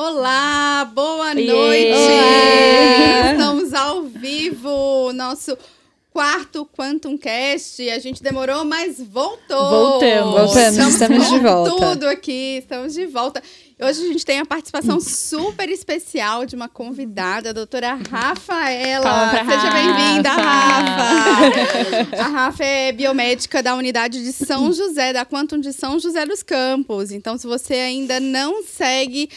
Olá, boa noite! Olá! Estamos ao vivo, nosso quarto Quantum Cast. A gente demorou, mas voltou! Voltamos. Voltamos, estamos com de volta. tudo aqui, estamos de volta. Hoje a gente tem a participação super especial de uma convidada, a doutora Rafaela. Seja bem-vinda, Rafa! A Rafa é biomédica da unidade de São José, da Quantum de São José dos Campos. Então, se você ainda não segue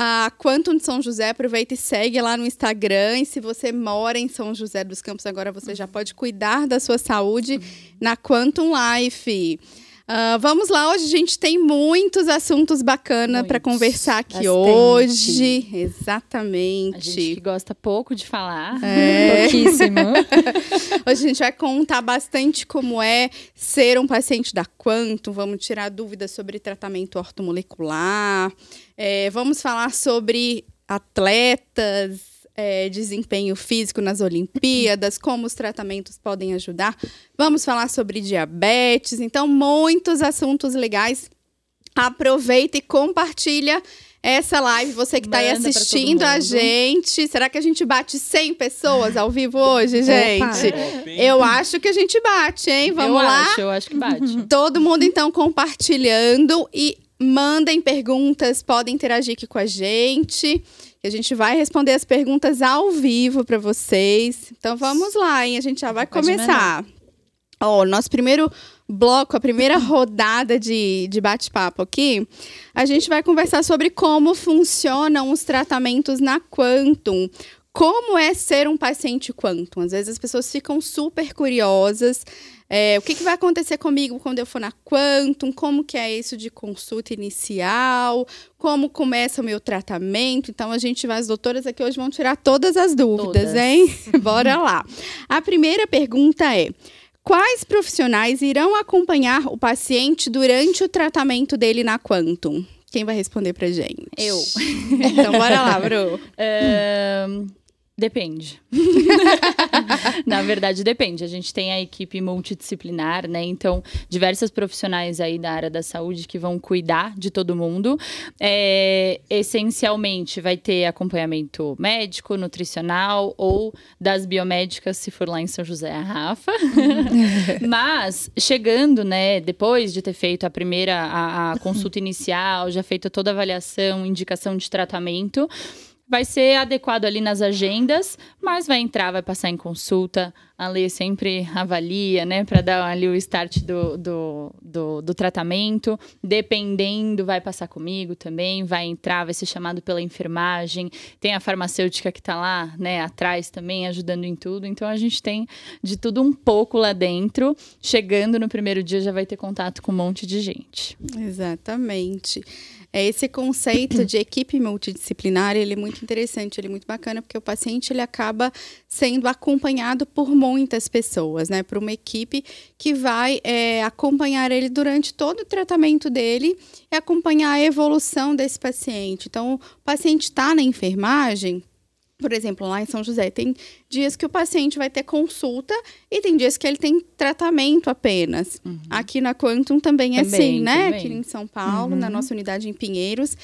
a Quantum de São José, aproveita e segue lá no Instagram. E se você mora em São José dos Campos, agora você já pode cuidar da sua saúde na Quantum Life. Ah, vamos lá, hoje a gente tem muitos assuntos bacanas para conversar aqui Bastante. hoje. A Exatamente. gente que gosta pouco de falar. É. Pouquíssimo. Hoje a gente vai contar bastante como é ser um paciente da Quantum, vamos tirar dúvidas sobre tratamento ortomolecular, é, vamos falar sobre atletas, é, desempenho físico nas Olimpíadas, como os tratamentos podem ajudar, vamos falar sobre diabetes, então muitos assuntos legais. Aproveita e compartilha essa live, você que está aí assistindo a gente. Será que a gente bate 100 pessoas ao vivo hoje, gente? Eu acho que a gente bate, hein? Vamos eu lá? Acho, eu acho que bate. Todo mundo, então, compartilhando e mandem perguntas, podem interagir aqui com a gente. Que A gente vai responder as perguntas ao vivo para vocês. Então vamos lá, hein? A gente já vai Pode começar. Ó, nosso primeiro bloco, a primeira rodada de, de bate-papo aqui, a gente vai conversar sobre como funcionam os tratamentos na Quantum. Como é ser um paciente Quantum? Às vezes as pessoas ficam super curiosas. É, o que, que vai acontecer comigo quando eu for na Quantum? Como que é isso de consulta inicial? Como começa o meu tratamento? Então, a gente vai, as doutoras aqui hoje vão tirar todas as dúvidas, Todas. hein? Bora lá. A primeira pergunta é: Quais profissionais irão acompanhar o paciente durante o tratamento dele na Quantum? Quem vai responder pra gente? Eu. Então, bora lá, Bru. Ahn, depende. Na verdade, depende. A gente tem a equipe multidisciplinar, né? Então, diversos profissionais aí da área da saúde que vão cuidar de todo mundo. É, essencialmente, vai ter acompanhamento médico, nutricional ou das biomédicas, se for lá em São José, a Rafa. Mas, chegando, né, depois de ter feito a primeira a, a consulta inicial, já feito toda a avaliação, indicação de tratamento, vai ser adequado ali nas agendas, mas vai entrar, vai passar em consulta. A Lê sempre avalia, né, para dar ali o start do, do, do, do tratamento. Dependendo, vai passar comigo também, vai entrar, vai ser chamado pela enfermagem. Tem a farmacêutica que está lá, né, atrás também, ajudando em tudo. Então a gente tem de tudo um pouco lá dentro. Chegando no primeiro dia, já vai ter contato com um monte de gente. Exatamente. É esse conceito de equipe multidisciplinar, ele é muito interessante, ele é muito bacana, porque o paciente ele acaba sendo acompanhado por muitas pessoas, né? Por uma equipe que vai é, acompanhar ele durante todo o tratamento dele e acompanhar a evolução desse paciente. Então, o paciente está na enfermagem, por exemplo, lá em São José, tem dias que o paciente vai ter consulta e tem dias que ele tem tratamento apenas. Aqui na Quantum também é Também, assim, né? também. Aqui em São Paulo, na nossa unidade em Pinheiros.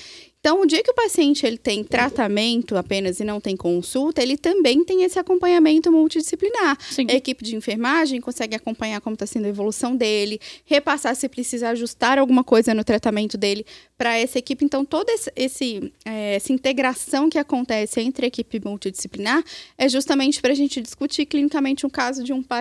Então, o dia que o paciente ele tem tratamento apenas e não tem consulta, ele também tem esse acompanhamento multidisciplinar. Sim. A equipe de enfermagem consegue acompanhar como está sendo a evolução dele, repassar se precisa ajustar alguma coisa no tratamento dele para essa equipe. Então, toda esse, esse, eh, essa integração que acontece entre a equipe multidisciplinar é justamente para a gente discutir clinicamente um caso de um paciente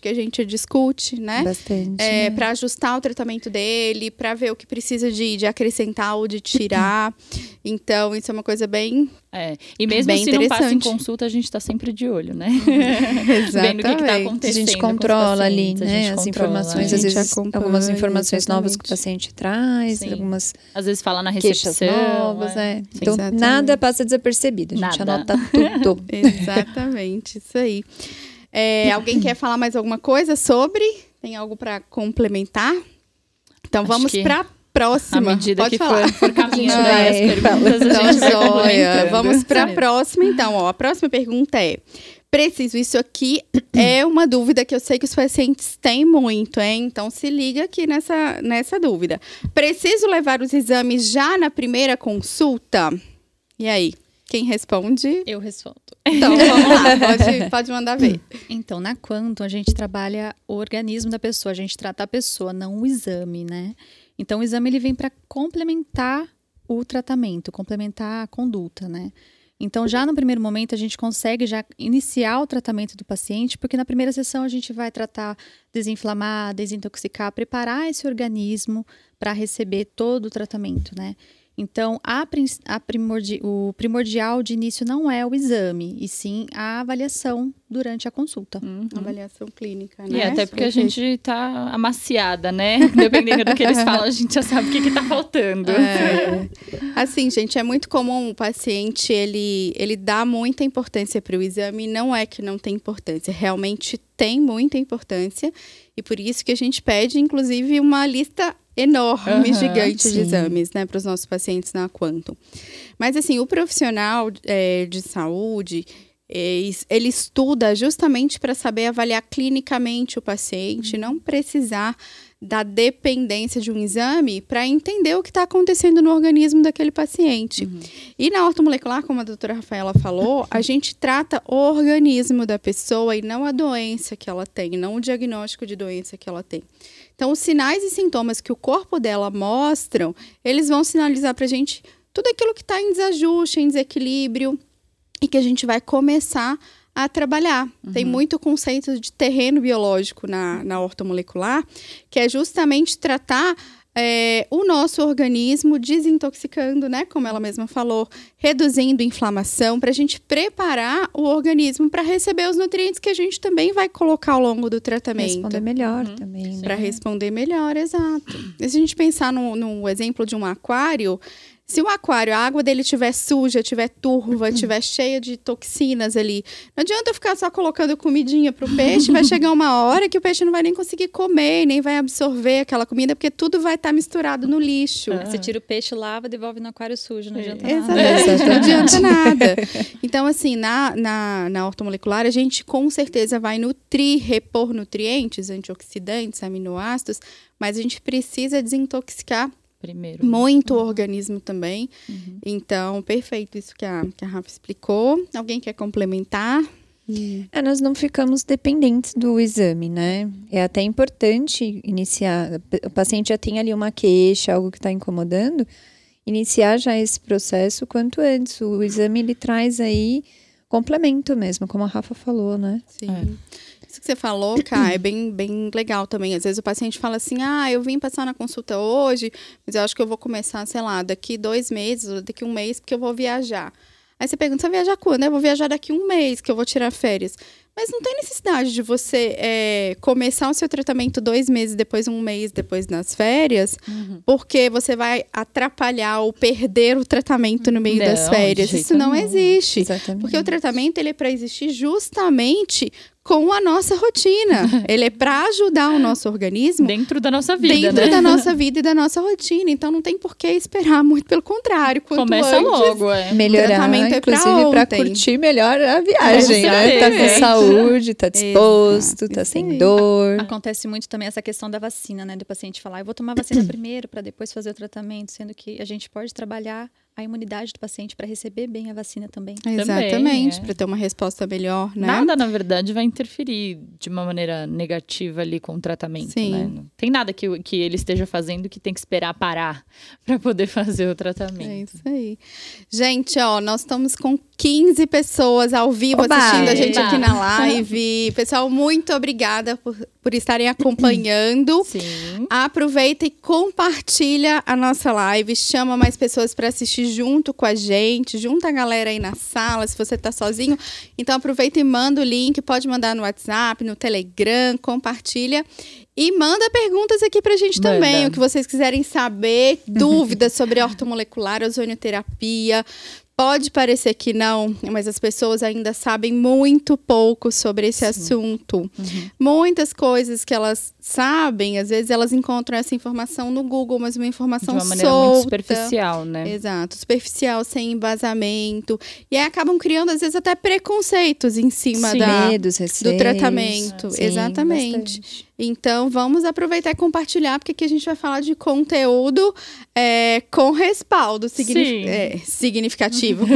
que a gente discute, né? Bastante. É, né? para ajustar o tratamento dele, para ver o que precisa de, de acrescentar ou de tirar. Então, isso é uma coisa bem. É. E mesmo Bem se não passa em interessante. consulta, a gente está sempre de olho, né? Exatamente. Vendo o que, que tá a acontecendo. gente com os controla ali, a né? gente As controla, informações, é. às A gente vezes, acompanha, algumas informações novas que o exatamente. paciente traz, Sim. algumas Às vezes fala na recepção. novas, é. é. Então, Exatamente. nada passa desapercebido. A gente Nada. anota tudo. Exatamente, isso aí. É, alguém quer falar mais alguma coisa sobre? Tem algo para complementar? Então Acho vamos que para À próxima. medida Pode que falar. for, for caminhando aí as perguntas, a Então, gente vai. Vamos para a próxima, então. Ó, a próxima pergunta é: preciso, isso aqui é uma dúvida que eu sei que os pacientes têm muito, hein? Então se liga aqui nessa, nessa dúvida. Preciso levar os exames já na primeira consulta? E aí? Quem responde? Eu respondo. Então, vamos lá, pode, pode mandar ver. Então, na Quantum, a gente trabalha o organismo da pessoa, a gente trata a pessoa, não o exame, né? Então, o exame ele vem para complementar o tratamento, complementar a conduta, né? Então, já no primeiro momento, a gente consegue já iniciar o tratamento do paciente, porque na primeira sessão a gente vai tratar, desinflamar, desintoxicar, preparar esse organismo para receber todo o tratamento, né? Então, a, a primordi o primordial de início não é o exame, e sim a avaliação durante a consulta. Uhum. Avaliação clínica, né? E até porque a gente tá amaciada, né? Dependendo do que eles falam, a gente já sabe o que, que tá faltando. É. Assim, gente, é muito comum o paciente, ele, ele dá muita importância para o exame, não é que não tem importância, realmente tem muita importância, e por isso que a gente pede, inclusive, uma lista enorme, uhum, gigante sim. de exames, né, para os nossos pacientes na Quantum. Mas, assim, o profissional é, de saúde, ele estuda justamente para saber avaliar clinicamente o paciente, não precisar da dependência de um exame para entender o que está acontecendo no organismo daquele paciente. Uhum. E na ortomolecular, como a doutora Rafaela falou, a gente trata o organismo da pessoa e não a doença que ela tem, não o diagnóstico de doença que ela tem. Então, os sinais e sintomas que o corpo dela mostram, eles vão sinalizar para a gente tudo aquilo que está em desajuste, em desequilíbrio, e que a gente vai começar a trabalhar. Uhum. Tem muito conceito de terreno biológico na, na ortomolecular, que é justamente tratar é, o nosso organismo desintoxicando, né? Como ela mesma falou, reduzindo inflamação, para a gente preparar o organismo para receber os nutrientes que a gente também vai colocar ao longo do tratamento. Responder melhor uhum. também. Né? Para responder melhor, exato. E se a gente pensar no, no exemplo de um aquário, se o aquário, a água dele estiver suja, estiver turva, estiver cheia de toxinas ali, não adianta eu ficar só colocando comidinha pro peixe, vai chegar uma hora que o peixe não vai nem conseguir comer, nem vai absorver aquela comida, porque tudo vai estar tá misturado no lixo. Ah. Você tira o peixe, lava, devolve no aquário sujo, não adianta é. nada. Exatamente, não adianta nada. Então, assim, na, na, na ortomolecular, a gente com certeza vai nutrir, repor nutrientes, antioxidantes, aminoácidos, mas a gente precisa desintoxicar primeiro. Muito uhum. organismo também. Uhum. Então, perfeito isso que a, que a Rafa explicou. Alguém quer complementar? É, nós não ficamos dependentes do exame, né? É até importante iniciar. O paciente já tem ali uma queixa, algo que está incomodando, iniciar já esse processo quanto antes. O exame ele traz aí complemento mesmo, como a Rafa falou, né? Sim. É. Isso que você falou, cara, é bem, bem legal também. Às vezes o paciente fala assim: ah, eu vim passar na consulta hoje, mas eu acho que eu vou começar, sei lá, daqui dois meses, ou daqui um mês, porque eu vou viajar. Aí você pergunta: você vai viajar quando? Eu vou viajar daqui um mês, que eu vou tirar férias. Mas não tem necessidade de você é, começar o seu tratamento dois meses depois, um mês depois nas férias, uhum. porque você vai atrapalhar ou perder o tratamento no meio não, das férias. Isso não, não existe. Exatamente. Porque o tratamento ele é para existir justamente com a nossa rotina. Ele é para ajudar o nosso organismo dentro da nossa vida, dentro né? da nossa vida e da nossa rotina. Então não tem por que esperar muito, pelo contrário, quanto começa antes, logo, é. Melhorar, tratamento é inclusive para curtir melhor a viagem, né? Tá com saúde, tá disposto, Exato. tá sem dor. Acontece muito também essa questão da vacina, né? Do paciente falar, eu vou tomar vacina primeiro para depois fazer o tratamento, sendo que a gente pode trabalhar a imunidade do paciente para receber bem a vacina também. Exatamente, é. para ter uma resposta melhor, né? Nada, na verdade, vai interferir de uma maneira negativa ali com o tratamento, Sim. né? Não tem nada que, que ele esteja fazendo que tem que esperar parar para poder fazer o tratamento. É isso aí. Gente, ó, nós estamos com 15 pessoas ao vivo Oba, assistindo a gente aqui na live. Pessoal, muito obrigada por, por estarem acompanhando. Sim. Aproveita e compartilha a nossa live, chama mais pessoas para assistir junto com a gente, junta a galera aí na sala, se você está sozinho. Então aproveita e manda o link, pode mandar no WhatsApp, no Telegram, compartilha. E manda perguntas aqui pra gente manda. também, o que vocês quiserem saber, dúvidas sobre ortomolecular, ozonioterapia, Pode parecer que não, mas as pessoas ainda sabem muito pouco sobre esse Sim. assunto. Uhum. Muitas coisas que elas sabem, às vezes elas encontram essa informação no Google, mas uma informação De uma maneira solta. muito superficial, né? Exato, superficial, sem embasamento. E aí acabam criando, às vezes, até preconceitos em cima Sim. da, Medos, do tratamento. Sim, Exatamente. Bastante. Então, vamos aproveitar e compartilhar, porque aqui a gente vai falar de conteúdo é, com respaldo signifi é, significativo.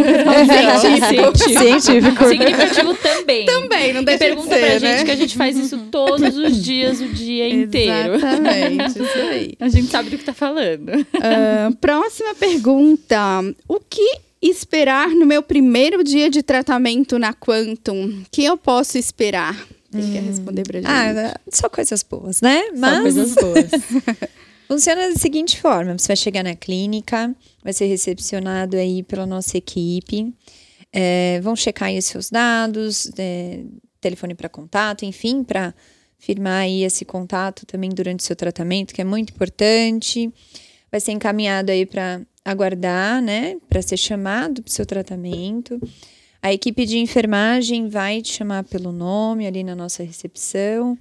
científico. Científico. Significativo também. Também, não E deixa pergunta de ser, pra né? gente que a gente faz isso todos os dias, o dia inteiro. Exatamente, isso aí. A gente sabe do que tá falando. Ah, próxima pergunta. O que esperar no meu primeiro dia de tratamento na Quantum? O que eu posso esperar? Quem quer responder pra gente? Ah, só coisas boas, né? Só Mas coisas boas. funciona da seguinte forma: você vai chegar na clínica, vai ser recepcionado aí pela nossa equipe, é, vão checar aí os seus dados, é, telefone para contato, enfim, para firmar aí esse contato também durante o seu tratamento, que é muito importante. Vai ser encaminhado aí para aguardar, né, para ser chamado para o seu tratamento. A equipe de enfermagem vai te chamar pelo nome ali na nossa recepção,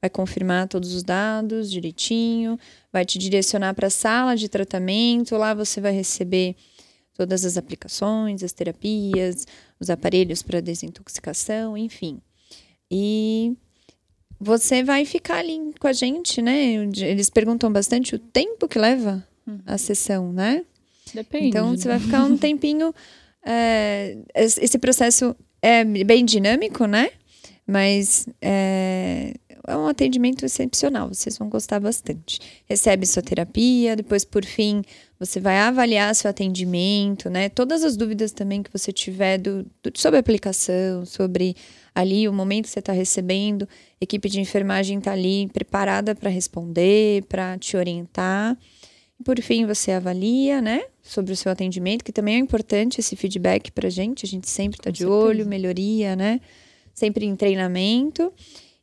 vai confirmar todos os dados direitinho, vai te direcionar para a sala de tratamento. Lá você vai receber todas as aplicações, as terapias, os aparelhos para desintoxicação, enfim. E você vai ficar ali com a gente, né? Eles perguntam bastante o tempo que leva a sessão, né? Depende. Então você vai ficar um tempinho. É, es- esse processo é bem dinâmico, né? Mas é, é um atendimento excepcional, vocês vão gostar bastante. Recebe sua terapia, depois, por fim, você vai avaliar seu atendimento, né? Todas as dúvidas também que você tiver do, do- sobre a aplicação, sobre ali o momento que você está recebendo, equipe de enfermagem está ali preparada para responder, para te orientar. Por fim, você avalia, né, sobre o seu atendimento, que também é importante esse feedback para a gente. A gente sempre está de olho, melhoria, né? Sempre em treinamento.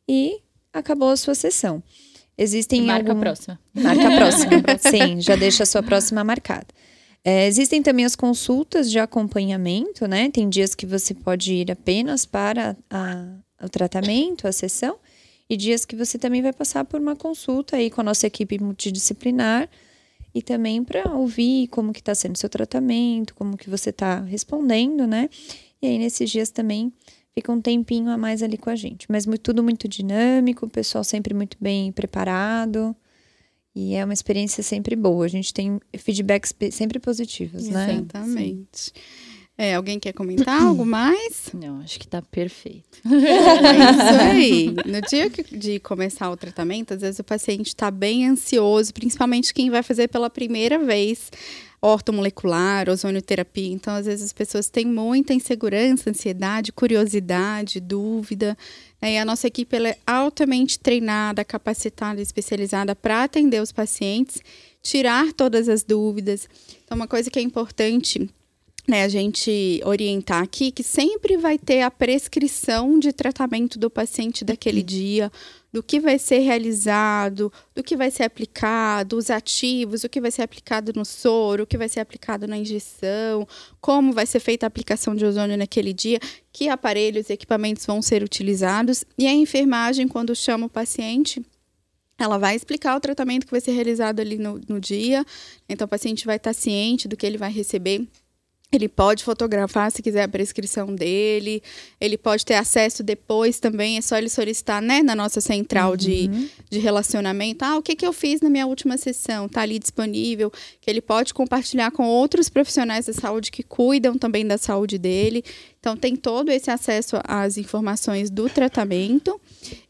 E acabou a sua sessão. Existem Marca algum... a próxima. Marca a próxima. Sim, já deixa a sua próxima marcada. É, existem também as consultas de acompanhamento, né? Tem dias que você pode ir apenas para a- o tratamento, a sessão, e dias que você também vai passar por uma consulta aí com a nossa equipe multidisciplinar e também para ouvir como que está sendo o seu tratamento, como que você está respondendo, né? E aí nesses dias também fica um tempinho a mais ali com a gente. Mas mu- tudo muito dinâmico, o pessoal sempre muito bem preparado. E é uma experiência sempre boa. A gente tem feedbacks sempre positivos, né? Exatamente. É, alguém quer comentar algo mais? Não, acho que tá perfeito. É isso aí. No dia que- de começar o tratamento, às vezes o paciente está bem ansioso, principalmente quem vai fazer pela primeira vez ortomolecular, ozonioterapia. Então, às vezes as pessoas têm muita insegurança, ansiedade, curiosidade, dúvida. né? E a nossa equipe é altamente treinada, capacitada, especializada para atender os pacientes, tirar todas as dúvidas. Então, uma coisa que é importante né, a gente orientar aqui que sempre vai ter a prescrição de tratamento do paciente daquele dia, do que vai ser realizado, do que vai ser aplicado, os ativos, o que vai ser aplicado no soro, o que vai ser aplicado na injeção, como vai ser feita a aplicação de ozônio naquele dia, que aparelhos e equipamentos vão ser utilizados. E a enfermagem, quando chama o paciente, ela vai explicar o tratamento que vai ser realizado ali no, no dia. Então, o paciente vai estar ciente do que ele vai receber. Ele pode fotografar se quiser a prescrição dele. Ele pode ter acesso depois também. É só ele solicitar, né, na nossa central de, de relacionamento. Ah, o que, que eu fiz na minha última sessão? Tá ali disponível. Que ele pode compartilhar com outros profissionais da saúde que cuidam também da saúde dele. Então, tem todo esse acesso às informações do tratamento.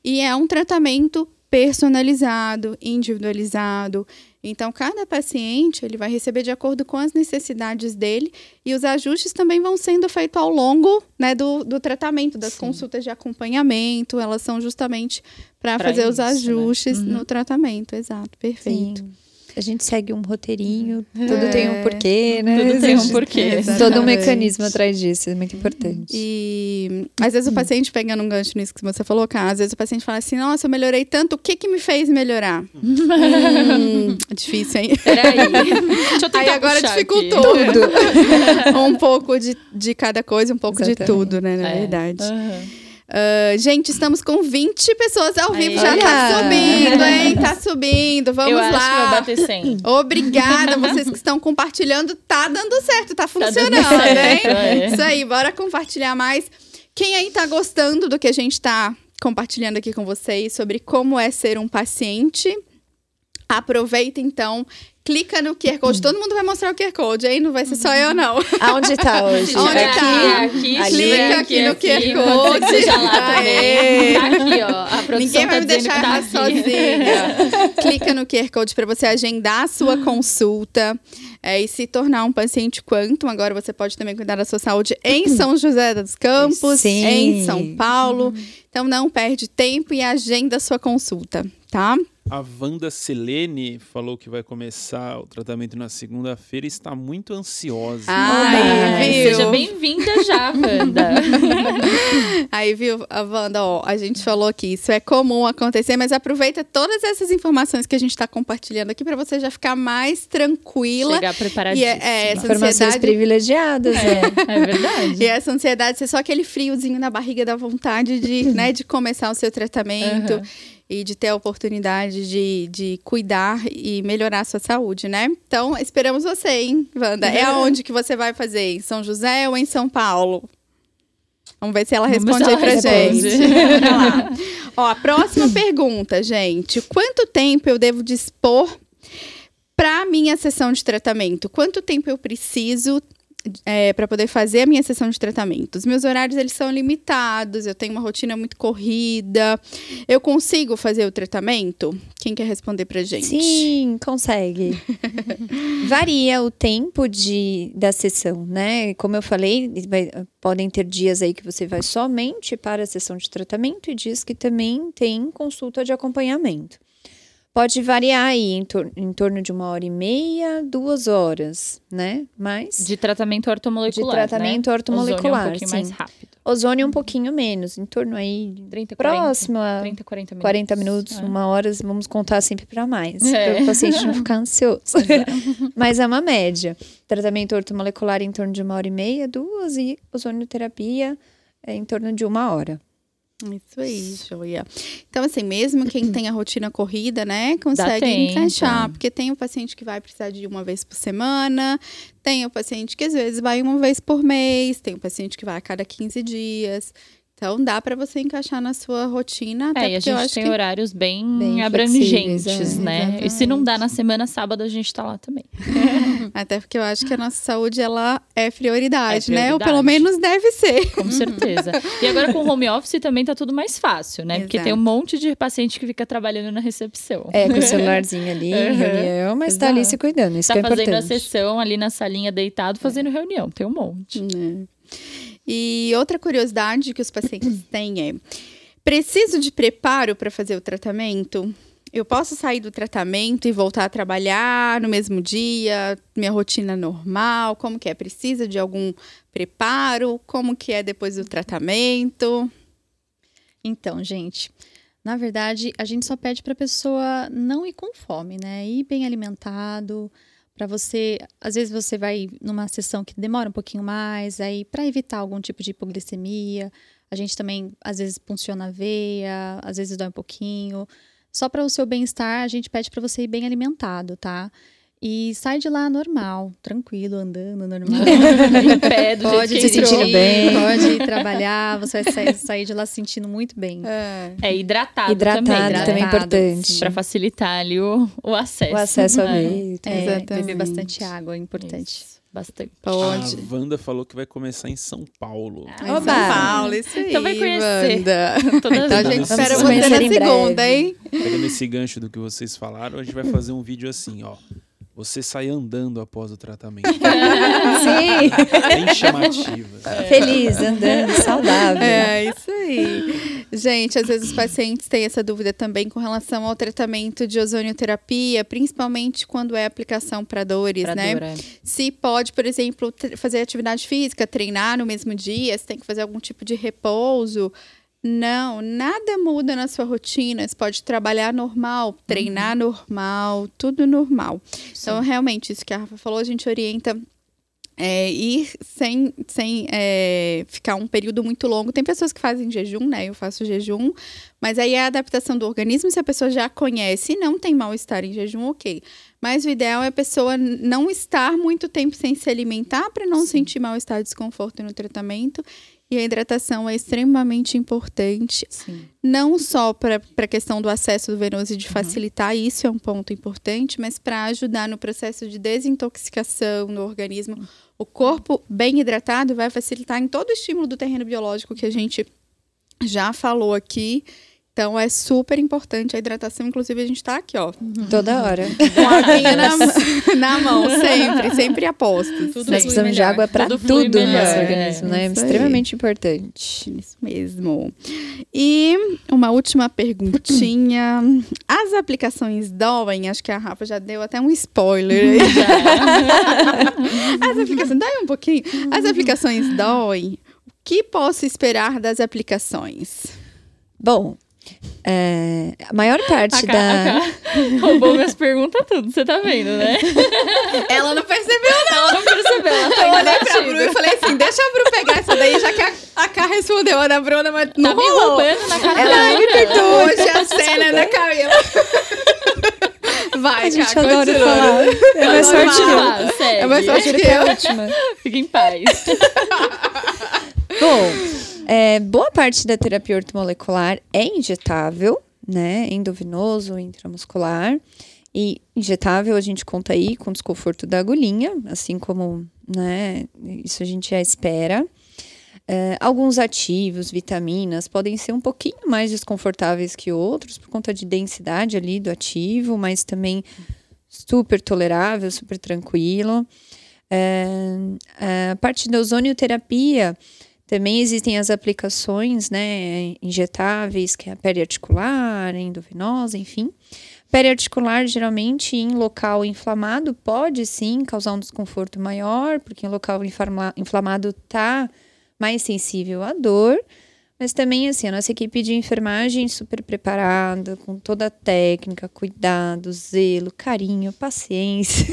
E é um tratamento personalizado, individualizado. Então, cada paciente ele vai receber de acordo com as necessidades dele e os ajustes também vão sendo feitos ao longo né, do, do tratamento, das Sim. consultas de acompanhamento. Elas são justamente para fazer os isso, né? ajustes Uhum. no tratamento. Exato, perfeito. Sim. A gente segue um roteirinho, tudo tem um porquê, né? Tudo tem um porquê. Todo um Exatamente. mecanismo atrás disso, é muito importante. E às vezes o paciente, pegando um gancho nisso que você falou, cara, às vezes o paciente fala assim: Nossa, eu melhorei tanto, o que que me fez melhorar? hum, difícil, hein? Peraí. Deixa eu tentar Aí agora puxar dificultou. aqui. Tudo. um pouco de, de cada coisa, um pouco de Exatamente. tudo, né? Na É. verdade. Aham. Ah, gente, estamos com 20 pessoas ao vivo. Aí. Já tá Olha! subindo, hein? Tá subindo. Vamos eu acho que vai lá. bater 100. Obrigada, vocês que estão compartilhando. Tá dando certo, tá dando funcionando, certo, hein? é. Isso aí, bora compartilhar mais. Quem aí tá gostando do que a gente tá compartilhando aqui com vocês sobre como é ser um paciente. Aproveita então clica no QR Code. Todo mundo vai mostrar o QR Code, hein? Não vai ser só eu, não. Aonde tá hoje? Onde aqui, tá? aqui, aqui, clica aqui, no QR Code. Seja lá também. Tá aqui, ó. Ninguém vai tá me deixar tá aqui. sozinha. clica no QR Code para você agendar a sua consulta é, e se tornar um paciente Quantum. Agora você pode também cuidar da sua saúde em São José dos Campos, Sim. em São Paulo. Então não perde tempo e agenda a sua consulta, tá? A Wanda Selene falou que vai começar o tratamento na segunda-feira e está muito ansiosa. Ai, viu? Seja bem-vinda já, Wanda. Aí, viu, a Wanda, ó, a gente falou que isso é comum acontecer, mas aproveita todas essas informações que a gente está compartilhando aqui para você já ficar mais tranquila. Chegar E preparadíssima. é, é, essa Informações ansiedade privilegiadas, né? É, é verdade. E essa ansiedade ser só aquele friozinho na barriga da vontade de, né, de começar o seu tratamento Aham. E de ter a oportunidade de, de cuidar e melhorar a sua saúde, né? Então, esperamos você, hein, Wanda? É aonde que você vai fazer? Em São José ou em São Paulo? Vamos ver se ela Vamos responde ver aí pra gente. responde. Bora lá. Ó, a próxima pergunta, gente. Quanto tempo eu devo dispor para minha sessão de tratamento? Quanto tempo eu preciso para poder fazer a minha sessão de tratamento? Os meus horários eles são limitados, eu tenho uma rotina muito corrida. Eu consigo fazer o tratamento? Quem quer responder pra gente? Sim, consegue. Varia o tempo de, da sessão, né? Como eu falei, vai- podem ter dias aí que você vai somente para a sessão de tratamento e dias que também tem consulta de acompanhamento. Pode variar aí em, tor- em torno de uma hora e meia, duas horas, né? Mas De tratamento ortomolecular. De tratamento né? ortomolecular, Ozônio um pouquinho mais rápido. ozônio um pouquinho menos, em torno aí 30, 40. próximo a 30, 40 minutos. 40 minutos, É. uma hora, vamos contar sempre para mais, É. para o paciente não ficar ansioso. Mas é uma média. Tratamento ortomolecular em torno de uma hora e meia, duas, e ozonioterapia é em torno de uma hora. Isso aí, joia. Então, assim, mesmo quem tem a rotina corrida, né, consegue encaixar. Porque tem o paciente que vai precisar de uma vez por semana, tem o paciente que às vezes vai uma vez por mês, tem o paciente que vai a cada 15 dias. Então, dá para você encaixar na sua rotina. Até É, e a gente acho tem que horários bem, Bem abrangentes, é. né? E se não dá na semana, sábado a gente tá lá também. Até porque eu acho que a nossa saúde, ela é prioridade, É né? Ou pelo prioridade. menos deve ser. Com certeza. e agora com home office também tá tudo mais fácil, né? Porque tem um Exato. monte de paciente que fica trabalhando na recepção. É, com o celularzinho ali, em Uhum. reunião, mas tá ali Exato. se cuidando, isso tá que é fazendo a importante. sessão ali na salinha deitado, fazendo reunião. Tem um monte. Né? E outra curiosidade que os pacientes têm é: preciso de preparo para fazer o tratamento? Eu posso sair do tratamento e voltar a trabalhar no mesmo dia, minha rotina normal? Como que é? Precisa de algum preparo? Como que é depois do tratamento? Então, gente, na verdade, a gente só pede para a pessoa não ir com fome, né? Ir bem alimentado, para você, às vezes você vai numa sessão que demora um pouquinho mais, aí para evitar algum tipo de hipoglicemia, a gente também às vezes funciona a veia, às vezes dói um pouquinho. Só para o seu bem-estar, a gente pede para você ir bem alimentado, tá? E sai de lá normal, tranquilo, andando normal. em pé, do pode jeito que se sentindo bem. Pode ir trabalhar, você vai sair, sair de lá se sentindo muito bem. É hidratado, Hidratado também, também, né? é Hidratado, importante. Pra facilitar ali o, o acesso. O acesso ao É, meio. É, Exatamente. beber bastante água é importante. isso, Bastante. Pode. A Wanda falou que vai começar em São Paulo. Em São! Paulo, isso aí. Então vai conhecer. Wanda. Todas Então a gente espera você na segunda, breve. hein? Pegando esse gancho do que vocês falaram, a gente vai fazer um vídeo assim, ó. Você sai andando após o tratamento. Sim, Bem chamativa. feliz, andando, saudável. É, isso aí. Gente, às vezes os pacientes têm essa dúvida também com relação ao tratamento de ozonioterapia, principalmente quando é aplicação para dores, Pra né? dor, é. Se pode, por exemplo, fazer atividade física, treinar no mesmo dia, se tem que fazer algum tipo de repouso. Não, nada muda na sua rotina. Você pode trabalhar normal, treinar normal, tudo normal. Então, realmente, isso que a Rafa falou, a gente orienta é, ir sem, sem é, ficar um período muito longo. Tem pessoas que fazem jejum, né? Eu faço jejum, mas aí é a adaptação do organismo. Se a pessoa já conhece e não tem mal-estar em jejum, ok. Mas o ideal é a pessoa não estar muito tempo sem se alimentar para não sentir mal-estar, desconforto no tratamento E a hidratação é extremamente importante, Sim. não só para a questão do acesso do venoso e de facilitar, isso é um ponto importante, mas para ajudar no processo de desintoxicação no organismo. O corpo bem hidratado vai facilitar em todo o estímulo do terreno biológico que a gente já falou aqui. Então é super importante a hidratação. Inclusive, a gente está aqui, ó, Toda hora. com a aguinha na, na mão, sempre, sempre aposto. Tudo Nós precisamos de melhor. água para Tudo tudo, no nosso é. organismo, né? Isso aí. Extremamente importante. Isso mesmo. E uma última perguntinha. As aplicações doem? Acho que a Rafa já deu até um spoiler. aí. As aplicações. Dói um pouquinho. As aplicações doem. O que posso esperar das aplicações? Bom, é, a maior parte A da. a roubou minhas perguntas tudo, você tá vendo, né? Ela não percebeu, Ela não percebeu, ela tá Eu olhei pra batida. Bru e falei assim: deixa a Bru pegar essa daí, já que a, a Cá respondeu a da Bruna, mas não Tá me rolou. roubando na cara Ela da me Bruna. perdoou. Hoje a cena da Camila. Vai, A gente adora continua. falar. É mais sorte que eu. Segue. É mais sorte que é eu. última. Fica em paz. Bom, é, boa parte da terapia ortomolecular é injetável, né? Endovenoso, intramuscular. E injetável a gente conta aí com desconforto da agulhinha, assim como, né? Isso a gente já espera. É, alguns ativos, vitaminas, podem ser um pouquinho mais desconfortáveis que outros por conta de densidade ali do ativo, mas também super tolerável, super tranquilo. É, a parte da ozonioterapia, também existem as aplicações, né, injetáveis, que é a periarticular, endovenosa, enfim. Periarticular, geralmente, em local inflamado, pode sim causar um desconforto maior, porque em local inflama- inflamado tá mais sensível à dor. Mas também, assim, a nossa equipe de enfermagem super preparada, com toda a técnica, cuidado, zelo, carinho, paciência.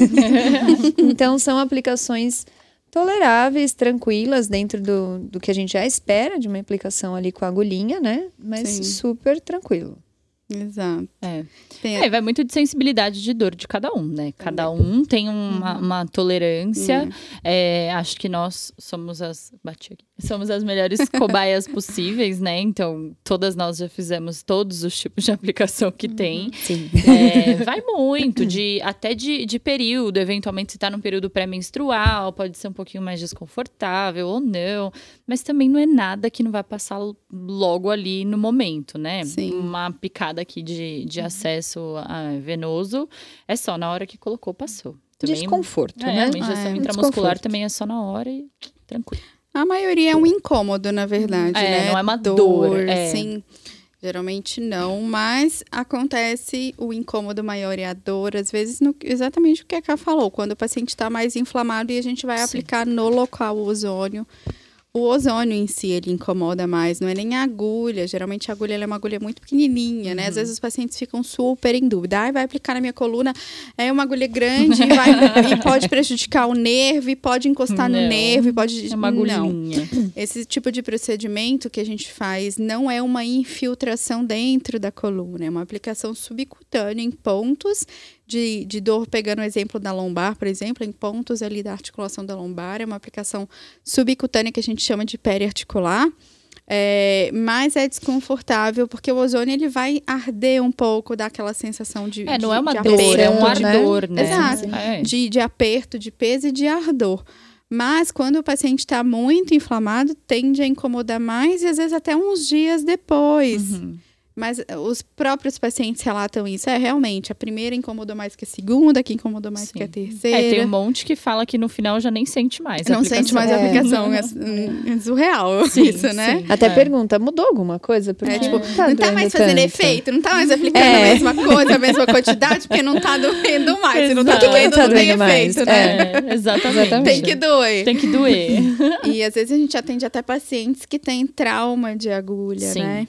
então, são aplicações toleráveis, tranquilas, dentro do, do que a gente já espera de uma aplicação ali com a agulhinha, né? Mas Sim. super tranquilo. Exato. É. É, vai muito de sensibilidade de dor de cada um, né? Cada um tem uma, Uhum. uma tolerância. É, acho que nós somos as. Bati aqui. Somos as melhores cobaias possíveis, né? Então, todas nós já fizemos todos os tipos de aplicação que tem. Sim. É, vai muito, de, até de, de período. Eventualmente, se tá num período pré-menstrual, pode ser um pouquinho mais desconfortável ou não. Mas também não é nada que não vai passar logo ali no momento, né? Sim. Uma picada aqui de, de acesso a venoso é só na hora que colocou, passou. Também, Desconforto, é, né? uma injeção Ah, é. intramuscular também é só na hora e tranquilo. A maioria é um incômodo, na verdade, É, né? não é uma dor, é. Sim. Geralmente não, mas acontece o incômodo maior e a dor, às vezes, no- exatamente o que a Ká falou, quando o paciente está mais inflamado e a gente vai Sim. aplicar no local o ozônio. O ozônio em si, ele incomoda mais, não é nem a agulha. Geralmente a agulha é uma agulha muito pequenininha, né? Às vezes os pacientes ficam super em dúvida. Ai, vai aplicar na minha coluna, é uma agulha grande e, vai- e pode prejudicar o nervo, e pode encostar no Não. nervo, e pode... É uma Não. agulhinha. Esse tipo de procedimento que a gente faz não é uma infiltração dentro da coluna, é uma aplicação subcutânea em pontos de, de dor, pegando o exemplo da lombar, por exemplo, em pontos ali da articulação da lombar, é uma aplicação subcutânea que a gente chama de periarticular. É, mas é desconfortável porque o ozônio ele vai arder um pouco, dar aquela sensação de É, não de- é uma dor, é um aperto, né? ardor, né? Exato. É. de, de aperto, de peso e de ardor. Mas quando o paciente está muito inflamado, tende a incomodar mais e às vezes até uns dias depois. Uhum. Mas eh, os próprios pacientes relatam isso. É realmente, a primeira incomodou mais que a segunda, que incomodou mais Sim. que a terceira. É, tem um monte que fala que no final já nem sente mais. a Não sente mais a É. aplicação. É, é surreal Sim, isso, né? sim. Até É. pergunta, mudou alguma coisa? Porque É, tipo, tá não tá mais fazendo tanto. efeito, não tá mais aplicando É. a mesma coisa, a mesma quantidade, porque não tá doendo mais. Se não tá doendo, Tá não tem mais, efeito, né? É, exatamente. Exatamente. Tem que doer. Tem que doer. E às vezes a gente atende até pacientes que têm trauma de agulha, Sim. né?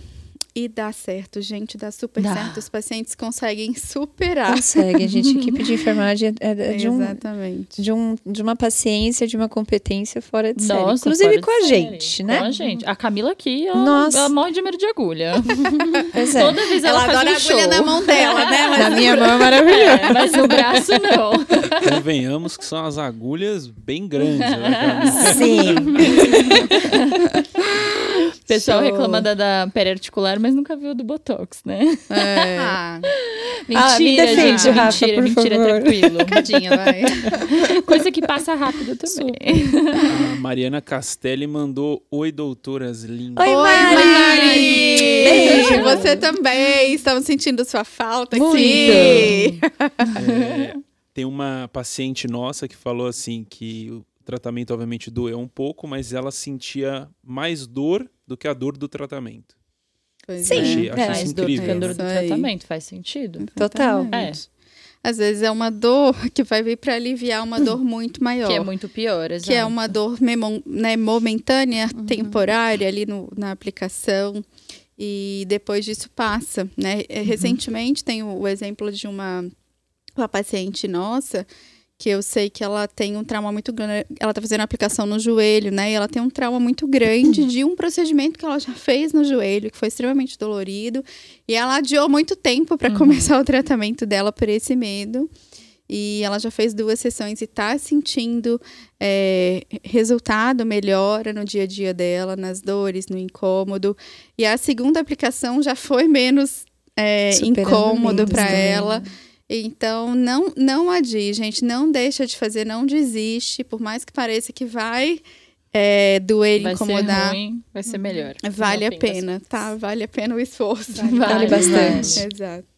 E dá certo, gente, dá super Dá. certo. Os pacientes conseguem superar. Consegue, a gente, equipe de enfermagem é, é de, um, Exatamente. de, um, de uma paciência, de uma competência fora de série. Nossa, Inclusive com a série. gente, né? Com a gente. A Camila aqui, ela, Nossa. ela morre de medo de agulha. Pois é. Toda vez ela, Ela faz adora um a agulha show. na mão dela, né? Mas Na minha mão é maravilhoso. É, mas no braço não. Convenhamos que são as agulhas bem grandes. Né? Sim. Pessoal reclama da, da pele articular, mas nunca viu do Botox, né? É. Ah, Ah, me defende, gente, Rafa, mentira, por mentira, favor. tranquilo. tadinha, vai. Coisa que passa rápido também. A Mariana Castelli mandou Oi, doutoras lindas. Oi, Oi, Mari! Mari! Beijo. Você também. Estamos sentindo sua falta Muito. aqui. É, tem uma paciente nossa que falou assim que tratamento obviamente doeu um pouco, mas ela sentia mais dor do que a dor do tratamento. Pois Sim. é. Achei, achei é. Mais dor do que a dor do tratamento, faz sentido. Total. Exatamente. Às vezes é uma dor que vai vir para aliviar uma dor muito maior. Que é muito pior, exato. que é uma dor memon- né, momentânea, temporária ali no- na aplicação e depois disso passa, né? É, Recentemente tem o, o exemplo de uma, uma paciente nossa que eu sei que ela tem um trauma muito grande, ela tá fazendo aplicação no joelho, né? E ela tem um trauma muito grande de um procedimento que ela já fez no joelho, que foi extremamente dolorido, e ela adiou muito tempo para começar o tratamento dela por esse medo. E ela já fez duas sessões e tá sentindo é, resultado, melhora no dia a dia dela, nas dores, no incômodo. E a segunda aplicação já foi menos é, incômodo para né? Então, não, não adie, gente. Não deixa de fazer, não desiste. Por mais que pareça que vai é, doer e Vai incomodar, ser ruim, vai ser melhor. vale a pena, tá? Vale a pena o esforço. Vale bastante. Exato.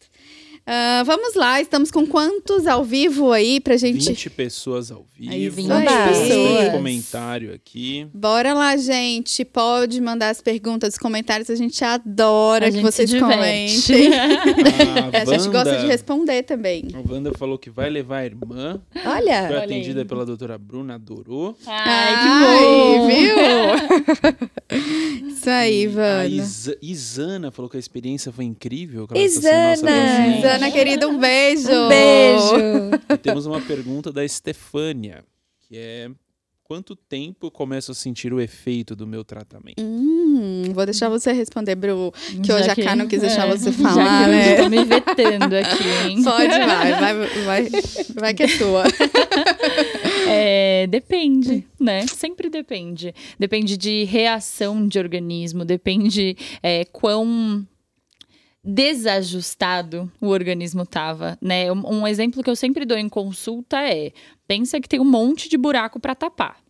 Ah, vamos lá, estamos com quantos ao vivo aí pra gente. 20 pessoas ao Aí, vivo. 20 Tem pessoas. comentário aqui. Bora lá, gente. Pode mandar as perguntas, os comentários. A gente adora A que gente vocês comentem. A, É, a gente gosta de Wanda- responder também. A Wanda falou que vai levar a irmã. Foi Olha, Olha atendida aí. pela doutora Bruna, adorou. Ai, Ai, que bom! viu? Isso aí, A Vana. Isa- Isana falou que a experiência foi incrível. que ela está sendo nossa Isana! Ana, querida, um beijo. um beijo. E temos uma pergunta da Estefânia, que é quanto tempo eu começo a sentir o efeito do meu tratamento? Hum, vou deixar você responder, Bru. Que Já hoje a Cá não quis deixar é, você já falar, né? tô me vetando aqui, hein? Pode, vai, vai, vai, vai que é tua. É, depende, né? Sempre depende. Depende de reação de organismo, depende é, quão desajustado o organismo tava, né? Um, um exemplo que eu sempre dou em consulta é: pensa que tem um monte de buraco para tapar.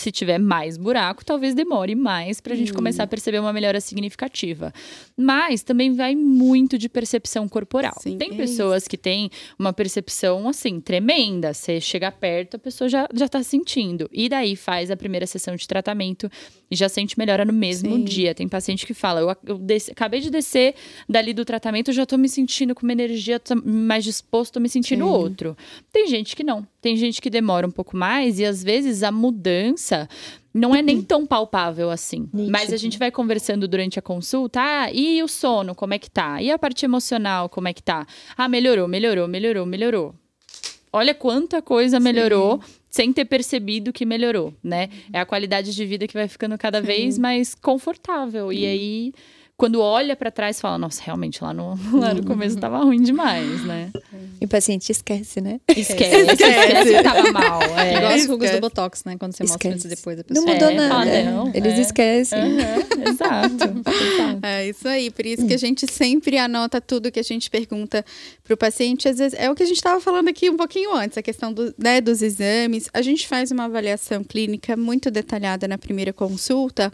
Se tiver mais buraco, talvez demore mais para a gente começar a perceber uma melhora significativa. Mas também vai muito de percepção corporal. Sim, tem é pessoas que têm uma percepção assim tremenda. Você chega perto, a pessoa já, já tá sentindo. E daí faz a primeira sessão de tratamento e já sente melhora no mesmo Sim. dia. Tem paciente que fala: eu, eu desci- acabei de descer dali do tratamento, já tô me sentindo com uma energia mais disposto, tô me sentindo Sim. outro. Tem gente que não. Tem gente que demora um pouco mais e às vezes a mudança não é nem tão palpável assim. Nítido. Mas a gente vai conversando durante a consulta, ah, e o sono, como é que tá? E a parte emocional, como é que tá? Ah, melhorou, melhorou, melhorou, melhorou. Olha quanta coisa melhorou sem ter percebido que melhorou, né? É a qualidade de vida que vai ficando cada vez mais confortável. E aí, quando olha pra trás, fala, nossa, realmente lá no, lá no começo tava ruim demais, né? E o paciente esquece, né? Esquece, esquece que tava mal. É. Igual as rugas do Botox, né? Quando você mostra Esquece. antes e depois da Não pessoa. mudou É, nada. fala, não, Eles é. esquecem. Aham, exato. exato. É isso aí, por isso que a gente sempre anota tudo que a gente pergunta para o paciente. Às vezes é o que a gente estava falando aqui um pouquinho antes, a questão do, né, dos exames. A gente faz uma avaliação clínica muito detalhada na primeira consulta.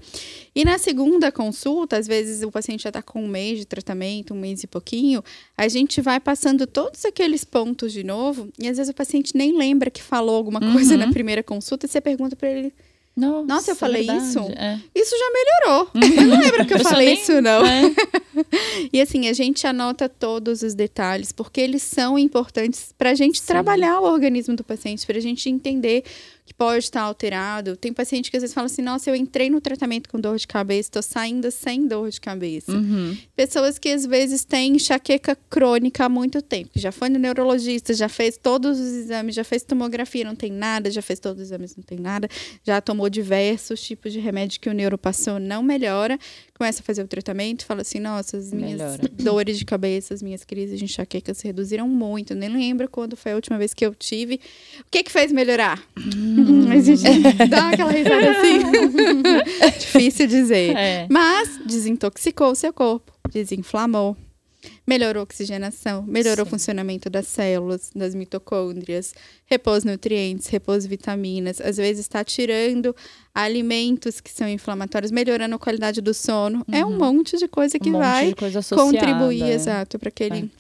E na segunda consulta, às vezes o paciente já está com um mês de tratamento, um mês e pouquinho, a gente vai passando todos aqueles pontos de novo. E às vezes o paciente nem lembra que falou alguma coisa Uhum. na primeira consulta e você pergunta para ele: Nossa, Nossa, eu falei verdade. isso? É. Isso já melhorou. Eu não lembro que eu pessoa falei nem- isso, não. É. E assim, a gente anota todos os detalhes, porque eles são importantes para a gente trabalhar o organismo do paciente, para a gente entender que pode estar alterado. Tem paciente que às vezes fala assim: nossa, eu entrei no tratamento com dor de cabeça, estou saindo sem dor de cabeça. Uhum. Pessoas que às vezes têm enxaqueca crônica há muito tempo, já foi no neurologista, já fez todos os exames, já fez tomografia, não tem nada, já fez todos os exames, não tem nada, já tomou diversos tipos de remédio que o neuro passou, não melhora. Começa a fazer o tratamento, fala assim: nossa, as minhas Melhora. dores de cabeça, as minhas crises de enxaqueca se reduziram muito. Eu nem lembro quando foi a última vez que eu tive. O que que fez melhorar? Hum, a gente dá aquela risada assim. Difícil dizer. É. Mas desintoxicou o seu corpo, desinflamou, melhorou a oxigenação, melhorou o funcionamento das células, das mitocôndrias, repôs nutrientes, repôs vitaminas, às vezes está tirando alimentos que são inflamatórios, melhorando a qualidade do sono. É um monte de coisa que um vai coisa contribuir, é. exato, para aquele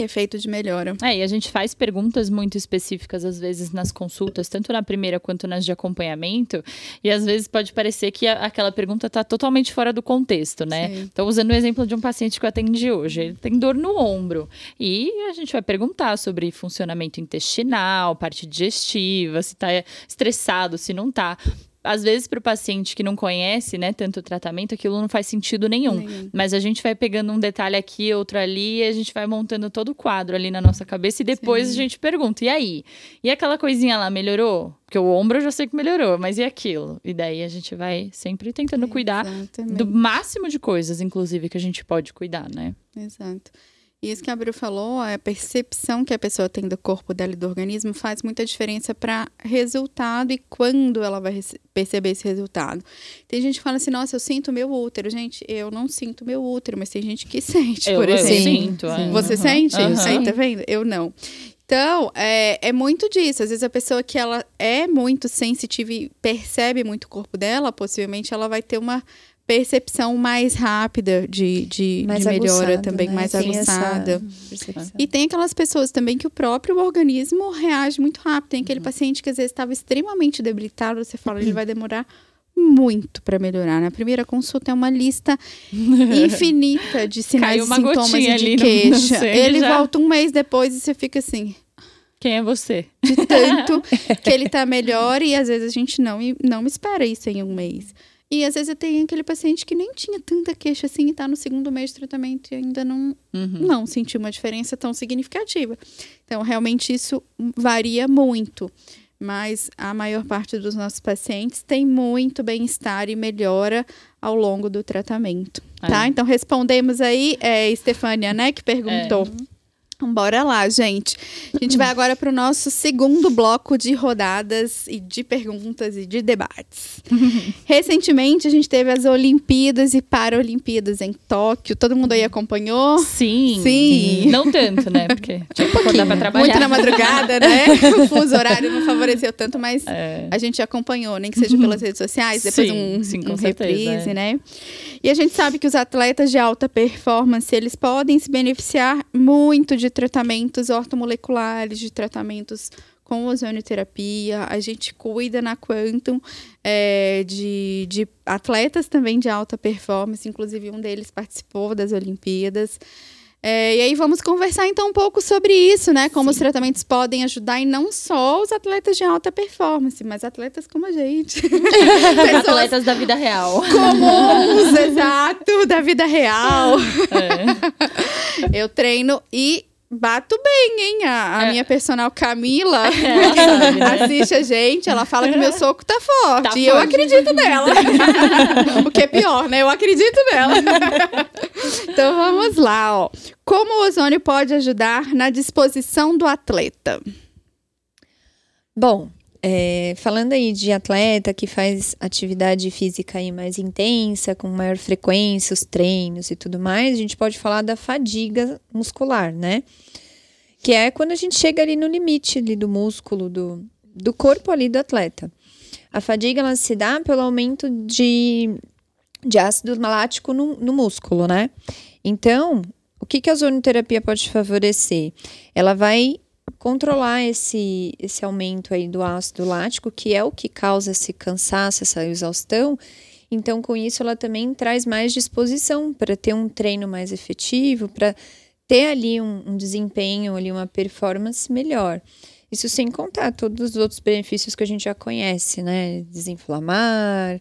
efeito de melhora. É, e a gente faz perguntas muito específicas, às vezes, nas consultas, tanto na primeira quanto nas de acompanhamento, e às vezes pode parecer que a- aquela pergunta está totalmente fora do contexto, né? Sim. Então, usando o exemplo de um paciente que eu atendi hoje, ele tem dor no ombro, e a gente vai perguntar sobre funcionamento intestinal, parte digestiva, se está estressado, se não está. Às vezes, para o paciente que não conhece, né, tanto o tratamento, aquilo não faz sentido nenhum. Nenhum. Mas a gente vai pegando um detalhe aqui, outro ali, e a gente vai montando todo o quadro ali na nossa cabeça e depois a gente pergunta: e aí? E aquela coisinha lá melhorou? Porque o ombro eu já sei que melhorou, mas e aquilo? E daí a gente vai sempre tentando cuidar Exatamente. do máximo de coisas, inclusive, que a gente pode cuidar, né? Exato. E isso que a Bru falou, a percepção que a pessoa tem do corpo dela e do organismo faz muita diferença para resultado e quando ela vai perceber esse resultado. Tem gente que fala assim, nossa, eu sinto meu útero. Gente, eu não sinto meu útero, mas tem gente que sente, Eu, por eu exemplo. sinto. é. Você Aham, sente? aham. Aí, tá vendo? Eu não. Então, é, é muito disso. Às vezes a pessoa que ela é muito sensitiva e percebe muito o corpo dela, possivelmente ela vai ter uma percepção mais rápida de, de, Mais de melhora aguçada, também, né? mais Tem aguçada. E tem aquelas pessoas também que o próprio organismo reage muito rápido. Tem aquele paciente que às vezes estava extremamente debilitado, você fala, ele vai demorar muito para melhorar. Na primeira consulta é uma lista infinita de sinais e uma sintomas e de ali no- no queixa. ele já. volta um mês depois e você fica assim, Quem é você? de tanto que ele tá melhor e às vezes a gente não, não espera isso em um mês. E às vezes tenho aquele paciente que nem tinha tanta queixa assim e tá no segundo mês de tratamento e ainda não, Uhum. não sentiu uma diferença tão significativa. Então, realmente isso varia muito. Mas a maior parte dos nossos pacientes tem muito bem-estar e melhora ao longo do tratamento. Tá? Então, respondemos aí, é, Estefânia, né, que perguntou. Bora lá, gente. A gente vai agora para o nosso segundo bloco de rodadas e de perguntas e de debates. Recentemente, a gente teve as Olimpíadas e Paralimpíadas em Tóquio. Todo mundo aí acompanhou? Sim. Sim. Não tanto, né? Porque tinha que acordar pra trabalhar. Muito na madrugada, né? o fuso horário não favoreceu tanto, mas É. a gente acompanhou, nem que seja pelas redes sociais, depois Sim, um, sim, com um certeza, reprise, é. né? E a gente sabe que os atletas de alta performance, eles podem se beneficiar muito de tratamentos ortomoleculares, de tratamentos com ozonioterapia. A gente cuida na Quantum é, de, de atletas também de alta performance, inclusive um deles participou das Olimpíadas. É, e aí vamos conversar então um pouco sobre isso, né? Como os tratamentos podem ajudar e não só os atletas de alta performance, mas atletas como a gente. Atletas da vida real. comuns, exato, da vida real. É. Eu treino e bato bem, hein? A, a É. minha personal Camila sabe, né? assiste a gente, ela fala que meu soco tá forte. Tá e eu forte. acredito nela. o que é pior, né? Eu acredito nela. então vamos lá, ó. Como o ozônio pode ajudar na disposição do atleta? Bom, é, falando aí de atleta que faz atividade física aí mais intensa, com maior frequência, os treinos e tudo mais, a gente pode falar da fadiga muscular, né? Que é quando a gente chega ali no limite ali do músculo, do, do corpo ali do atleta. A fadiga ela se dá pelo aumento de, de ácido lático no, no músculo, né? Então, o que, que a zonoterapia pode favorecer? Ela vai controlar esse, esse aumento aí do ácido lático, que é o que causa esse cansaço, essa exaustão. Então, com isso, ela também traz mais disposição para ter um treino mais efetivo, para ter ali um, um desempenho, ali uma performance melhor. Isso sem contar todos os outros benefícios que a gente já conhece, né? Desinflamar,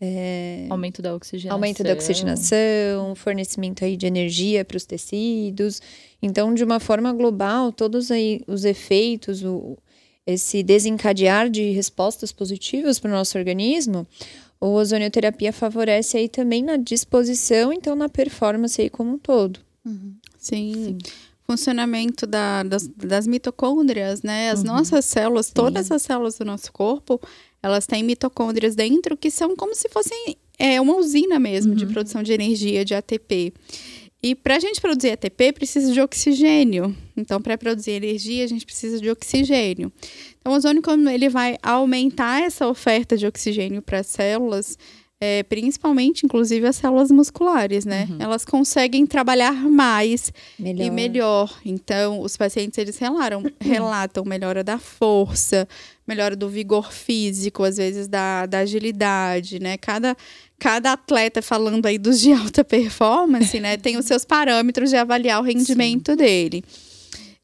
é, Aumento da oxigenação. aumento da oxigenação, fornecimento aí de energia para os tecidos. Então, de uma forma global, todos aí os efeitos, o, esse desencadear de respostas positivas para o nosso organismo, a ozonioterapia favorece aí também na disposição, então na performance aí como um todo. Sim. funcionamento da, das, das mitocôndrias, né? As nossas células, todas as células do nosso corpo, elas têm mitocôndrias dentro que são como se fossem é, uma usina mesmo de produção de energia, de ATP. E para a gente produzir ATP, precisa de oxigênio. Então, para produzir energia, a gente precisa de oxigênio. Então, o ozônio, como ele vai aumentar essa oferta de oxigênio para as células, é, principalmente, inclusive, as células musculares, né? Elas conseguem trabalhar mais Melhor. e melhor. Então, os pacientes, eles relatam, relatam melhora da força, melhora do vigor físico, às vezes da, da agilidade, né? Cada, cada atleta falando aí dos de alta performance, né? Tem os seus parâmetros de avaliar o rendimento dele.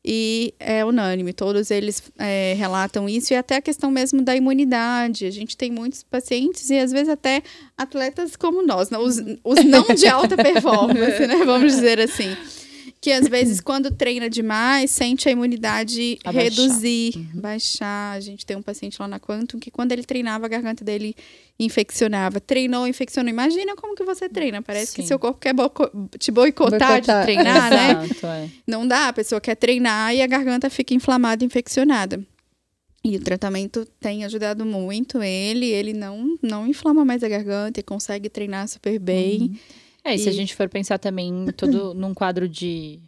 E é unânime, todos eles é, relatam isso, e até a questão mesmo da imunidade. A gente tem muitos pacientes e às vezes até atletas como nós, né? os, os não de alta performance, né? Vamos dizer assim. Que às vezes, quando treina demais, sente a imunidade reduzir, baixar. A gente tem um paciente lá na Quantum que quando ele treinava, a garganta dele infeccionava. Treinou, infeccionou. Imagina como que você treina. Parece que Sim. seu corpo quer te boicotar, de Boicotar. treinar, né? Exato, é. Não dá, a pessoa quer treinar e a garganta fica inflamada, infeccionada. E o tratamento tem ajudado muito ele, ele não, não inflama mais a garganta e consegue treinar super bem. É, e se a E- gente for pensar também todo num quadro de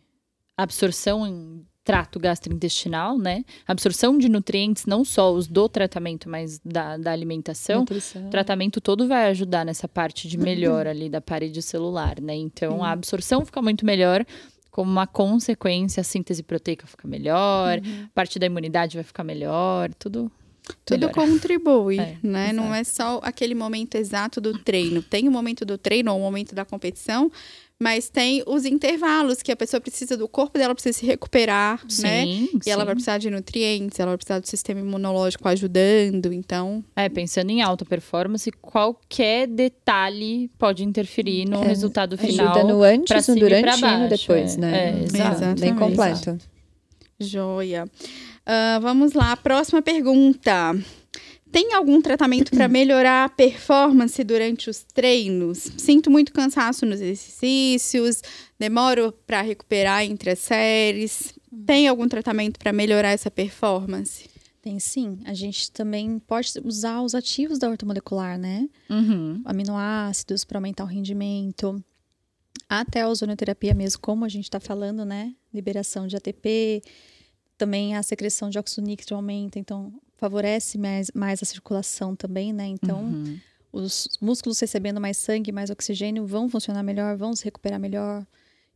absorção em trato gastrointestinal, né? Absorção de nutrientes, não só os do tratamento, mas da, da alimentação. Nutrição. O tratamento todo vai ajudar nessa parte de melhora ali da parede celular, né? Então a absorção fica muito melhor. Como uma consequência, a síntese proteica fica melhor, Uhum. a parte da imunidade vai ficar melhor, tudo. Tudo melhora. contribui, É, né? Não é só aquele momento exato do treino. Tem o momento do treino ou o momento da competição, mas tem os intervalos que a pessoa precisa do corpo dela precisa se recuperar, né? Sim, E ela sim. vai precisar de nutrientes, ela vai precisar do sistema imunológico ajudando, então É, pensando em alta performance, qualquer detalhe pode interferir no É, resultado final. Ajuda no pra antes, no e durante e no baixo, depois, é. né? É, exato. Bem completo. Joia. Ah, vamos lá, próxima pergunta. Tem algum tratamento para melhorar a performance durante os treinos? Sinto muito cansaço nos exercícios, demoro para recuperar entre as séries. Tem algum tratamento para melhorar essa performance? Tem sim. A gente também pode usar os ativos da ortomolecular, né? Uhum. Aminoácidos para aumentar o rendimento. Até a ozonoterapia mesmo, como a gente está falando, né? Liberação de ATP. Também a secreção de óxido nítrico aumenta, então favorece mais, mais a circulação também, né? Então, Uhum. os músculos recebendo mais sangue, mais oxigênio, vão funcionar melhor, vão se recuperar melhor.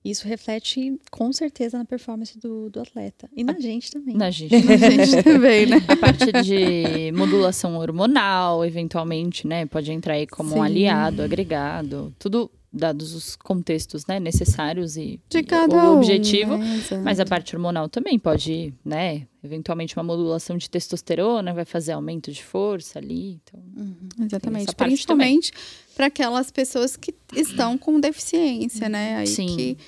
Isso reflete com certeza na performance do, do atleta. E na gente também. Na gente. A gente também, né? A parte de modulação hormonal, eventualmente, né? Pode entrar aí como Sim. um aliado, agregado. Tudo dados os contextos né, necessários e, De cada o um, objetivo. né? Exato. Mas a parte hormonal também pode, né? Eventualmente uma modulação de testosterona vai fazer aumento de força ali. Então, Exatamente. essa parte Principalmente para aquelas pessoas que estão com deficiência, né? Aí Sim. que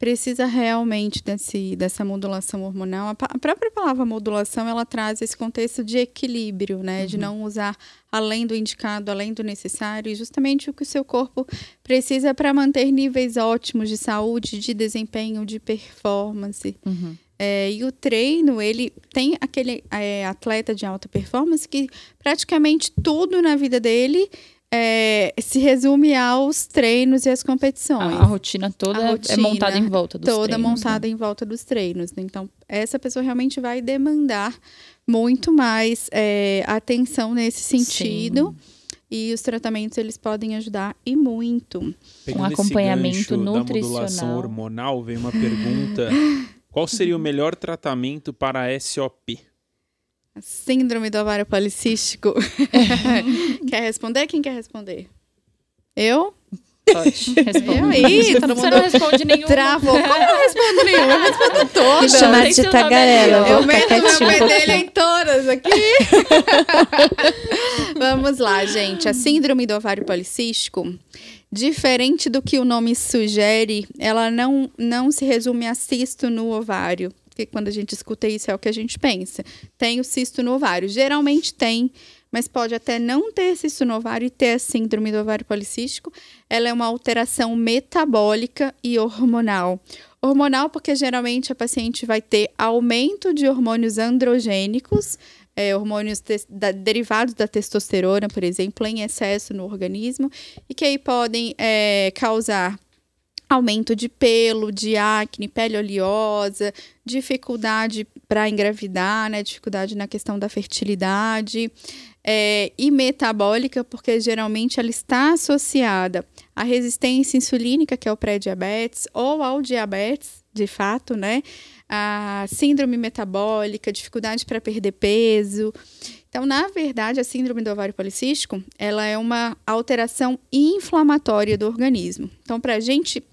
precisa realmente desse, dessa modulação hormonal. A, a própria palavra modulação, ela traz esse contexto de equilíbrio, né? De não usar além do indicado, além do necessário, e justamente o que o seu corpo precisa para manter níveis ótimos de saúde, de desempenho, de performance. uhum. É, e o treino, ele tem aquele é, atleta de alta performance que praticamente tudo na vida dele é, se resume aos treinos e às a, competições. a rotina toda A é rotina montada em volta dos toda treinos, né? montada em volta dos treinos. né? Então, essa pessoa realmente vai demandar muito mais é, atenção nesse sentido. E os tratamentos, eles podem ajudar e muito. Pegando esse acompanhamento gancho Da modulação nutricional. hormonal, veio uma pergunta. Qual seria o melhor tratamento para a SOP? Síndrome do ovário policístico. quer responder? Quem quer responder? Eu? Pode, responde. Eu? Ih, todo Você mundo não responde nenhum. travou. Como eu respondo nenhuma? Eu respondo todas. Chamar de tagarela. Eu meto meu pedelho em todas aqui. Vamos lá, gente. A síndrome do ovário policístico, diferente do que o nome sugere, ela não, não se resume a cisto no ovário. Porque quando a gente escuta isso, é o que a gente pensa. Tem o cisto no ovário. Geralmente tem, mas pode até não ter cisto no ovário e ter a síndrome do ovário policístico. Ela é uma alteração metabólica e hormonal. Hormonal, porque geralmente a paciente vai ter aumento de hormônios androgênicos, é, hormônios da, derivados da testosterona, por exemplo, em excesso no organismo, e que aí podem é, causar aumento de pelo, de acne, pele oleosa, dificuldade para engravidar, né? Dificuldade na questão da fertilidade. É, e metabólica, porque geralmente ela está associada à resistência insulínica, que é o pré-diabetes, ou ao diabetes, de fato, né? A síndrome metabólica, dificuldade para perder peso. Então, na verdade, a síndrome do ovário policístico, ela é uma alteração inflamatória do organismo. Então, para a gente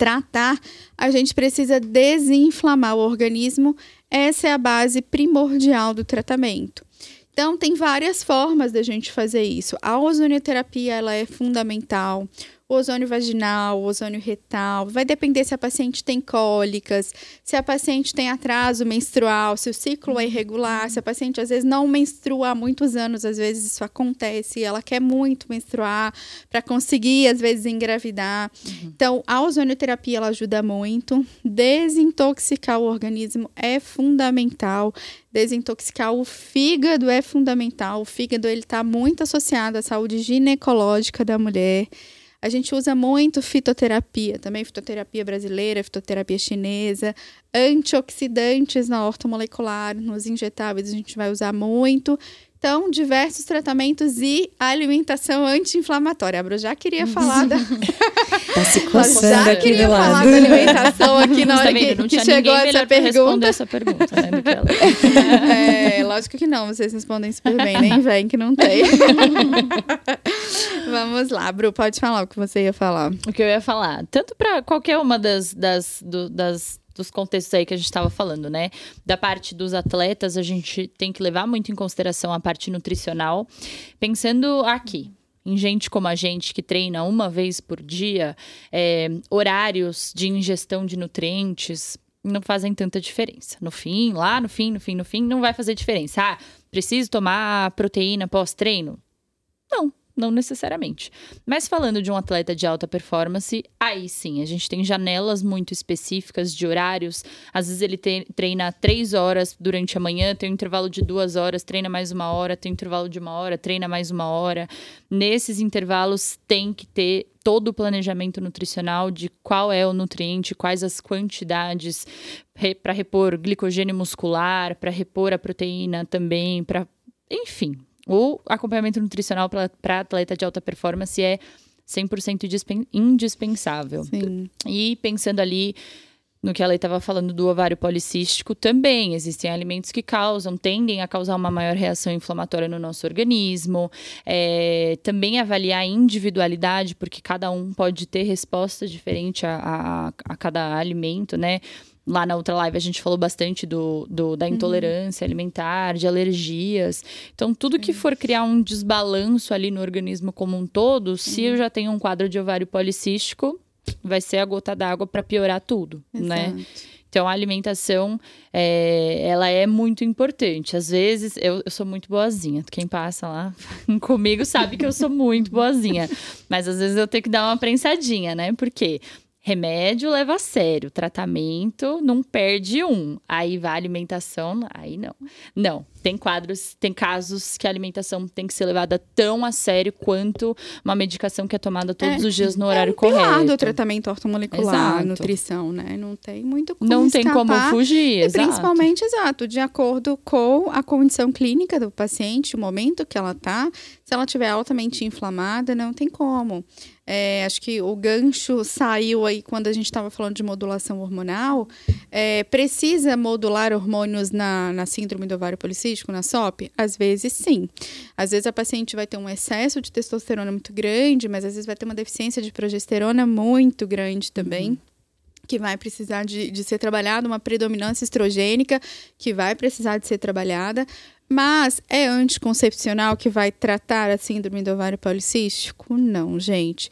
tratar, a gente precisa desinflamar o organismo. Essa é a base primordial do tratamento. Então, tem várias formas da gente fazer isso. A ozonioterapia ela é fundamental o ozônio vaginal, o ozônio retal. Vai depender se a paciente tem cólicas, se a paciente tem atraso menstrual, se o ciclo é irregular, se a paciente às vezes não menstrua há muitos anos, às vezes isso acontece, ela quer muito menstruar para conseguir às vezes engravidar. Uhum. Então, a ozonioterapia ela ajuda muito. Desintoxicar o organismo é fundamental desintoxicar o fígado é fundamental. O fígado ele está muito associado à saúde ginecológica da mulher. A gente usa muito fitoterapia, também fitoterapia brasileira, fitoterapia chinesa, antioxidantes na ortomolecular, nos injetáveis a gente vai usar muito. Então, diversos tratamentos e alimentação anti-inflamatória. A Bru já queria falar da. tá se coçando já aqui queria falar lado. da alimentação aqui na hora que, Não que chegou essa pergunta. essa pergunta, né, do que ela. É, lógico que não, vocês respondem super bem, nem vem que não tem. Vamos lá, Bru, pode falar o que você ia falar. O que eu ia falar, tanto para qualquer uma das, das, do, das dos contextos aí que a gente estava falando, né? Da parte dos atletas, a gente tem que levar muito em consideração a parte nutricional. Pensando aqui, em gente como a gente que treina uma vez por dia, é, horários de ingestão de nutrientes não fazem tanta diferença. No fim, lá no fim, no fim, no fim, não vai fazer diferença. Ah, preciso tomar proteína pós-treino? Não, não necessariamente. Mas falando de um atleta de alta performance, aí sim, a gente tem janelas muito específicas de horários. Às vezes ele treina três horas durante a manhã, tem um intervalo de duas horas, treina mais uma hora, tem um intervalo de uma hora, treina mais uma hora. Nesses intervalos tem que ter todo o planejamento nutricional de qual é o nutriente, quais as quantidades para repor glicogênio muscular, para repor a proteína também, para enfim, o acompanhamento nutricional para atleta de alta performance é 100% indispensável. Sim. E pensando ali no que ela estava falando do ovário policístico, também existem alimentos que causam, tendem a causar uma maior reação inflamatória no nosso organismo. É, também avaliar a individualidade, porque cada um pode ter resposta diferente a, a, a cada alimento, né? Lá na outra live a gente falou bastante do, do da intolerância uhum. alimentar, de alergias. Então, tudo que for criar um desbalanço ali no organismo como um todo, uhum. se eu já tenho um quadro de ovário policístico, vai ser a gota d'água para piorar tudo, né? Exato. né? Então, a alimentação, é, ela é muito importante. Às vezes, eu, eu, sou muito boazinha. Quem passa lá comigo sabe que eu sou muito boazinha. Mas, às vezes, eu tenho que dar uma prensadinha, né? Porque Remédio leva a sério, tratamento não perde um. Aí vai alimentação, aí não. Não, tem quadros, tem casos que a alimentação tem que ser levada tão a sério quanto uma medicação que é tomada todos é, os dias no horário é um correto. do tratamento ortomolecular, exato. nutrição, né? Não tem muito como Não escapar, tem como fugir, e exato. principalmente, exato, de acordo com a condição clínica do paciente, o momento que ela tá, se ela estiver altamente inflamada, não tem como. É, acho que o gancho saiu aí quando a gente estava falando de modulação hormonal. É, precisa modular hormônios na, na síndrome do ovário policístico, na SOP? Às vezes sim. Às vezes a paciente vai ter um excesso de testosterona muito grande, mas às vezes vai ter uma deficiência de progesterona muito grande também. Uhum que vai precisar de, de ser trabalhada, uma predominância estrogênica que vai precisar de ser trabalhada. Mas é anticoncepcional que vai tratar a síndrome do ovário policístico? Não, gente.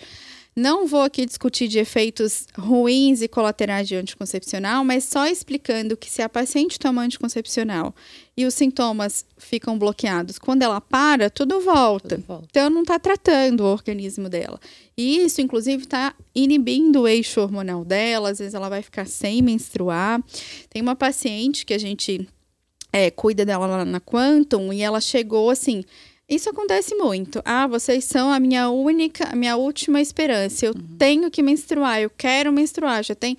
Não vou aqui discutir de efeitos ruins e colaterais de anticoncepcional, mas só explicando que se a paciente toma anticoncepcional e os sintomas ficam bloqueados, quando ela para, tudo volta. Tudo volta. Então, não está tratando o organismo dela. E isso, inclusive, está inibindo o eixo hormonal dela. Às vezes, ela vai ficar sem menstruar. Tem uma paciente que a gente é, cuida dela lá na Quantum e ela chegou assim. Isso acontece muito. Ah, vocês são a minha única, a minha última esperança. Eu tenho que menstruar, eu quero menstruar. Já tem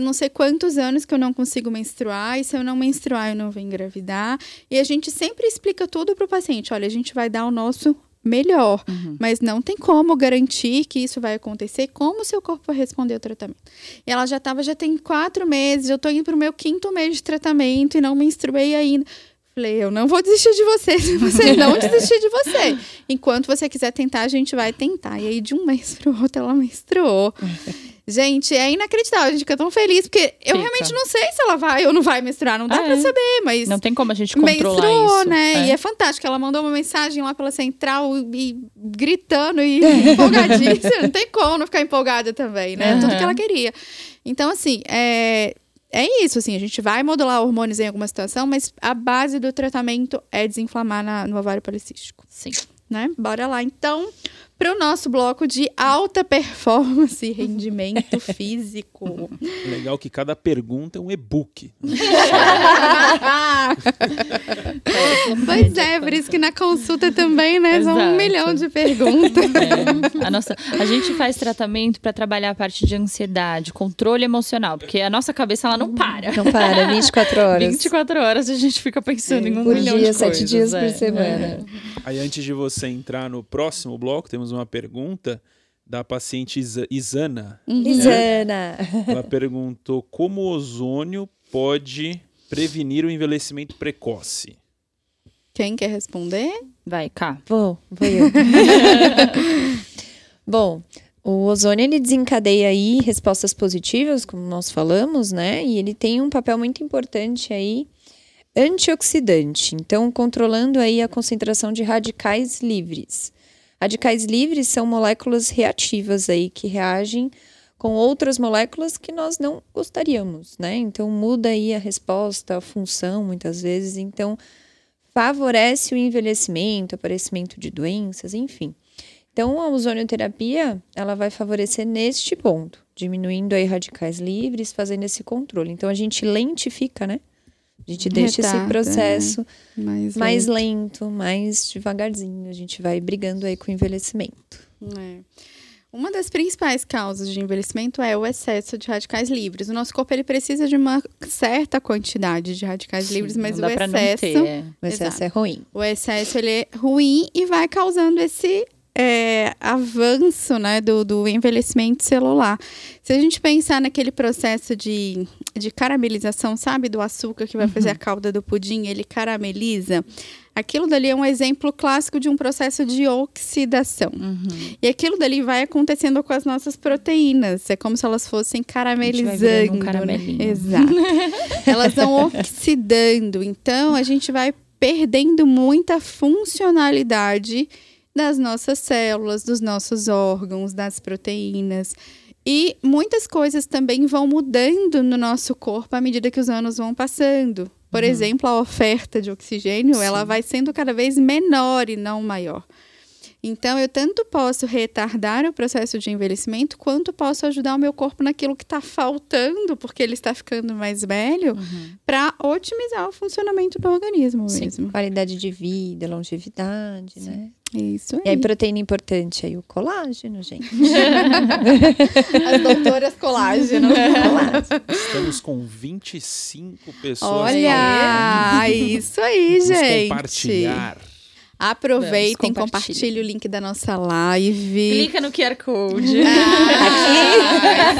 não sei quantos anos que eu não consigo menstruar, e se eu não menstruar, eu não vou engravidar. E a gente sempre explica tudo pro paciente. Olha, a gente vai dar o nosso melhor, mas não tem como garantir que isso vai acontecer, como o seu corpo vai responder ao tratamento. E ela já estava, já tem quatro meses, eu tô indo pro meu quinto mês de tratamento e não menstruei ainda. Falei, eu não vou desistir de você se você não desistir de você. Enquanto você quiser tentar, a gente vai tentar. E aí, de um mês pro outro, ela menstruou. Gente, é inacreditável. A gente fica tão feliz, porque eu Fica. realmente não sei se ela vai ou não vai menstruar. Não dá Ah, pra é. saber, mas Não tem como a gente controlar menstruou, isso. né? É. E é fantástico. Ela mandou uma mensagem lá pela central e gritando e empolgadíssima. não tem como não ficar empolgada também, né? Tudo Aham. que ela queria. Então, assim, é. É isso, assim, a gente vai modular hormônios em alguma situação, mas a base do tratamento é desinflamar na- no ovário policístico, Sim. né? Bora lá, então, para o nosso bloco de alta performance e rendimento físico. Legal que cada pergunta é um e-book. pois é, por isso que na consulta também, né? São um milhão de perguntas. É, a, nossa, a gente faz tratamento para trabalhar a parte de ansiedade, controle emocional, porque a nossa cabeça ela não para. Não para, 24 horas. 24 horas a gente fica pensando em um por milhão dia, de sete coisas. dias é. por semana. Aí, antes de você entrar no próximo bloco, temos uma pergunta da paciente Isa- Isana. Isana. Ela perguntou como o ozônio pode prevenir o envelhecimento precoce. Quem quer responder? Vai, cá. Vou, vou eu. Bom, o ozônio ele desencadeia aí respostas positivas, como nós falamos, né? E ele tem um papel muito importante aí antioxidante. Então, controlando aí a concentração de radicais livres. Radicais livres são moléculas reativas aí que reagem com outras moléculas que nós não gostaríamos, né? Então muda aí a resposta, a função muitas vezes. Então favorece o envelhecimento, aparecimento de doenças, enfim. Então, a ozonioterapia, ela vai favorecer neste ponto, diminuindo aí radicais livres, fazendo esse controle. Então, a gente lentifica, né? A gente deixa Retarda, esse processo Mais, mais lento, mais devagarzinho. A gente vai brigando aí com o envelhecimento. É. Uma das principais causas de envelhecimento é o excesso de radicais livres. O nosso corpo ele precisa de uma certa quantidade de radicais livres, mas o excesso, ter, é. O excesso Exato. é ruim. o excesso ele é ruim e vai causando esse é, avanço né, do, do envelhecimento celular. Se a gente pensar naquele processo de, de caramelização, sabe, do açúcar que vai fazer a calda do pudim, ele carameliza. Aquilo dali é um exemplo clássico de um processo de oxidação. Uhum. E aquilo dali vai acontecendo com as nossas proteínas. É como se elas fossem caramelizando. um né? Exato. elas vão oxidando. Então, a gente vai perdendo muita funcionalidade das nossas células, dos nossos órgãos, das proteínas. E muitas coisas também vão mudando no nosso corpo à medida que os anos vão passando. Por exemplo, a oferta de oxigênio, ela vai sendo cada vez menor e não maior. Então, eu tanto posso retardar o processo de envelhecimento, quanto posso ajudar o meu corpo naquilo que está faltando, porque ele está ficando mais velho, para otimizar o funcionamento do organismo Sim, mesmo. qualidade de vida, longevidade, né? Isso E aí, aí. proteína importante aí, o colágeno, gente. As doutoras colágeno. Estamos com 25 pessoas. Olha, isso aí, Vamos gente. compartilhar. Aproveitem, Vamos, compartilhe compartilhe. o link da nossa live. Clica no QR Code. Ah,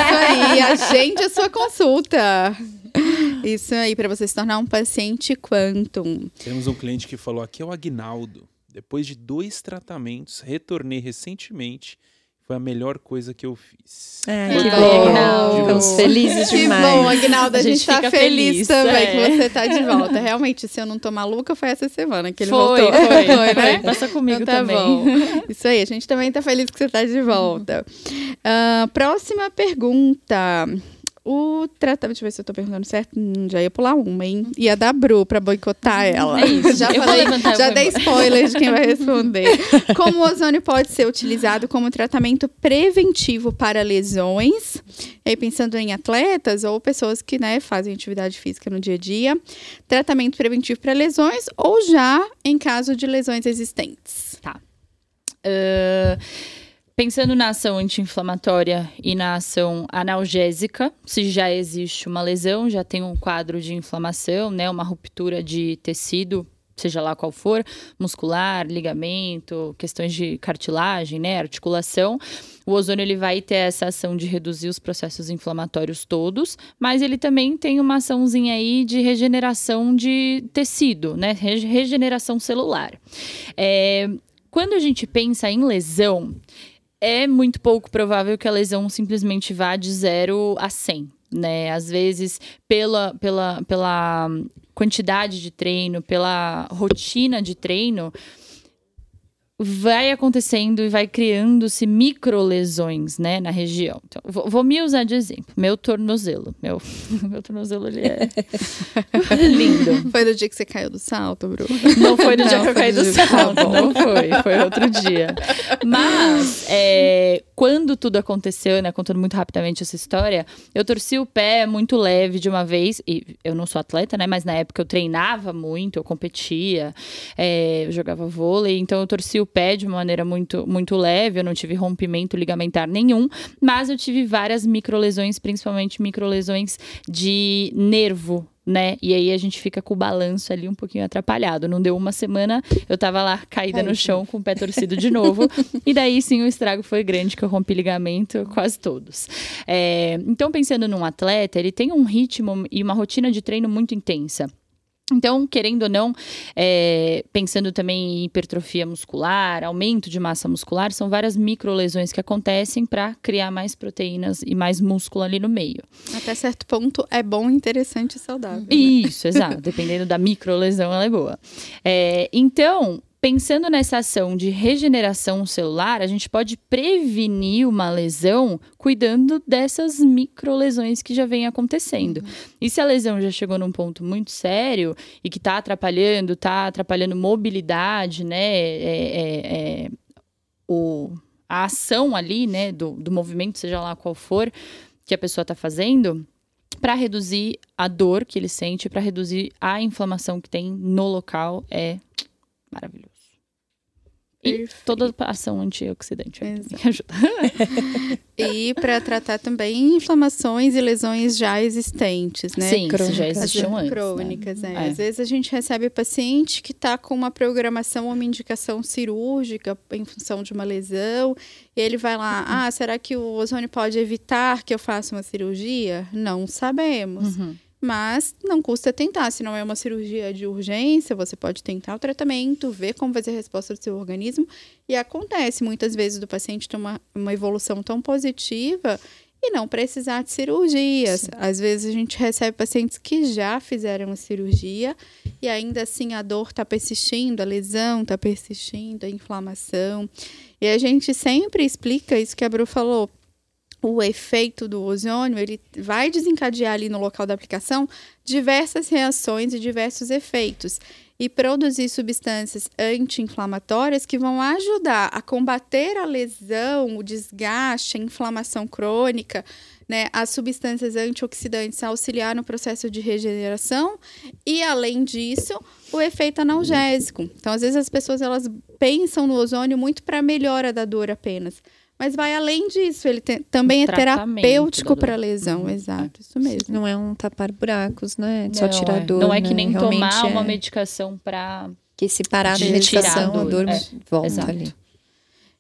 isso aí, agende a sua consulta. Isso aí, para você se tornar um paciente quantum. Temos um cliente que falou aqui é o Agnaldo. Depois de dois tratamentos, retornei recentemente. Foi a melhor coisa que eu fiz. Ah, Que que bom. bom. Ficamos felizes Que demais. bom, Agnaldo, a, A gente, gente tá fica feliz, feliz, também é. que você tá de volta. Realmente, se eu não tô maluca, foi essa semana que ele Foi, voltou. foi, né? foi. Passa comigo Então tá também. bom. Isso aí, a gente também tá feliz que você tá de volta. Uh, próxima pergunta. O tratamento. Deixa eu ver se eu tô perguntando certo. Hum, já ia pular uma, hein? Ia dar Bru pra boicotar ela. É isso. Já Eu falei, já dei spoiler de quem vai responder. Como o ozônio pode ser utilizado como tratamento preventivo para lesões? E aí, pensando em atletas ou pessoas que né, fazem atividade física no dia a dia. Tratamento preventivo para lesões ou já em caso de lesões existentes? Ah, pensando na ação anti-inflamatória e na ação analgésica, se já existe uma lesão, já tem um quadro de inflamação, né, uma ruptura de tecido, seja lá qual for, muscular, ligamento, questões de cartilagem, né, articulação, o ozônio ele vai ter essa ação de reduzir os processos inflamatórios todos, mas ele também tem uma açãozinha aí de regeneração de tecido, né, rege- regeneração celular. É, quando a gente pensa em lesão, é muito pouco provável que a lesão simplesmente vá de 0 a 100. Né? Às vezes, pela, pela, pela quantidade de treino, pela rotina de treino, vai acontecendo e vai criando-se microlesões, né, na região. Então, vou, vou me usar de exemplo. Meu tornozelo. Meu, meu tornozelo, ele é lindo. Foi do dia que você caiu do salto, Bru? Não foi no dia Não, que eu caí no do dia que- salto, não foi, foi outro dia. Mas, é, quando tudo aconteceu, né, contando muito rapidamente essa história, eu torci o pé muito leve de uma vez, e eu não sou atleta, né, mas na época eu treinava muito, eu competia, é, eu jogava vôlei, então eu torci o pé de uma maneira muito, muito leve, eu não tive rompimento ligamentar nenhum, mas eu tive várias microlesões, principalmente microlesões de nervo, né? E aí a gente fica com o balanço ali um pouquinho atrapalhado. Não deu uma semana, eu tava lá caída no chão com o pé torcido de novo. e daí sim o estrago foi grande, que eu rompi ligamento quase todos. É, então, pensando num atleta, ele tem um ritmo e uma rotina de treino muito intensa. Então, querendo ou não, é, pensando também em hipertrofia muscular, aumento de massa muscular, são várias microlesões que acontecem para criar mais proteínas e mais músculo ali no meio. Até certo ponto é bom, interessante e saudável. né? Isso, exato. Dependendo da microlesão, ela é boa. É, então, pensando nessa ação de regeneração celular, a gente pode prevenir uma lesão cuidando dessas microlesões que já vem acontecendo. E se a lesão já chegou num ponto muito sério e que está atrapalhando, está atrapalhando mobilidade, né? é- é- é, o, a ação ali, né, do, do movimento, seja lá qual for, que a pessoa está fazendo, para reduzir a dor que ele sente, para reduzir a inflamação que tem no local, é maravilhoso. E Perfeito. toda a ação antioxidante ajuda. E para tratar também inflamações e lesões já existentes, né? Sim, isso já Crônicas, existiam As antes. né? crônicas, é. É. Às vezes a gente recebe paciente que está com uma programação ou uma indicação cirúrgica em função de uma lesão, e ele vai lá, Uhum. ah, será que o ozônio pode evitar que eu faça uma cirurgia? Não sabemos. Uhum. Mas não custa tentar. Se não é uma cirurgia de urgência, você pode tentar o tratamento, ver como vai ser a resposta do seu organismo. E acontece muitas vezes do paciente ter uma, uma evolução tão positiva e não precisar de cirurgias. Às vezes a gente recebe pacientes que já fizeram a cirurgia e ainda assim a dor está persistindo, a lesão está persistindo, a inflamação. E a gente sempre explica isso que a Bru falou o efeito do ozônio, ele vai desencadear ali no local da aplicação diversas reações e diversos efeitos e produzir substâncias anti-inflamatórias que vão ajudar a combater a lesão, o desgaste, a inflamação crônica, né? As substâncias antioxidantes auxiliar no processo de regeneração e além disso, o efeito analgésico. Então, às vezes as pessoas elas pensam no ozônio muito para melhora da dor apenas. Mas vai além disso, ele tem- também O é terapêutico para lesão, Uhum, exato, isso mesmo. Não é um tapar buracos, né? Só Não, tirar é. dor. Não é que né? nem Realmente tomar uma é medicação para Que se parar de da medicação, tirar a a dor, dor é. volta Exato. ali.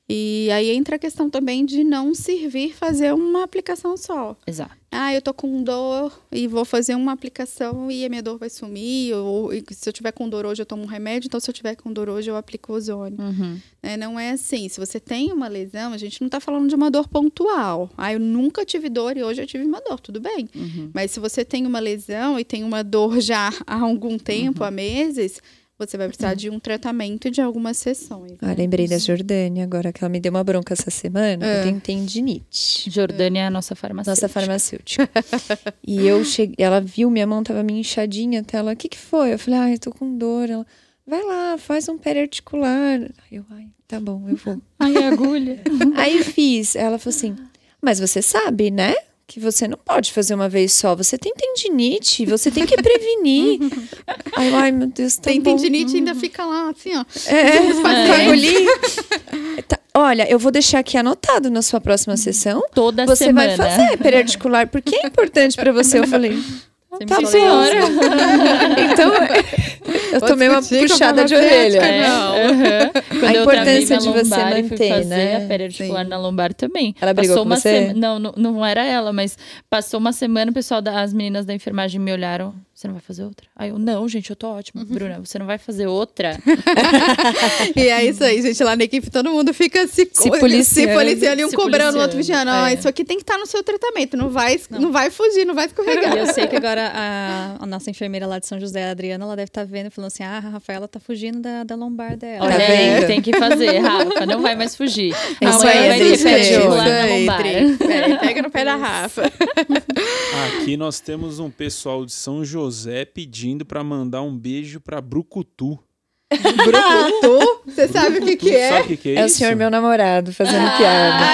E aí entra a questão também de não servir fazer uma aplicação só. Exato. Ah, eu tô com dor e vou fazer uma aplicação e a minha dor vai sumir. Ou se eu tiver com dor hoje, eu tomo um remédio. Então, se eu tiver com dor hoje, eu aplico ozônio. Uhum. né? Não é assim. Se você tem uma lesão, a gente não tá falando de uma dor pontual. Ah, eu nunca tive dor e hoje eu tive uma dor. Tudo bem. Uhum. Mas se você tem uma lesão e tem uma dor já há algum tempo, há meses, você vai precisar de um tratamento e de algumas sessões. Ah, né? lembrei da Jordânia agora, que ela me deu uma bronca essa semana. É. Eu tenho tendinite. Jordânia é a nossa farmacêutica. Nossa farmacêutica. e eu cheguei, ela viu, minha mão tava meio inchadinha até ela, o que que foi? Eu falei, ai, eu tô com dor. Ela, vai lá, faz um periarticular. Aí Eu, ai, tá bom, eu vou. Ai, agulha. Aí fiz. Ela falou assim, mas você sabe, né? Que você não pode fazer uma vez só. Você tem tendinite, você tem que prevenir. Aí eu, ai, meu Deus, tá Tem bom. tendinite e ainda fica lá, assim, ó. É, engolir. Tá, olha, eu vou deixar aqui anotado na sua próxima sessão. Toda Você semana. vai fazer periarticular, porque é importante pra você. Eu falei, Você tá senhora. então, eu Vou tomei uma puxada de orelha. É, Não. aham. Quando A importância de você manter, fazer né? a periarticular Sim. na lombar também. Ela brigou passou com uma você? sema- Não, não, não era ela, mas passou uma semana, o pessoal das meninas da enfermagem me olharam. Você não vai fazer outra? Aí eu, não, gente, eu tô ótima. Bruna, você não vai fazer outra? E é isso aí, gente. Lá na equipe todo mundo fica se, Se policiando. se policiando e um cobrando, o outro vigiando. Ó, é. isso aqui tem que estar no seu tratamento. Não vai, não. vai fugir, não vai E escorregar. eu sei que agora a, a nossa enfermeira lá de São José, a Adriana, ela deve estar vendo e falando assim: ah, a Rafaela tá fugindo da, da lombar dela. Olha Tá tem que fazer, Rafa. Não vai mais fugir. É isso Amanhã aí, vai ter periarticular olho. na lombar. Peraí, pega no pé da Rafa. Aqui nós temos um pessoal de São José pedindo pra mandar um beijo pra Brucutu. Brucutu, você sabe o que, que é? Sabe o que, que é, É o senhor meu namorado fazendo piada.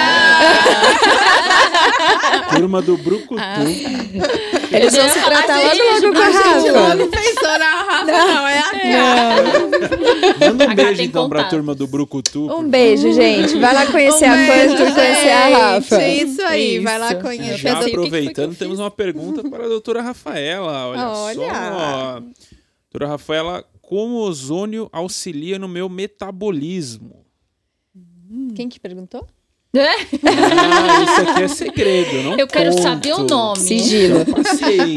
Turma do Brucutu. Eles vão se tratar logo logo com a A gente Rafa. logo pensou na Rafa, não, é a Manda um beijo então pra contato. turma do Brucutu. Um beijo, gente. Vai lá conhecer Um a e conhecer a gente. Rafa. Isso aí, vai lá Isso. conhecer. Já aproveitando, temos uma pergunta para a doutora Rafaela. Olha, Olha. só. Doutora Rafaela, como o ozônio auxilia no meu metabolismo? Quem que perguntou? Ah, isso aqui é segredo, não Eu quero conto. saber o nome. Sigilo.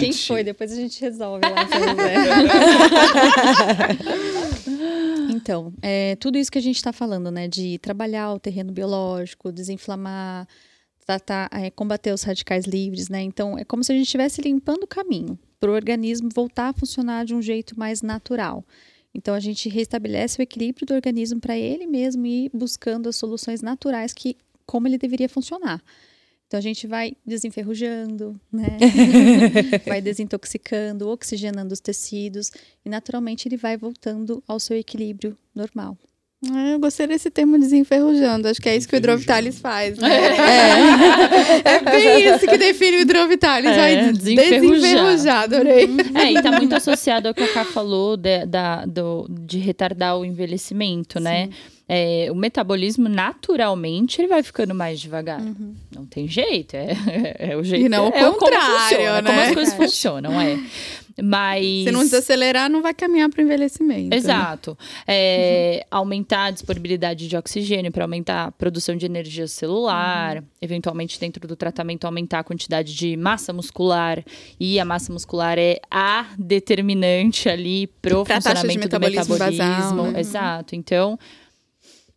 Quem foi? Depois a gente resolve lá. então, é, tudo isso que a gente está falando, né? De trabalhar o terreno biológico, desinflamar, tratar, é, combater os radicais livres, né? Então, é como se a gente estivesse limpando o caminho para o organismo voltar a funcionar de um jeito mais natural. Então, a gente restabelece o equilíbrio do organismo para ele mesmo ir buscando as soluções naturais que como ele deveria funcionar. Então a gente vai desenferrujando, né? vai desintoxicando, oxigenando os tecidos e naturalmente ele vai voltando ao seu equilíbrio normal. Ah, Eu gostei desse termo desenferrujando. Acho que é isso que o Hidrovitalis faz, né? É, bem isso que define o Hidrovitalis. É, vai desenferrujar. desenferrujar, adorei. É, e tá muito associado ao que a Ká falou de, da, do, de retardar o envelhecimento, né? É, o metabolismo, naturalmente, ele vai ficando mais devagar. Não tem jeito, é, é o jeito. E não o é como contrário, funciona, né? Como as coisas Verdade. funcionam, é. Mas... Se não desacelerar, não vai caminhar para o envelhecimento. né? Exato. É, Aumentar a disponibilidade de oxigênio para aumentar a produção de energia celular, eventualmente dentro do tratamento aumentar a quantidade de massa muscular e a massa muscular é a determinante ali taxa de funcionamento do metabolismo metabolismo. basal, né? Exato. Então,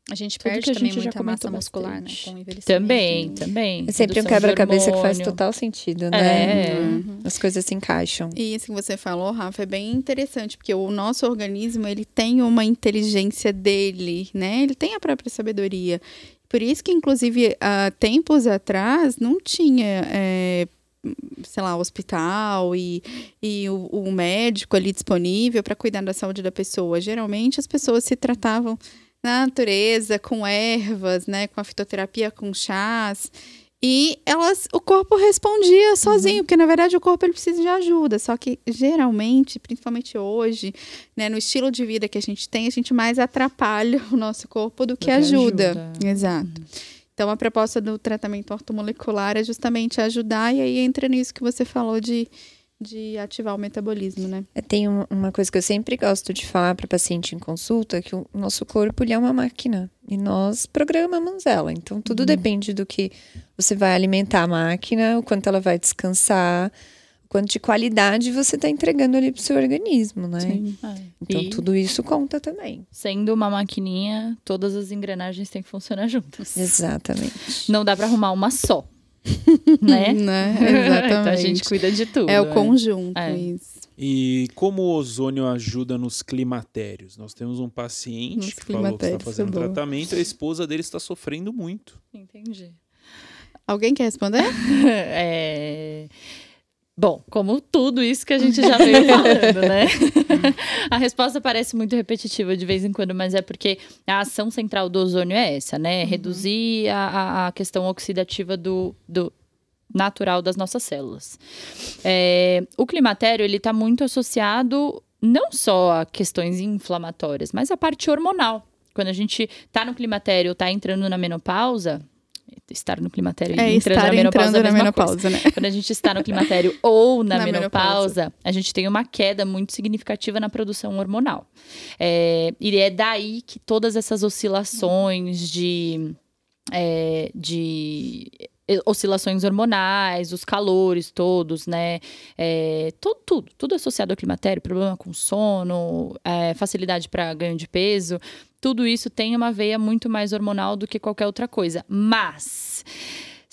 A gente Tudo perde que a também gente muita massa muscular, né? Com o envelhecimento. também, também. É sempre um quebra-cabeça que faz total sentido, né? É. As coisas se encaixam. E isso que você falou, Rafa, é bem interessante, porque o nosso organismo, ele tem uma inteligência dele, né? Ele tem a própria sabedoria. Por isso que, inclusive, há tempos atrás, não tinha, é, sei lá, hospital e, e o, o médico ali disponível para cuidar da saúde da pessoa. Geralmente, as pessoas se tratavam na natureza, com ervas, né? Com a fitoterapia, com chás. E elas, o corpo respondia sozinho, porque na verdade o corpo ele precisa de ajuda. Só que geralmente, principalmente hoje, né, no estilo de vida que a gente tem, a gente mais atrapalha o nosso corpo do que, que ajuda. ajuda. Exato. Então a proposta do tratamento ortomolecular é justamente ajudar, e aí entra nisso que você falou de, de ativar o metabolismo, né? É, Tem um- uma coisa que eu sempre gosto de falar para paciente em consulta, que o nosso corpo ele é uma máquina e nós programamos ela. Então tudo depende do que você vai alimentar a máquina, o quanto ela vai descansar, o quanto de qualidade você está entregando ali pro seu organismo, né? É. Então E tudo isso conta também. sendo uma maquininha, todas as engrenagens têm que funcionar juntas. Exatamente. Não dá para arrumar uma só. né? né? então a Exatamente. gente cuida de tudo. é o né? conjunto, É. isso. E como o ozônio ajuda nos climatérios? Nós temos um paciente Nos que falou que está climatérios, fazendo é tratamento e a esposa dele está sofrendo muito. Entendi. Alguém quer responder? É... Bom, como tudo isso que a gente já veio falando, né? a resposta parece muito repetitiva de vez em quando, mas é porque a ação central do ozônio é essa, né? Reduzir a, a- a questão oxidativa do, do natural das nossas células. É, o climatério, ele está muito associado não só a questões inflamatórias, mas a parte hormonal. Quando a gente está no climatério, está entrando na menopausa, estar no climatério e É entrando estar na menopausa entrando é a na mesma coisa. menopausa, né? Quando a gente está no climatério ou na, Na menopausa, a gente tem uma queda muito significativa na produção hormonal. É, e é daí que todas essas oscilações de. é, de oscilações hormonais, os calores todos, né? É, to- tudo, tudo associado ao climatério, problema com sono, é, facilidade para ganho de peso, tudo isso tem uma veia muito mais hormonal do que qualquer outra coisa. Mas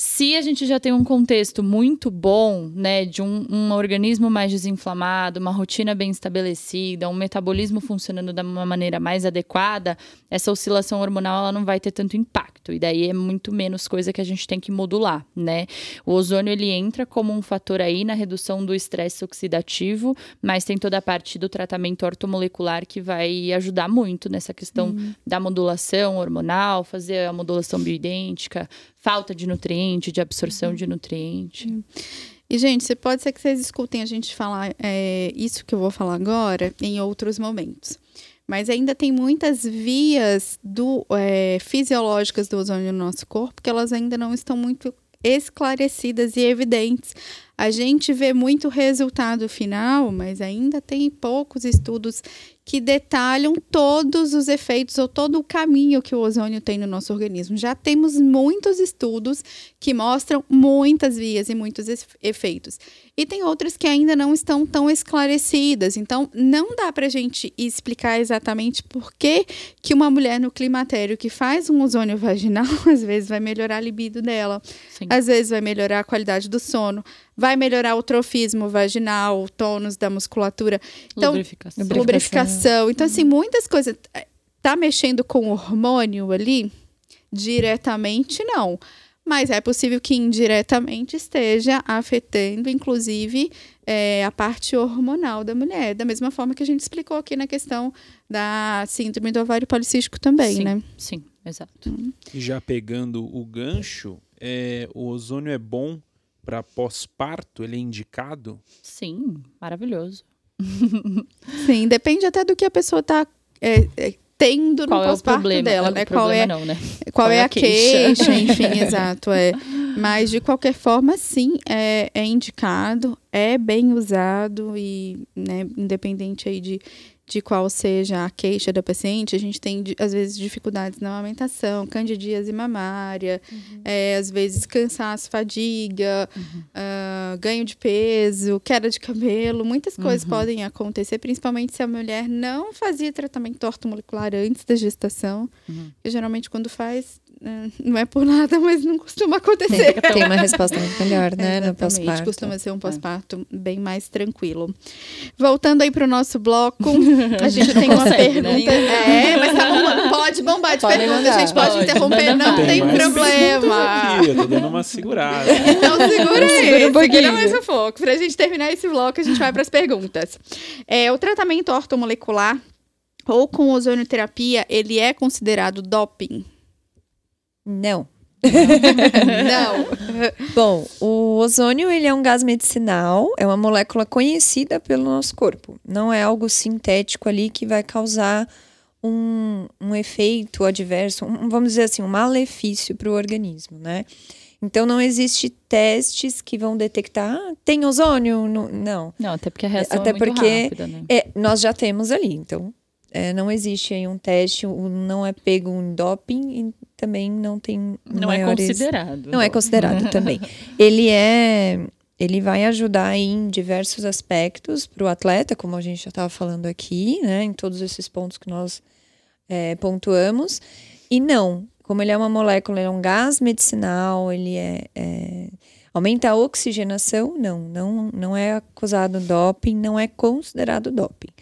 se a gente já tem um contexto muito bom, né, de um, um organismo mais desinflamado, uma rotina bem estabelecida, um metabolismo funcionando de uma maneira mais adequada, essa oscilação hormonal ela não vai ter tanto impacto. E daí é muito menos coisa que a gente tem que modular, né? O ozônio ele entra como um fator aí na redução do estresse oxidativo, mas tem toda a parte do tratamento ortomolecular que vai ajudar muito nessa questão da modulação hormonal, fazer a modulação bioidêntica, falta de nutriente, de absorção de nutriente. E, gente, você pode ser que vocês escutem a gente falar é, isso que eu vou falar agora em outros momentos. Mas ainda tem muitas vias do, é, fisiológicas do ozônio no nosso corpo que elas ainda não estão muito esclarecidas e evidentes. A gente vê muito resultado final, mas ainda tem poucos estudos que detalham todos os efeitos ou todo o caminho que o ozônio tem no nosso organismo. Já temos muitos estudos que mostram muitas vias e muitos efeitos. E tem outras que ainda não estão tão esclarecidas. Então, não dá para a gente explicar exatamente por que, que uma mulher no climatério que faz um ozônio vaginal, às vezes vai melhorar a libido dela, Sim. às vezes vai melhorar a qualidade do sono, vai melhorar o trofismo vaginal, o tônus da musculatura. Então, Lubrificação. Lubrificação. lubrificação. Então, assim, muitas coisas. Tá mexendo com o hormônio ali? Diretamente, não. Mas é possível que indiretamente esteja afetando, inclusive, é, a parte hormonal da mulher. Da mesma forma que a gente explicou aqui na questão da síndrome do ovário policístico também, sim, né? Sim, exato. E já pegando o gancho, é, o ozônio é bom para pós-parto? Ele é indicado? Sim, maravilhoso. Sim, depende até do que a pessoa tá é, é, tendo Qual no é o pós-parto problema? dela, né? Qual é não, né? Qual, é, a queixa, queixa? enfim, exato, é. Mas de qualquer forma, sim, é, é indicado, é bem usado e, né, independente aí de, de qual seja a queixa da paciente, a gente tem, às vezes, dificuldades na amamentação, candidíase mamária, é, às vezes cansaço, fadiga, ah, ganho de peso, queda de cabelo, muitas coisas podem acontecer, principalmente se a mulher não fazia tratamento ortomolecular antes da gestação, que geralmente quando faz, não é por nada, mas não costuma acontecer. Tem uma resposta muito melhor, né? No Exatamente, pós-parto. costuma ser um pós-parto bem mais tranquilo. Voltando aí para o nosso bloco, a gente não tem uma consegue, né? pergunta. É, mas tá bombando. Pode bombar de Pode pergunta, mandar. a gente pode, Pode, interromper, não tem mais problema. eu tô dando uma segurada. Então segura aí, Segura um segura pouquinho. mais um pouco. Pra gente terminar esse bloco, a gente vai para as perguntas. É, o tratamento ortomolecular ou com ozonioterapia, ele é considerado doping? Não. Não. Bom, o ozônio ele é um gás medicinal, é uma molécula conhecida pelo nosso corpo. Não é algo sintético ali que vai causar um, um efeito adverso, um- vamos dizer assim, um malefício para o organismo, né? Então não existe testes que vão detectar, ah, tem ozônio? Não. Não, até porque a reação Até é muito porque rápida, né? É, nós já temos ali, então é, não existe aí um teste, um- não é pego um doping também não tem Não é maiores... considerado. Não é considerado também. Ele é. Ele vai ajudar em diversos aspectos para o atleta, como a gente já estava falando aqui, né? Em todos esses pontos que nós é, pontuamos. E não, como ele é uma molécula, ele é um gás medicinal, ele é, é aumenta a oxigenação, não, não, não é acusado doping, não é considerado doping.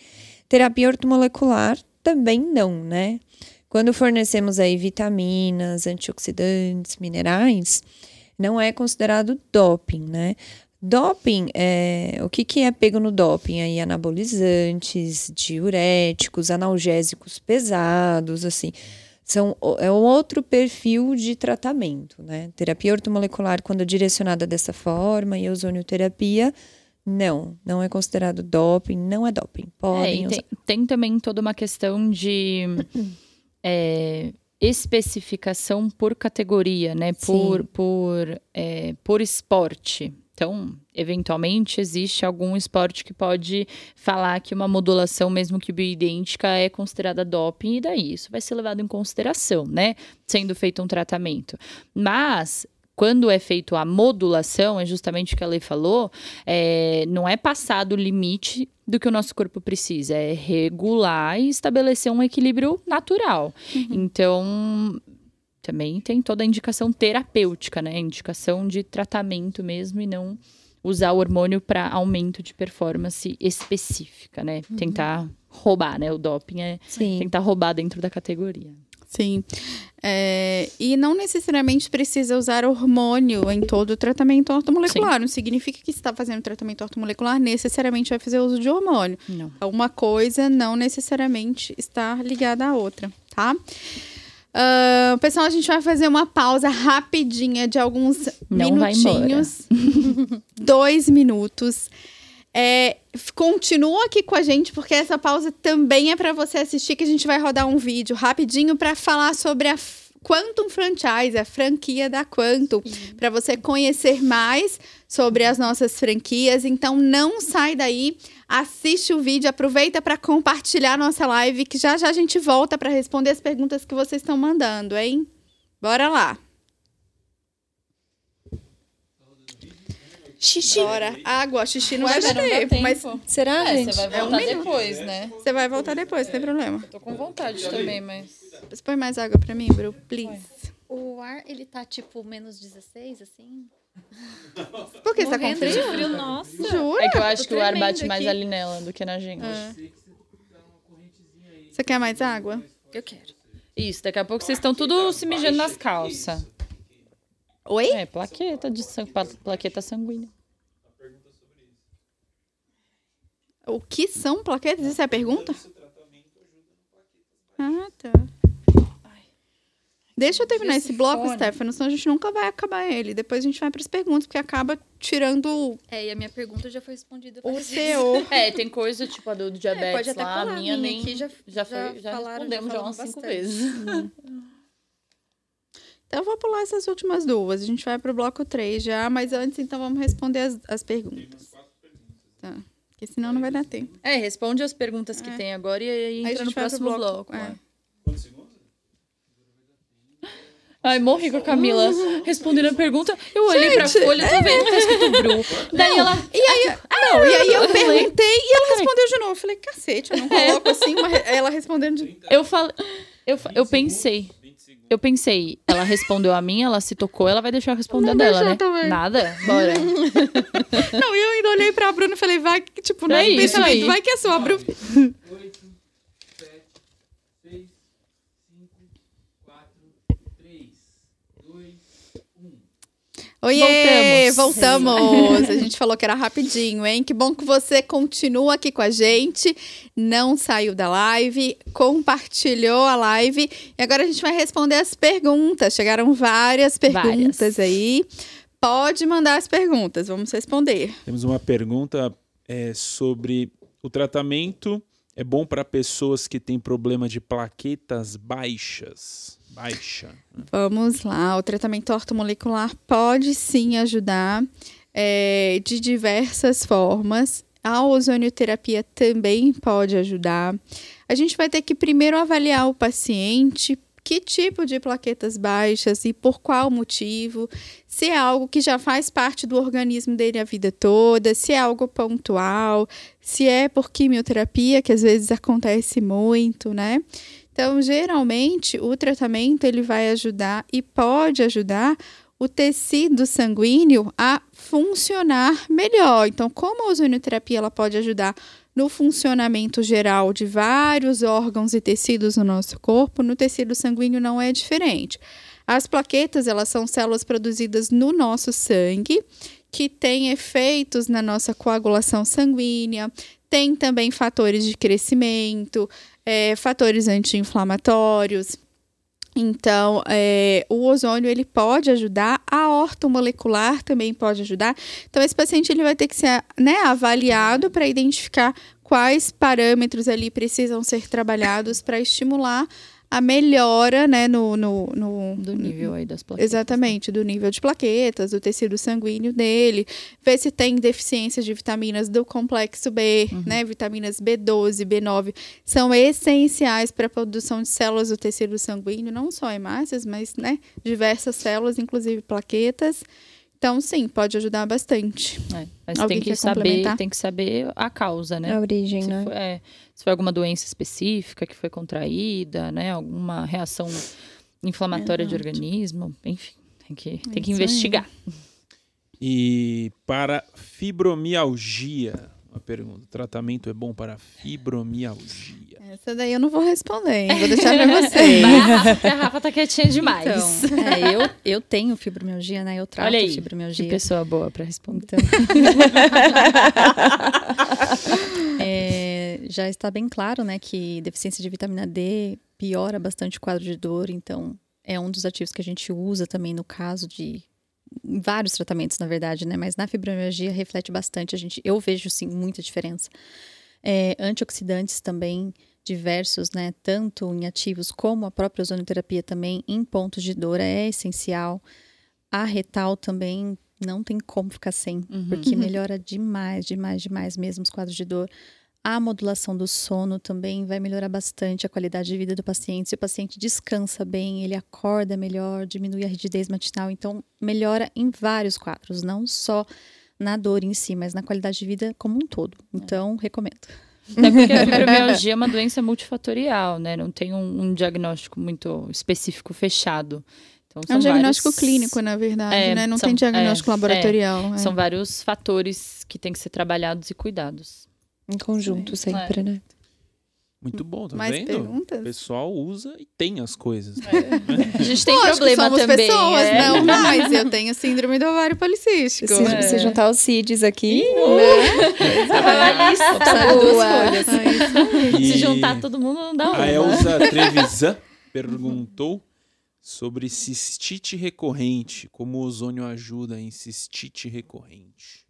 Terapia ortomolecular também não, né? Quando fornecemos aí vitaminas, antioxidantes, minerais, não é considerado doping, né? Doping, é, o que, que é pego no doping? Aí, anabolizantes, diuréticos, analgésicos pesados, assim. São, é um outro perfil de tratamento, né? Terapia ortomolecular, quando direcionada dessa forma, e ozonioterapia, não, não é considerado doping, não é doping. Podem é, tem, tem, também toda uma questão de é, especificação por categoria, né? Por, por, é, por esporte. Então, eventualmente, existe algum esporte que pode falar que uma modulação, mesmo que bioidêntica, é considerada doping, e daí isso vai ser levado em consideração, né? Sendo feito um tratamento. Mas quando é feito a modulação, é justamente o que a lei falou, é, não é passado o limite do que o nosso corpo precisa, é regular e estabelecer um equilíbrio natural. Uhum. Então, também tem toda a indicação terapêutica, né? Indicação de tratamento mesmo e não usar o hormônio para aumento de performance específica, né? Uhum. Tentar roubar, né? O doping é Sim. tentar roubar dentro da categoria. Sim. É, e não necessariamente precisa usar hormônio em todo o tratamento ortomolecular. Sim. Não significa que está fazendo tratamento ortomolecular necessariamente vai fazer uso de hormônio. Não. Uma coisa não necessariamente está ligada à outra, tá? Uh, pessoal, a gente vai fazer uma pausa rapidinha de alguns Não minutinhos. dois minutos. É, continua aqui com a gente, porque essa pausa também é para você assistir, que a gente vai rodar um vídeo rapidinho para falar sobre a Quantum Franchise, a franquia da Quantum, para você conhecer mais sobre as nossas franquias. Então não sai daí, assiste o vídeo, aproveita para compartilhar nossa live, que já já a gente volta para responder as perguntas que vocês estão mandando, hein? Bora lá. Xixi. Bora. Água, xixi não vai dar tempo, mas será, é, gente? Você vai voltar é um depois, né? Você vai voltar depois, não tem problema. Tô com vontade também, mas você põe mais água pra mim, Bru, please. O ar, ele tá tipo menos 16, assim? Por que você tá com frio? De frio? Nossa. Jura? É que eu acho que o ar bate aqui. mais ali nela do que na gente. É. Você quer mais água? Eu quero. Isso, daqui a pouco vocês estão tudo se mijando nas calças. Oi? É, plaqueta de sangue, plaqueta sanguínea. O que são plaquetas? Isso é a pergunta? Ah, tá. Deixa eu terminar esse bloco, Stefano, senão a gente nunca vai acabar ele. Depois a gente vai para as perguntas, porque acaba tirando. É, e a minha pergunta já foi respondida. O seu. É, tem coisa tipo a do diabetes é, lá, a minha nem. Aqui já, já, foi, já, falaram, respondemos já, já umas cinco vezes. Então eu vou pular essas últimas duas. A gente vai para o bloco 3 já, mas antes então vamos responder as, as perguntas. Tá. Porque senão não vai dar tempo. É, responde as perguntas que é. tem agora e aí entra no próximo bloco. bloco. É. Quantos segundos? Ai, morri com a Camila respondendo a pergunta. Eu olhei Gente, pra folha, tô vendo, tá escrito Bru. Daí ela. E aí, ah, não, e aí eu perguntei e ela respondeu de novo. Eu falei, cacete, eu não coloco assim, uma, ela respondendo de. Eu falei. Eu, eu pensei. Eu pensei, ela respondeu a minha, ela se tocou, ela vai deixar eu responder a dela, né? Também. Nada? Bora. não, e eu ainda olhei pra Bruna e falei, vai, tipo, não é, é pensamento, vai que é sua, Bruna. Oiê, voltamos. voltamos. a gente falou que era rapidinho, hein? Que bom que você continua aqui com a gente, não saiu da live, compartilhou a live e agora a gente vai responder as perguntas. Chegaram várias perguntas várias. aí. Pode mandar as perguntas, vamos responder. Temos uma pergunta é, sobre o tratamento é bom para pessoas que têm problema de plaquetas baixas. Baixa. Vamos lá. O tratamento ortomolecular pode sim ajudar é, de diversas formas. A ozonioterapia também pode ajudar. A gente vai ter que primeiro avaliar o paciente, que tipo de plaquetas baixas e por qual motivo, se é algo que já faz parte do organismo dele a vida toda, se é algo pontual, se é por quimioterapia, que às vezes acontece muito, né? Então, geralmente, o tratamento ele vai ajudar e pode ajudar o tecido sanguíneo a funcionar melhor. Então, como a ozonioterapia ela pode ajudar no funcionamento geral de vários órgãos e tecidos no nosso corpo, no tecido sanguíneo não é diferente. As plaquetas, elas são células produzidas no nosso sangue, que têm efeitos na nossa coagulação sanguínea, tem também fatores de crescimento, é, fatores anti-inflamatórios. Então, é, o ozônio ele pode ajudar, a ortomolecular também pode ajudar. Então, esse paciente ele vai ter que ser né, avaliado para identificar quais parâmetros ali precisam ser trabalhados para estimular a melhora, né, no, no, no do nível aí das plaquetas. Exatamente, do nível de plaquetas, do tecido sanguíneo dele, ver se tem deficiência de vitaminas do complexo B, uhum. né, vitaminas B12, B9, são essenciais para a produção de células do tecido sanguíneo, não só hemácias, mas, né, diversas células, inclusive plaquetas. Então, sim, pode ajudar bastante. É, mas tem que saber, tem que saber a causa, né? A origem, se né? Foi, é, se foi alguma doença específica que foi contraída, né? Alguma reação inflamatória Exato. de organismo, enfim, tem que, tem que investigar. Aí. E para fibromialgia, uma pergunta. O tratamento é bom para fibromialgia? Essa daí eu não vou responder, hein? Vou deixar para vocês. a Rafa tá quietinha demais. Então, é, eu, eu tenho fibromialgia, né? Eu trato Olha aí, fibromialgia. Que pessoa boa para responder. Então. é, já está bem claro, né, que deficiência de vitamina D piora bastante o quadro de dor, então é um dos ativos que a gente usa também no caso de vários tratamentos, na verdade, né? Mas na fibromialgia reflete bastante. A gente, eu vejo sim muita diferença. É, antioxidantes também diversos, né? Tanto em ativos como a própria ozonoterapia também em pontos de dor é essencial. A retal também não tem como ficar sem, uhum. porque melhora demais, demais, demais mesmo os quadros de dor. A modulação do sono também vai melhorar bastante a qualidade de vida do paciente. Se o paciente descansa bem, ele acorda melhor, diminui a rigidez matinal. Então, melhora em vários quadros, não só na dor em si, mas na qualidade de vida como um todo. Então, é. recomendo. Até porque a fibromialgia é uma doença multifatorial, né? Não tem um, um diagnóstico muito específico fechado. Então, é um diagnóstico vários... clínico, na verdade, é, né? Não são, tem diagnóstico é, laboratorial. É. São vários fatores que têm que ser trabalhados e cuidados. Em conjunto, Sim. sempre, é. né? Muito bom, tá Mais vendo? Perguntas? O pessoal usa e tem as coisas. É. A gente tem Lógico, problema somos também. pessoas, é. não mais. Eu tenho síndrome do ovário policístico. Se, é. se juntar os CIDs aqui, né? Tá lista tá boa. E... Se juntar todo mundo, não dá uma. A Elza Trevisan perguntou sobre cistite recorrente. Como o ozônio ajuda em cistite recorrente?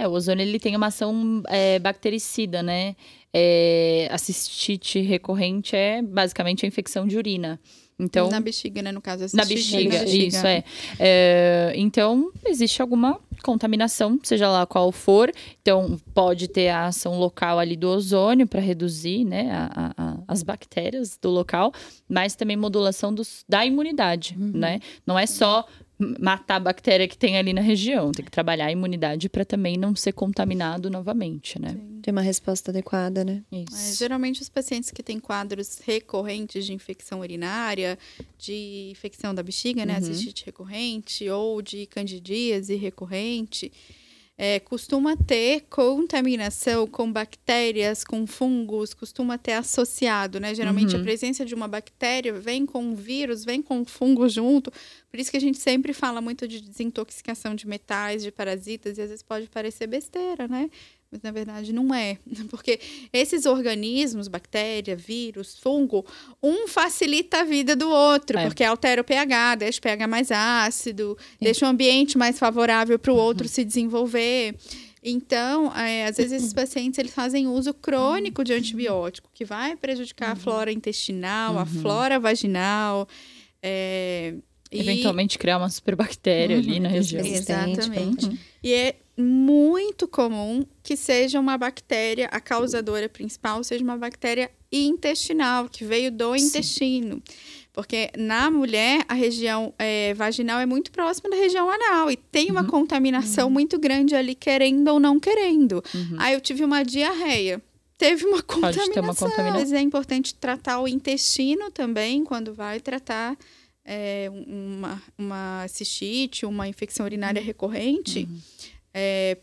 É, o ozônio ele tem uma ação é, bactericida, né? É, a cistite recorrente é basicamente a infecção de urina. Então, na bexiga, né? No caso, na bexiga, na bexiga, isso é. é. Então, existe alguma contaminação, seja lá qual for. Então, pode ter a ação local ali do ozônio para reduzir né, a, a, as bactérias do local, mas também modulação dos, da imunidade, uhum. né? Não é só matar a bactéria que tem ali na região. Tem que trabalhar a imunidade para também não ser contaminado novamente, né? Sim. Ter uma resposta adequada, né? Isso. É, geralmente os pacientes que têm quadros recorrentes de infecção urinária, de infecção da bexiga, né, uhum. cistite recorrente ou de candidíase recorrente, é, costuma ter contaminação com bactérias, com fungos, costuma ter associado, né? Geralmente uhum. a presença de uma bactéria vem com um vírus, vem com um fungo junto. Por isso que a gente sempre fala muito de desintoxicação de metais, de parasitas, e às vezes pode parecer besteira, né? Mas na verdade não é, porque esses organismos, bactéria, vírus, fungo, um facilita a vida do outro, é. porque altera o pH, deixa o pH mais ácido, é. deixa o ambiente mais favorável para o uhum. outro se desenvolver. Então, é, às vezes esses pacientes eles fazem uso crônico de antibiótico, que vai prejudicar uhum. a flora intestinal, uhum. a flora vaginal. É, Eventualmente e... criar uma superbactéria ali na região. Exatamente. E é muito comum que seja uma bactéria, a causadora principal seja uma bactéria intestinal, que veio do Sim. intestino. Porque na mulher, a região é, vaginal é muito próxima da região anal e tem uma uhum. contaminação uhum. muito grande ali, querendo ou não querendo. Uhum. Aí eu tive uma diarreia. teve uma Pode ter contaminação. uma contaminação. Mas é importante tratar o intestino também quando vai tratar é, uma, uma cistite, uma infecção urinária recorrente,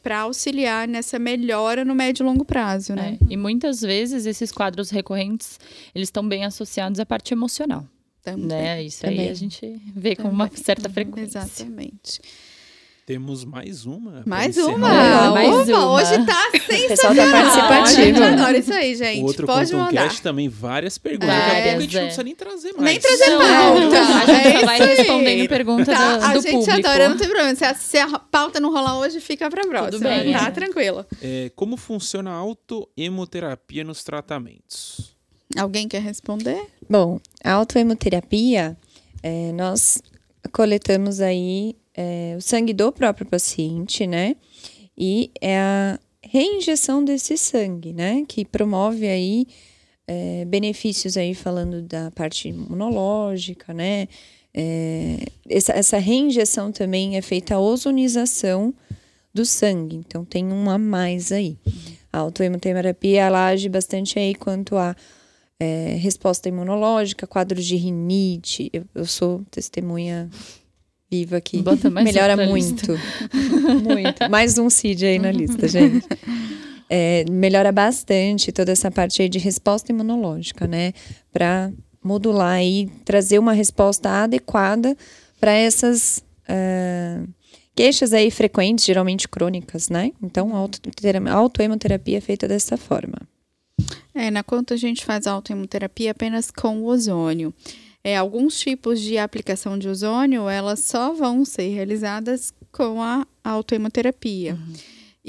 para auxiliar nessa melhora no médio e longo prazo, né? É, E muitas vezes esses quadros recorrentes, eles estão bem associados à parte emocional, Também. né? Isso aí Também. a gente vê com uma certa frequência. Exatamente. Temos mais uma. Mais uma! Mais Opa, uma. Hoje tá tá sensacional. participativo. Gente, adoro isso aí, gente. O outro Pode mandar. Cast também, várias perguntas. Daqui a pouco a gente não é. precisa nem trazer mais. Nem trazer Não, pauta. A gente É só vai respondendo pergunta Tá, do, a gente público. adora, não tem problema. Se a, se a pauta não rolar hoje, fica pra próxima. bem, tá é. tranquilo. É, como funciona a autoemoterapia nos tratamentos? Alguém quer responder? Bom, a autoemoterapia, é, nós coletamos aí é, o sangue do próprio paciente, né? E é a reinjeção desse sangue, né? Que promove aí é, benefícios aí falando da parte imunológica, né? É, essa, essa reinjeção também é feita a ozonização do sangue, então tem um a mais aí. A autoemoterapia, ela age bastante aí quanto a é, resposta imunológica, quadros de rinite. Eu, eu sou testemunha viva aqui. Bota mais Melhora muito. muito. Mais um CID aí na lista, gente. É, melhora bastante toda essa parte aí de resposta imunológica, né? Para modular e trazer uma resposta adequada para essas ah, queixas aí frequentes, geralmente crônicas, né? Então, autoemoterapia é feita dessa forma. É, na conta a gente faz autoimunoterapia apenas com ozônio. É, alguns tipos de aplicação de ozônio, elas só vão ser realizadas com a autoimunoterapia.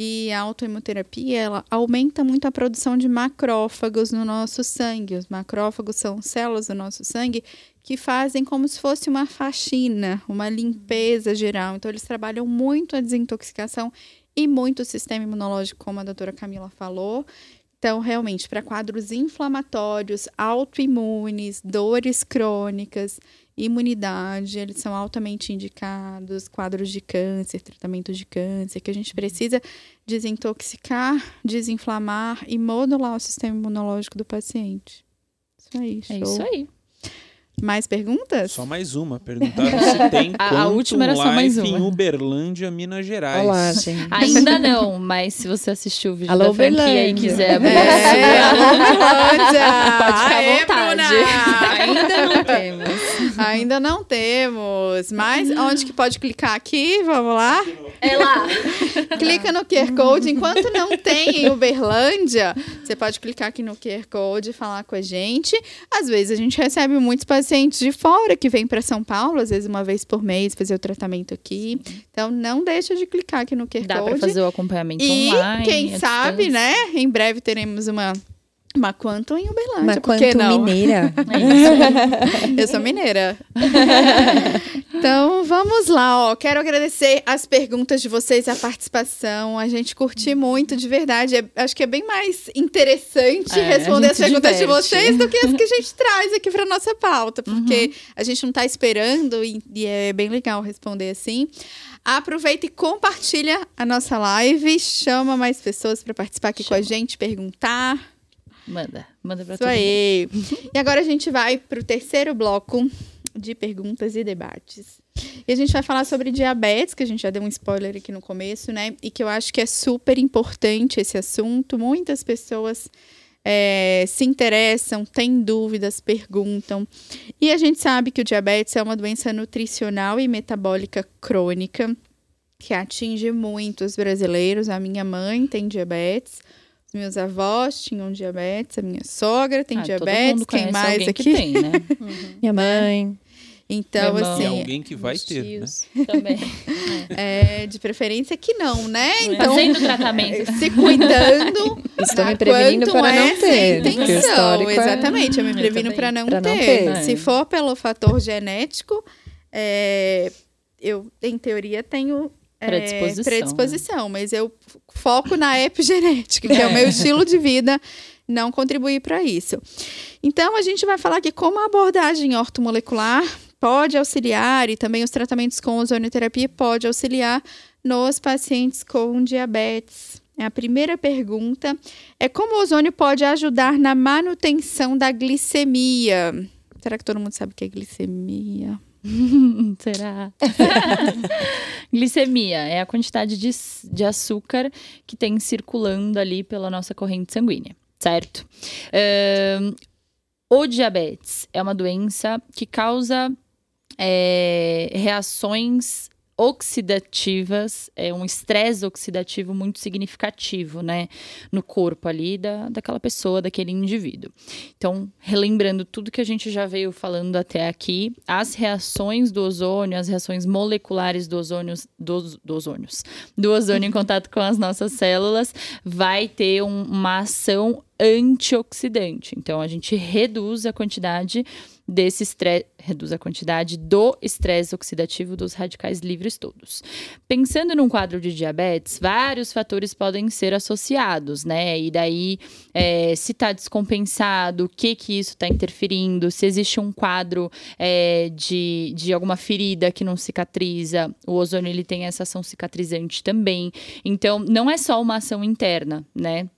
E a autoimunoterapia, ela aumenta muito a produção de macrófagos no nosso sangue. Os macrófagos são células do nosso sangue que fazem como se fosse uma faxina, uma limpeza geral. Então, eles trabalham muito a desintoxicação e muito o sistema imunológico, como a doutora Camila falou. Então, realmente, para quadros inflamatórios, autoimunes, dores crônicas, imunidade, eles são altamente indicados, quadros de câncer, tratamento de câncer, que a gente precisa desintoxicar, desinflamar e modular o sistema imunológico do paciente. Isso aí, show. É isso aí. Mais perguntas? Só mais uma. Perguntaram se tem A- a última era só mais Life em uma. Uberlândia, Minas Gerais. Olá, gente. Ainda não, mas se você assistiu o vídeo Alô, da franquia e Uberlândia. quiser abrir É, Uberlândia! Pode ficar à vontade. Bruna! Ainda não temos. Ainda não temos. Mas onde que pode clicar aqui? Vamos lá? É lá. Clica no QR Code. Enquanto não tem em Uberlândia, você pode clicar aqui no QR Code e falar com a gente. Às vezes a gente recebe muitos pacientes de fora que vêm para São Paulo, às vezes uma vez por mês, fazer o tratamento aqui. Então não deixa de clicar aqui no QR Dá Code. pra fazer o acompanhamento E online. quem à sabe, né? Em breve teremos uma. Uma Quantum em Uberlândia, Mas por que quanto não? mineira. É. Eu sou mineira. então, vamos lá, ó. Quero agradecer as perguntas de vocês, a participação. A gente curtiu muito, de verdade. É- acho que é bem mais interessante É, responder as perguntas de diverte. vocês do que as que a gente traz aqui para nossa pauta, porque Uhum. a gente não está esperando e, e é bem legal responder assim. Aproveita e compartilha a nossa live, chama mais pessoas para participar aqui com a gente, perguntar. Manda, manda pra Isso todo mundo. aí. E agora a gente vai para o terceiro bloco de perguntas e debates. E a gente vai falar sobre diabetes, que a gente já deu um spoiler aqui no começo, né? E que eu acho que é super importante esse assunto. Muitas pessoas é, se interessam, têm dúvidas, perguntam. E a gente sabe que o diabetes é uma doença nutricional e metabólica crônica que atinge muitos brasileiros. A minha mãe tem diabetes. Os meus avós tinham diabetes, a minha sogra tem Ah, todo diabetes, mundo quem conhece mais alguém aqui? que tem, né? Minha mãe. Então, irmão. E assim, alguém que vai ter, né? tios Também. é, de preferência que não, né? Então, Fazendo tratamento. se cuidando. Estou me prevenindo para é não ter. intenção, histórico é- exatamente, eu me previno para não, não ter. ter. Se É. for pelo fator genético, é, eu, em teoria, tenho é, Predisposição, né? predisposição, mas eu foco na epigenética, que é o meu estilo de vida, não contribuir para isso. Então, a gente vai falar aqui como a abordagem ortomolecular pode auxiliar e também os tratamentos com ozonioterapia pode auxiliar nos pacientes com diabetes. É a primeira pergunta é como o ozônio pode ajudar na manutenção da glicemia? Será que todo mundo sabe o que é glicemia? Será? Glicemia é a quantidade de, de açúcar que tem circulando ali pela nossa corrente sanguínea, certo? Uh, o diabetes é uma doença que causa é, reações oxidativas, é um estresse oxidativo muito significativo, né, no corpo ali da, daquela pessoa, daquele indivíduo. Então, relembrando tudo que a gente já veio falando até aqui, as reações do ozônio, as reações moleculares do ozônio, do, do ozônios, do ozônio em contato com as nossas células, vai ter um, uma ação antioxidante. Então, a gente reduz a quantidade desse estresse, reduz a quantidade do estresse oxidativo dos radicais livres todos. Pensando num quadro de diabetes, vários fatores podem ser associados, né? E daí, é, se está descompensado, o que que isso está interferindo, se existe um quadro é, de, de alguma ferida que não cicatriza, o ozônio ele tem essa ação cicatrizante também. Então, não é só uma ação interna, né?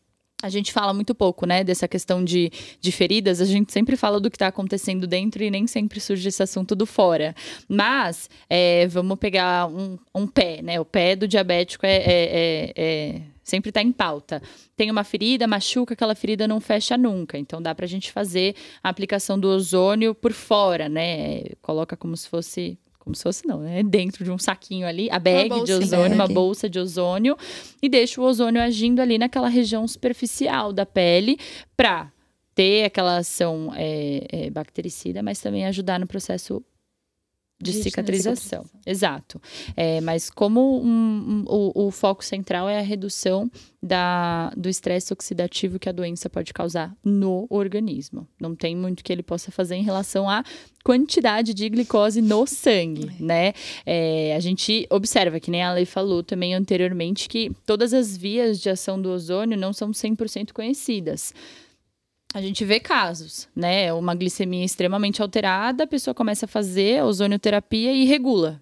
A gente fala muito pouco, né, dessa questão de, de feridas. A gente sempre fala do que está acontecendo dentro e nem sempre surge esse assunto do fora. Mas é, vamos pegar um, um, pé, né? O pé do diabético é, é, é, é sempre está em pauta. Tem uma ferida, machuca, aquela ferida não fecha nunca. Então dá para a gente fazer a aplicação do ozônio por fora, né? Coloca como se fosse como se fosse não, né? Dentro de um saquinho ali, a bag de ozônio, uma bolsa de ozônio, e deixa o ozônio agindo ali naquela região superficial da pele para ter aquela ação é, é, bactericida, mas também ajudar no processo de cicatrização. Exato. É, mas como um, um, o, o, foco central é a redução da, do estresse oxidativo que a doença pode causar no organismo. Não tem muito que ele possa fazer em relação à quantidade de glicose no sangue, é. né? É, a gente observa, que nem a lei falou também anteriormente, que todas as vias de ação do ozônio não são 100% conhecidas a gente vê casos, né? Uma glicemia extremamente alterada, a pessoa começa a fazer ozonioterapia e regula.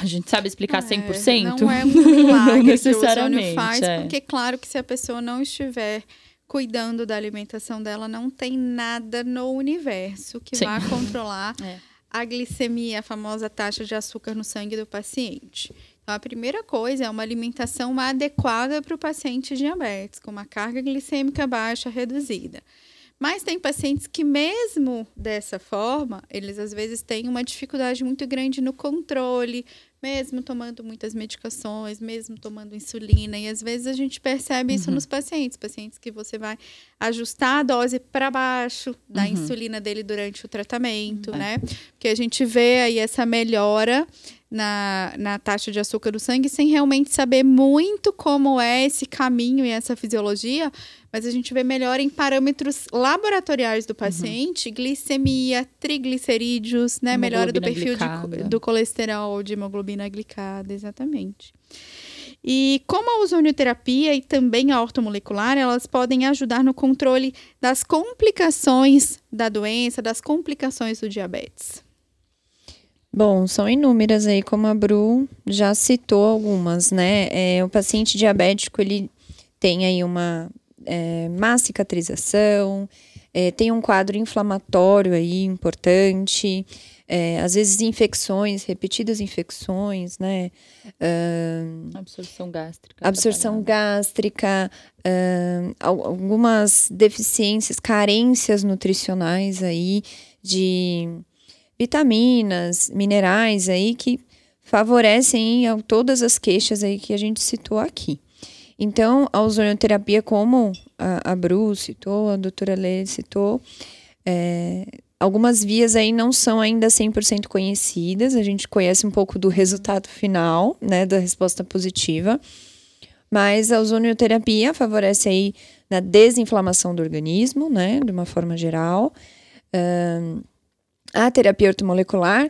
A gente sabe explicar 100%? É, não é um milagre não necessariamente, que o ozônio faz, é. porque claro que se a pessoa não estiver cuidando da alimentação dela, não tem nada no universo que Sim. vá controlar é. a glicemia, a famosa taxa de açúcar no sangue do paciente. Então, a primeira coisa é uma alimentação adequada para o paciente diabetes, com uma carga glicêmica baixa reduzida. Mas tem pacientes que, mesmo dessa forma, eles às vezes têm uma dificuldade muito grande no controle, mesmo tomando muitas medicações, mesmo tomando insulina. E às vezes a gente percebe isso uhum. nos pacientes, pacientes que você vai ajustar a dose para baixo da uhum. insulina dele durante o tratamento, uhum. né? Porque a gente vê aí essa melhora na, na taxa de açúcar do sangue sem realmente saber muito como é esse caminho e essa fisiologia, mas a gente vê melhor em parâmetros laboratoriais do paciente, uhum. glicemia, triglicerídeos, né? Melhora do perfil de, do colesterol, de hemoglobina glicada, exatamente. E como a ozonioterapia e também a ortomolecular, elas podem ajudar no controle das complicações da doença, das complicações do diabetes. Bom, são inúmeras aí, como a Bru já citou algumas, né? É, o paciente diabético, ele tem aí uma é, má cicatrização, é, tem um quadro inflamatório aí importante, é, às vezes infecções, repetidas infecções, né? Uh, absorção gástrica. Absorção gástrica, uh, algumas deficiências, carências nutricionais aí de vitaminas, minerais aí que favorecem todas as queixas aí que a gente citou aqui. Então, a ozonioterapia, como a, a Bru citou, a doutora Lê citou, é, algumas vias aí não são ainda 100% conhecidas, a gente conhece um pouco do resultado final, né, da resposta positiva, mas a ozonioterapia favorece aí na desinflamação do organismo, né, de uma forma geral, um, a terapia ortomolecular,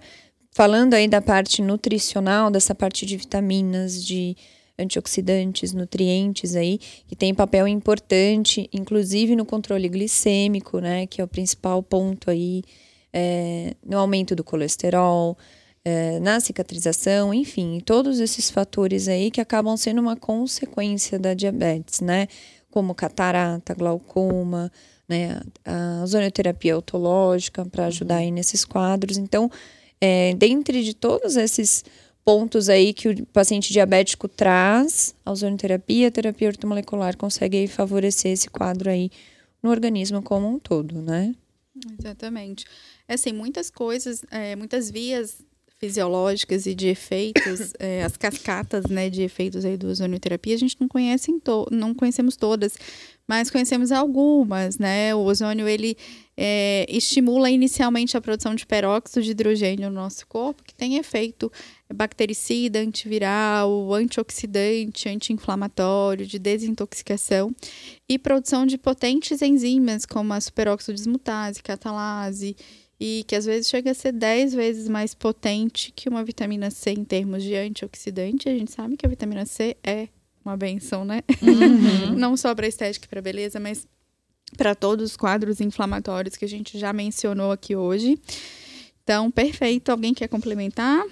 falando aí da parte nutricional, dessa parte de vitaminas, de antioxidantes, nutrientes aí, que tem papel importante, inclusive no controle glicêmico, né, que é o principal ponto aí, é, no aumento do colesterol, é, na cicatrização, enfim, todos esses fatores aí que acabam sendo uma consequência da diabetes, né? Como catarata, glaucoma, né? A ozonioterapia autológica para ajudar aí nesses quadros. Então, é, dentre de todos esses pontos aí que o paciente diabético traz, a ozonioterapia, a terapia ortomolecular consegue favorecer esse quadro aí no organismo como um todo, né? Exatamente. É assim, muitas coisas, é, muitas vias fisiológicas e de efeitos, é, as cascatas, né, de efeitos aí do ozonioterapia, a gente não conhece não conhecemos todas, mas conhecemos algumas, né? O ozônio ele é, estimula inicialmente a produção de peróxido de hidrogênio no nosso corpo, que tem efeito bactericida, antiviral, antioxidante, anti-inflamatório, de desintoxicação e produção de potentes enzimas como a superóxido dismutase, catalase e que às vezes chega a ser 10 vezes mais potente que uma vitamina C em termos de antioxidante. A gente sabe que a vitamina C é uma benção, né? Uhum. Não só para estética e para beleza, mas para todos os quadros inflamatórios que a gente já mencionou aqui hoje. Então, perfeito. Alguém quer complementar?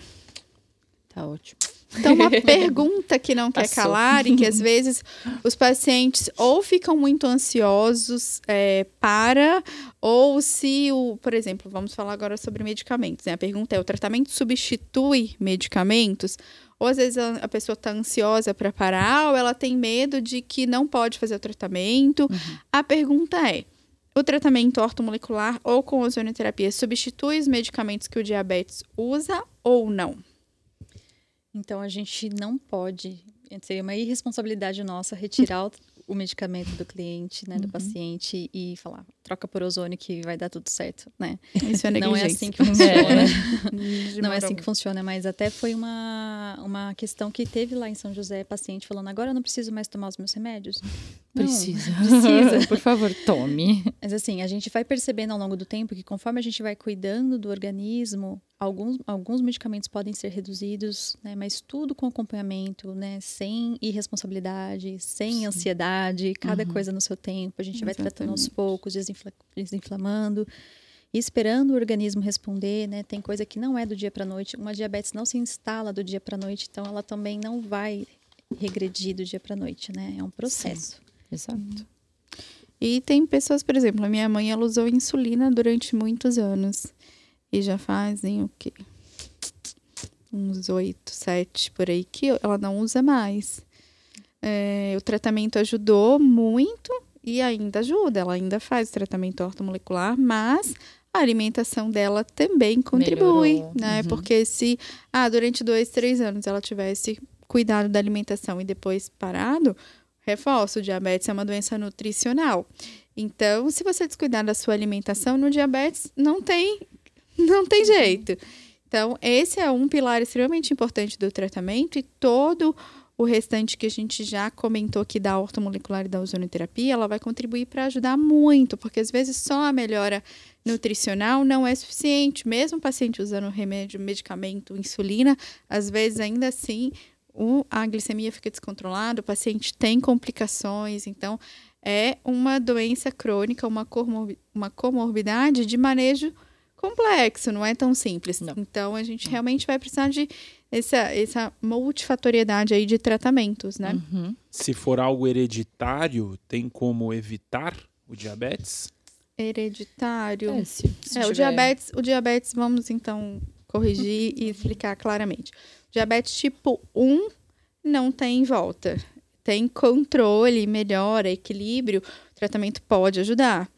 Tá ótimo. Então, uma pergunta que não quer Passou. calar e que às vezes os pacientes ou ficam muito ansiosos é, para, ou se o, por exemplo, vamos falar agora sobre medicamentos. Né? A pergunta é: o tratamento substitui medicamentos? Ou às vezes a, a pessoa está ansiosa para parar, ou ela tem medo de que não pode fazer o tratamento. Uhum. A pergunta é: o tratamento ortomolecular ou com ozonioterapia substitui os medicamentos que o diabetes usa ou não? Então a gente não pode, seria uma irresponsabilidade nossa retirar o, medicamento do cliente, né, do uhum. paciente e falar, troca por ozônio que vai dar tudo certo, né? Isso é Não é assim que funciona. É. não é assim que funciona, mas até foi uma, uma questão que teve lá em São José, paciente falando, agora eu não preciso mais tomar os meus remédios. Precisa. Não, precisa. Por favor, tome. Mas assim, a gente vai percebendo ao longo do tempo que conforme a gente vai cuidando do organismo, alguns, alguns medicamentos podem ser reduzidos, né? Mas tudo com acompanhamento, né? Sem irresponsabilidade, sem Sim. ansiedade, cada uhum. coisa no seu tempo. A gente Exatamente. vai tratando aos poucos, desinfla desinflamando e esperando o organismo responder, né? Tem coisa que não é do dia para noite. Uma diabetes não se instala do dia para noite, então ela também não vai regredir do dia para noite, né? É um processo. Sim. Exato. E tem pessoas, por exemplo, a minha mãe ela usou insulina durante muitos anos. E já fazem o quê? Uns oito, sete por aí que ela não usa mais. É, o tratamento ajudou muito e ainda ajuda. Ela ainda faz o tratamento ortomolecular, mas a alimentação dela também contribui, Melhorou. né? Uhum. Porque se ah, durante dois, três anos ela tivesse cuidado da alimentação e depois parado, Reforço, o diabetes é uma doença nutricional. Então, se você descuidar da sua alimentação no diabetes, não tem, não tem uhum. jeito. Então, esse é um pilar extremamente importante do tratamento e todo o restante que a gente já comentou aqui da ortomolecular e da ozonoterapia, ela vai contribuir para ajudar muito, porque às vezes só a melhora nutricional não é suficiente. Mesmo o paciente usando remédio, medicamento, insulina, às vezes ainda assim o, a glicemia fica descontrolada, o paciente tem complicações, então é uma doença crônica, uma, comorbi uma comorbidade de manejo complexo, não é tão simples. Não. Então a gente realmente vai precisar de essa, essa multifatoriedade aí de tratamentos, né? Uhum. Se for algo hereditário, tem como evitar o diabetes? Hereditário. É, se, se é o diabetes, o diabetes, vamos então corrigir e explicar claramente. Diabetes tipo 1 não tem volta. Tem controle, melhora, equilíbrio, o tratamento pode ajudar.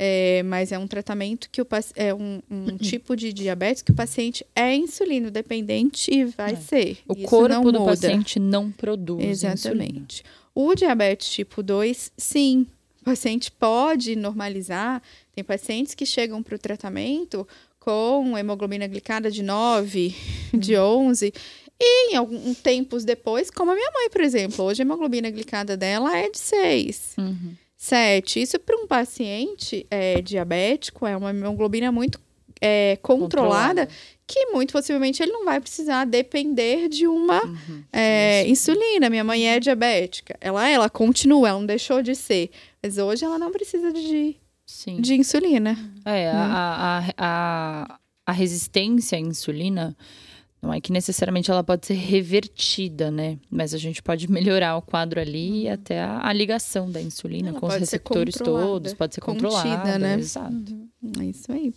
É, mas é um tratamento que o é um, um tipo de diabetes que o paciente é insulino dependente e vai é. ser. O Isso corpo do paciente não produz. Exatamente. Insulina. O diabetes tipo 2, sim. O paciente pode normalizar. Tem pacientes que chegam para o tratamento com hemoglobina glicada de 9, uhum. de 11, e em alguns tempos depois, como a minha mãe, por exemplo, hoje a hemoglobina glicada dela é de 6. Uhum. 7. Isso para um paciente é, diabético é uma hemoglobina muito é, controlada, controlada, que muito possivelmente ele não vai precisar depender de uma uhum. é, insulina. Minha mãe é diabética. Ela, ela continua, ela não deixou de ser. Mas hoje ela não precisa de Sim. de insulina. É, a, a, a, a resistência à insulina Não é que necessariamente ela pode ser revertida, né? Mas a gente pode melhorar o quadro ali e até a, a ligação da insulina Ela com os receptores todos, pode ser contida, controlada, né? Exato. É isso aí.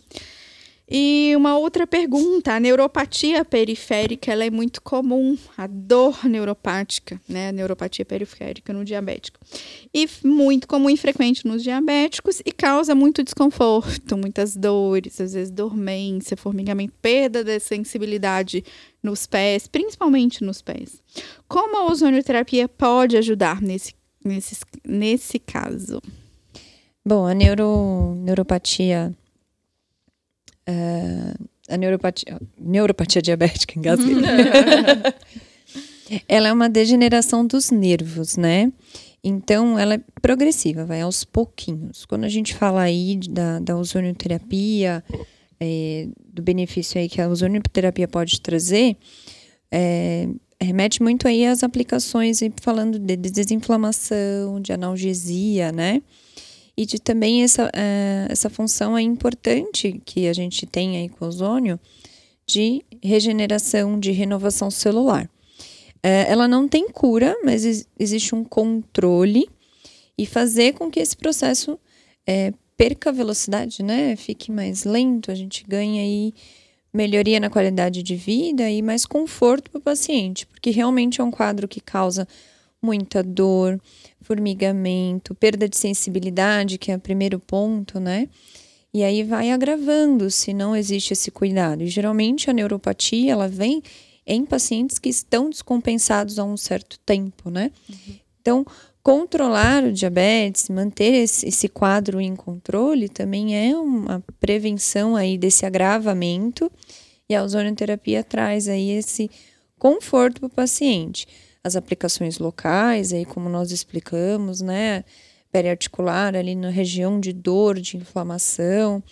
E uma outra pergunta, a neuropatia periférica, ela é muito comum, a dor neuropática, né, a neuropatia periférica no diabético. E muito comum e frequente nos diabéticos e causa muito desconforto, muitas dores, às vezes dormência, formigamento, perda da sensibilidade nos pés, principalmente nos pés. Como a ozonioterapia pode ajudar nesse, nesse, nesse caso? Bom, a neuro, neuropatia. Eh, a neuropatia, neuropatia diabética, engasguei. ela é uma degeneração dos nervos, né? Então, ela é progressiva, vai aos pouquinhos. Quando a gente fala aí da, da ozonioterapia, eh, do benefício aí que a ozonioterapia pode trazer, eh, remete muito aí às aplicações, aí falando de desinflamação, de analgesia, né? E de também essa, eh, essa função aí importante que a gente tem aí com o ozônio de regeneração, de renovação celular. Eh, ela não tem cura, mas ex- existe um controle e fazer com que esse processo eh, perca velocidade, né? Fique mais lento, a gente ganha aí melhoria na qualidade de vida e mais conforto para o paciente, porque realmente é um quadro que causa muita dor, formigamento, perda de sensibilidade, que é o primeiro ponto, né? E aí vai agravando se não existe esse cuidado. E geralmente a neuropatia, ela vem em pacientes que estão descompensados há um certo tempo, né? Então, controlar o diabetes, manter esse, esse quadro em controle também é uma prevenção aí desse agravamento e a ozonioterapia traz aí esse conforto para o paciente. As aplicações locais, aí como nós explicamos, né, periarticular ali na região de dor, de inflamação,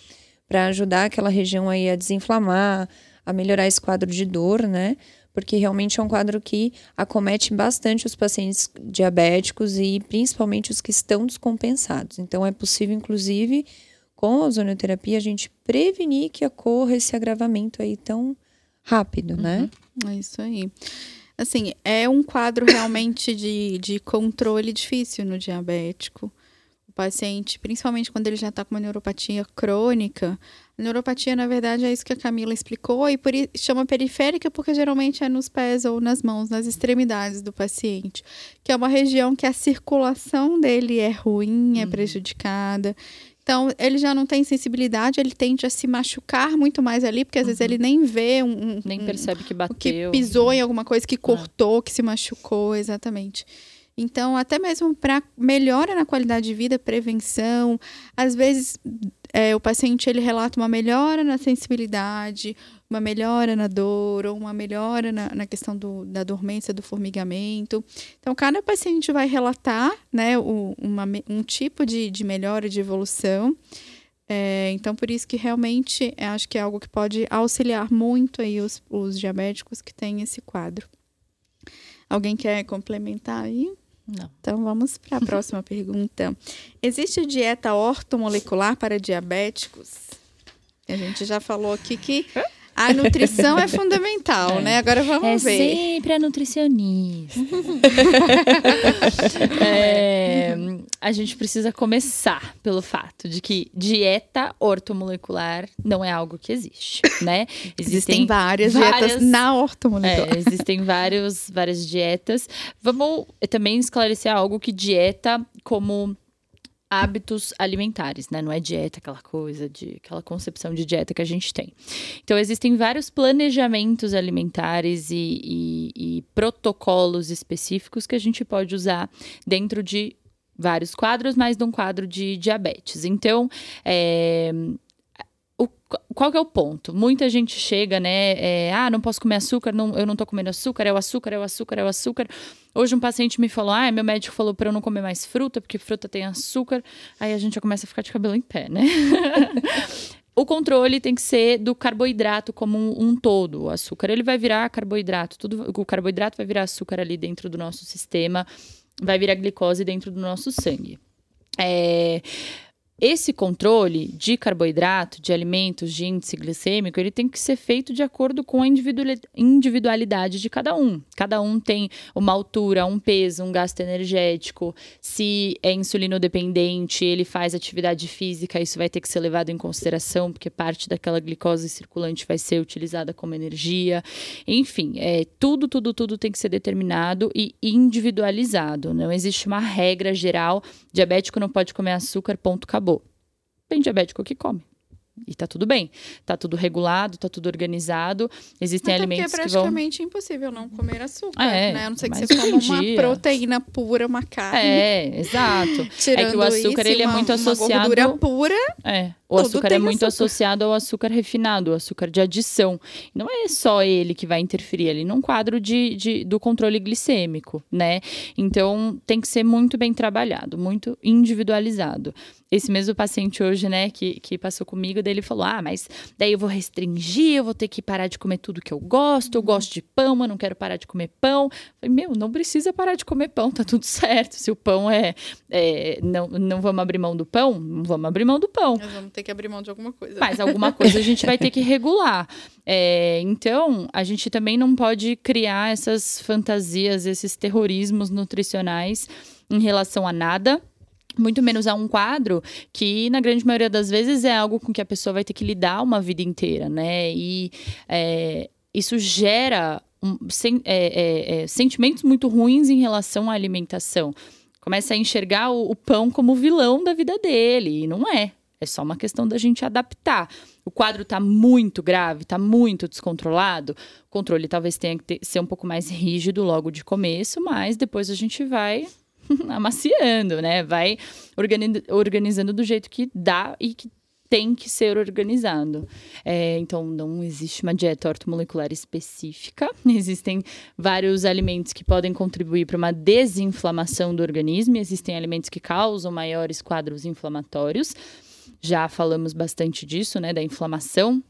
para ajudar aquela região aí a desinflamar, a melhorar esse quadro de dor, né? Porque realmente é um quadro que acomete bastante os pacientes diabéticos e principalmente os que estão descompensados. Então é possível, inclusive, com a ozonioterapia, a gente prevenir que ocorra esse agravamento aí tão rápido, né? É isso aí. Assim, é um quadro realmente de, de controle difícil no diabético. O paciente, principalmente quando ele já está com uma neuropatia crônica, a neuropatia, na verdade, é isso que a Camila explicou, e por isso chama periférica, porque geralmente é nos pés ou nas mãos, nas extremidades do paciente, que é uma região que a circulação dele é ruim, é prejudicada. Então, ele já não tem sensibilidade, ele tende a se machucar muito mais ali, porque às vezes ele nem vê um, um- Nem percebe que bateu. que pisou em alguma coisa, que cortou, que se machucou, exatamente. Então, até mesmo para melhora na qualidade de vida, prevenção, às vezes é, o paciente ele relata uma melhora na sensibilidade, uma melhora na dor, ou uma melhora na, na questão do, da dormência, do formigamento. Então, cada paciente vai relatar né, o- uma um tipo de, de melhora, de evolução. É, então, por isso que realmente eu acho que é algo que pode auxiliar muito aí os, os diabéticos que têm esse quadro. Alguém quer complementar aí? Não. Então vamos para a próxima pergunta. Existe dieta ortomolecular para diabéticos? A gente já falou aqui que a nutrição é fundamental, né? Agora vamos É ver. sempre a nutricionista. É, a gente precisa começar pelo fato de que dieta ortomolecular não é algo que existe, né? Existem várias, várias- dietas na ortomolecular. É, existem vários, várias dietas. Vamos também esclarecer algo que dieta como hábitos alimentares, né? Não é dieta aquela coisa de aquela concepção de dieta que a gente tem. Então existem vários planejamentos alimentares e, e- e protocolos específicos que a gente pode usar dentro de vários quadros, mas de um quadro de diabetes. Então, é, qual que é o ponto? Muita gente chega, né? é, ah, não posso comer açúcar, não, eu não tô comendo açúcar, é o açúcar, é o açúcar, é o açúcar. Hoje um paciente me falou: ah, meu médico falou para eu não comer mais fruta, porque fruta tem açúcar. Aí a gente já começa a ficar de cabelo em pé, né? O controle tem que ser do carboidrato como um, um todo. O açúcar ele vai virar carboidrato, tudo, o carboidrato vai virar açúcar ali dentro do nosso sistema, vai virar glicose dentro do nosso sangue. É, esse controle de carboidrato, de alimentos, de índice glicêmico, ele tem que ser feito de acordo com a individualidade de cada um. Cada um tem uma altura, um peso, um gasto energético. Se é insulino dependente, ele faz atividade física, isso vai ter que ser levado em consideração, porque parte daquela glicose circulante vai ser utilizada como energia. Enfim, é, tudo, tudo, tudo tem que ser determinado e individualizado. Não existe uma regra geral: diabético não pode comer açúcar, ponto, acabou tem diabético que come. E tá tudo bem. Tá tudo regulado, tá tudo organizado. Existem Até alimentos que é praticamente que vão... impossível não comer açúcar, é, né? A não ser que você coma uma proteína pura, uma carne. É, exato. Tirando é que o açúcar isso, ele é muito uma, associado. Uma gordura pura. É. O açúcar é muito açúcar. associado ao açúcar refinado, o açúcar de adição. Não é só ele que vai interferir ali num quadro de, de, do controle glicêmico, né? Então tem que ser muito bem trabalhado, muito individualizado esse mesmo paciente hoje, né, que, que passou comigo, daí ele falou: Ah, mas daí eu vou restringir, eu vou ter que parar de comer tudo que eu gosto, eu gosto de pão, eu não quero parar de comer pão. Eu falei, meu, não precisa parar de comer pão, tá tudo certo. Se o pão é. é não, não vamos abrir mão do pão, não vamos abrir mão do pão. Nós vamos ter que abrir mão de alguma coisa. Mas alguma coisa a gente vai ter que regular. É, então, a gente também não pode criar essas fantasias, esses terrorismos nutricionais em relação a nada muito menos a um quadro que, na grande maioria das vezes, é algo com que a pessoa vai ter que lidar uma vida inteira, né? E é, isso gera um, sen, é, é, é sentimentos muito ruins em relação à alimentação. Começa a enxergar o, o pão como vilão da vida dele, e não é. É só uma questão da gente adaptar. O quadro está muito grave, está muito descontrolado. O controle talvez tenha que ter, ser um pouco mais rígido logo de começo, mas depois a gente vai amaciando, né? Vai organizando do jeito que dá e que tem que ser organizado. É, então, não existe uma dieta ortomolecular específica. Existem vários alimentos que podem contribuir para uma desinflamação do organismo. Existem alimentos que causam maiores quadros inflamatórios. Já falamos bastante disso, né, da inflamação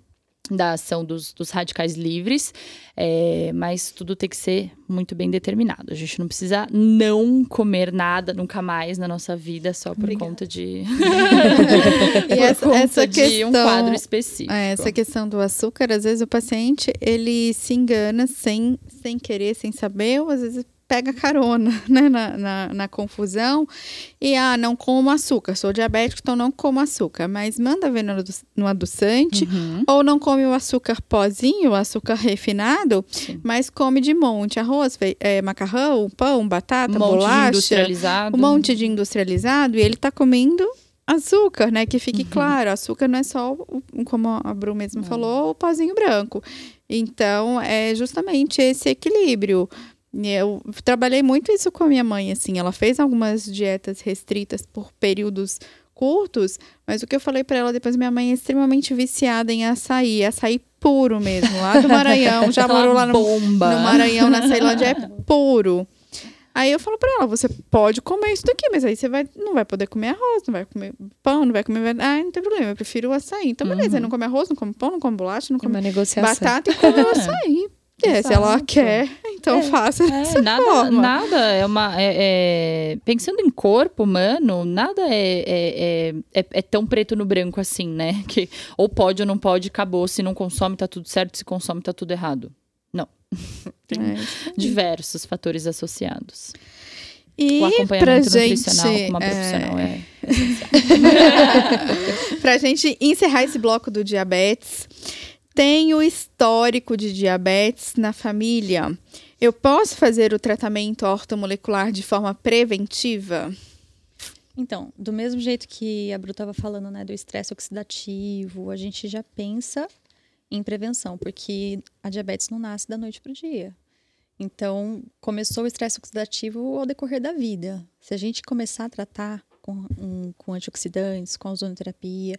da ação dos, dos radicais livres, é, mas tudo tem que ser muito bem determinado. A gente não precisa não comer nada nunca mais na nossa vida só por Obrigada. conta de e essa, conta essa de questão, um quadro específico. É, essa questão do açúcar, às vezes o paciente ele se engana sem, sem querer, sem saber, ou às vezes pega carona né, na, na, na, confusão e, ah, não como açúcar, sou diabético, então não como açúcar, mas manda ver no, no adoçante, uhum. ou não come o açúcar pozinho, o açúcar refinado, Sim. mas come de monte, arroz, é, macarrão, pão, batata, um bolacha, um monte de industrializado, e ele está comendo açúcar, né? Que fique uhum. claro, açúcar não é só, como a Bru mesmo falou, o pozinho branco. Então, é justamente esse equilíbrio. Eu trabalhei muito isso com a minha mãe, assim. Ela fez algumas dietas restritas por períodos curtos, mas o que eu falei para ela depois, minha mãe é extremamente viciada em açaí, açaí puro mesmo, lá do Maranhão, já morou lá no, bomba. no Maranhão, na Ceilândia, é puro. Aí eu falo para ela, você pode comer isso daqui, mas aí você vai, não vai poder comer arroz, não vai comer pão, não vai comer... Ah, não tem problema, eu prefiro o açaí. Então, beleza, uhum. não come arroz, não come pão, não come bolacha, não come batata e come o açaí. É, se ela quer, então é, faça é, nada, forma. Nada é uma. É, é, pensando em corpo humano, nada é, é, é, é, tão preto no branco assim, né? Que ou pode ou não pode, acabou. Se não consome, tá tudo certo. Se consome, tá tudo errado. Não. Tem diversos fatores associados. E o acompanhamento nutricional gente, com uma profissional é. é... pra gente encerrar esse bloco do diabetes, tenho histórico de diabetes na família. Eu posso fazer o tratamento ortomolecular de forma preventiva? Então, do mesmo jeito que a Bru estava falando, né, do estresse oxidativo, a gente já pensa em prevenção, porque a diabetes não nasce da noite para o dia. Então, começou o estresse oxidativo ao decorrer da vida. Se a gente começar a tratar com, um, com antioxidantes, com ozonoterapia,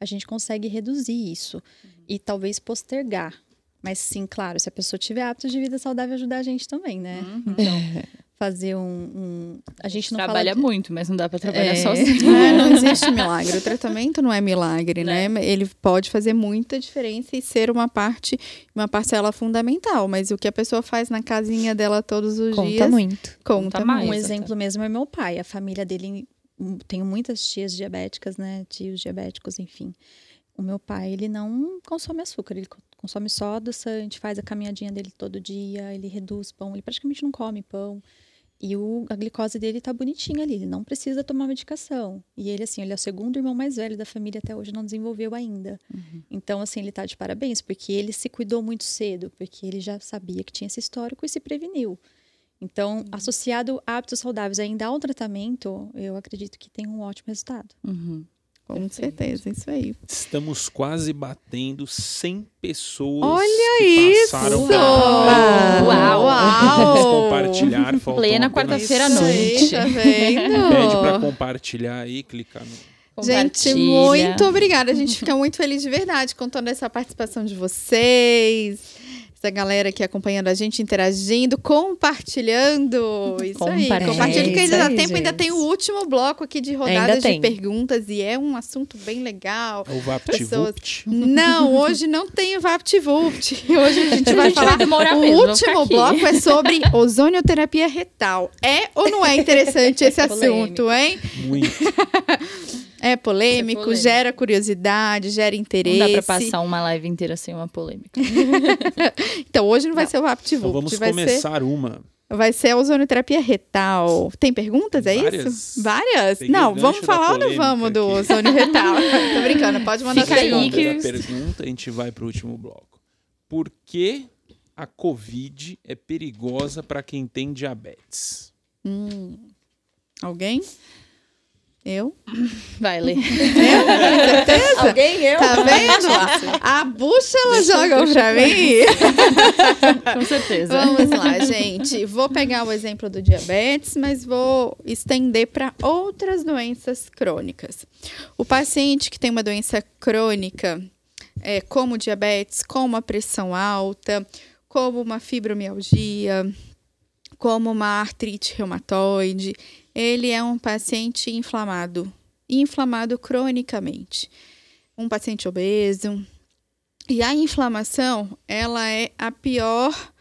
a gente consegue reduzir isso uhum. e talvez postergar. Mas sim, claro, se a pessoa tiver hábitos de vida saudável, ajudar a gente também, né? Uhum. Então, fazer um, um, A gente não trabalha de... muito, mas não dá para trabalhar é... sozinho. É, não existe milagre. O tratamento não é milagre, né? né? Ele pode fazer muita diferença e ser uma parte, uma parcela fundamental. Mas o que a pessoa faz na casinha dela todos os conta dias. Muito. Conta, conta mais. Um exemplo mesmo é meu pai. A família dele tenho muitas tias diabéticas, né? Tios diabéticos, enfim. O meu pai, ele não consome açúcar, ele consome só adoçante, faz a caminhadinha dele todo dia, ele reduz pão, ele praticamente não come pão. E o, a glicose dele tá bonitinha ali, ele não precisa tomar medicação. E ele, assim, ele é o segundo irmão mais velho da família, até hoje não desenvolveu ainda. Uhum. Então, assim, ele tá de parabéns, porque ele se cuidou muito cedo, porque ele já sabia que tinha esse histórico e se preveniu. Então, uhum. associado a hábitos saudáveis ainda ao tratamento, eu acredito que tem um ótimo resultado. Uhum. Com certeza, isso aí. Estamos quase batendo 100 pessoas. Olha isso! Uau! Uau! Vamos compartilhar. Plena quarta-feira à noite. Tá vendo? Pede para compartilhar aí, clicar no. Gente, muito obrigada. A gente fica muito feliz de verdade com toda essa participação de vocês essa galera aqui acompanhando a gente, interagindo, compartilhando. Isso aí. Compartilha que ainda dá tempo, gente. ainda tem o último bloco aqui de rodadas de perguntas e é um assunto bem legal. É o VaptVupt? Não, hoje não tem o VaptVupt. Hoje a gente vai falar. Vai o mesmo, último bloco é sobre ozonioterapia retal. É ou não é interessante esse assunto, hein? Muito. É polêmico, é polêmico, gera curiosidade, gera interesse. Não dá pra passar uma live inteira sem uma polêmica. então, hoje não vai não. ser o VaptVupt. Então vamos vai começar ser... uma. Vai ser a ozonoterapia retal. Tem perguntas, é Várias. isso? Várias? Peguei não, vamos falar ou não vamos do ozônio retal? Tô brincando, pode mandar Fica aí que... a pergunta, a gente vai pro último bloco. Por que a Covid é perigosa para quem tem diabetes? Hum. Alguém? Eu? Vai, ler. Eu? Certeza? Alguém? Eu? Tá vendo? A bucha ela joga pra mim. Com certeza. Vamos lá, gente. Vou pegar o exemplo do diabetes, mas vou estender para outras doenças crônicas. O paciente que tem uma doença crônica, é, como diabetes, como a pressão alta, como uma fibromialgia, como uma artrite reumatoide, ele é um paciente inflamado, inflamado cronicamente. Um paciente obeso. E a inflamação, ela é a pior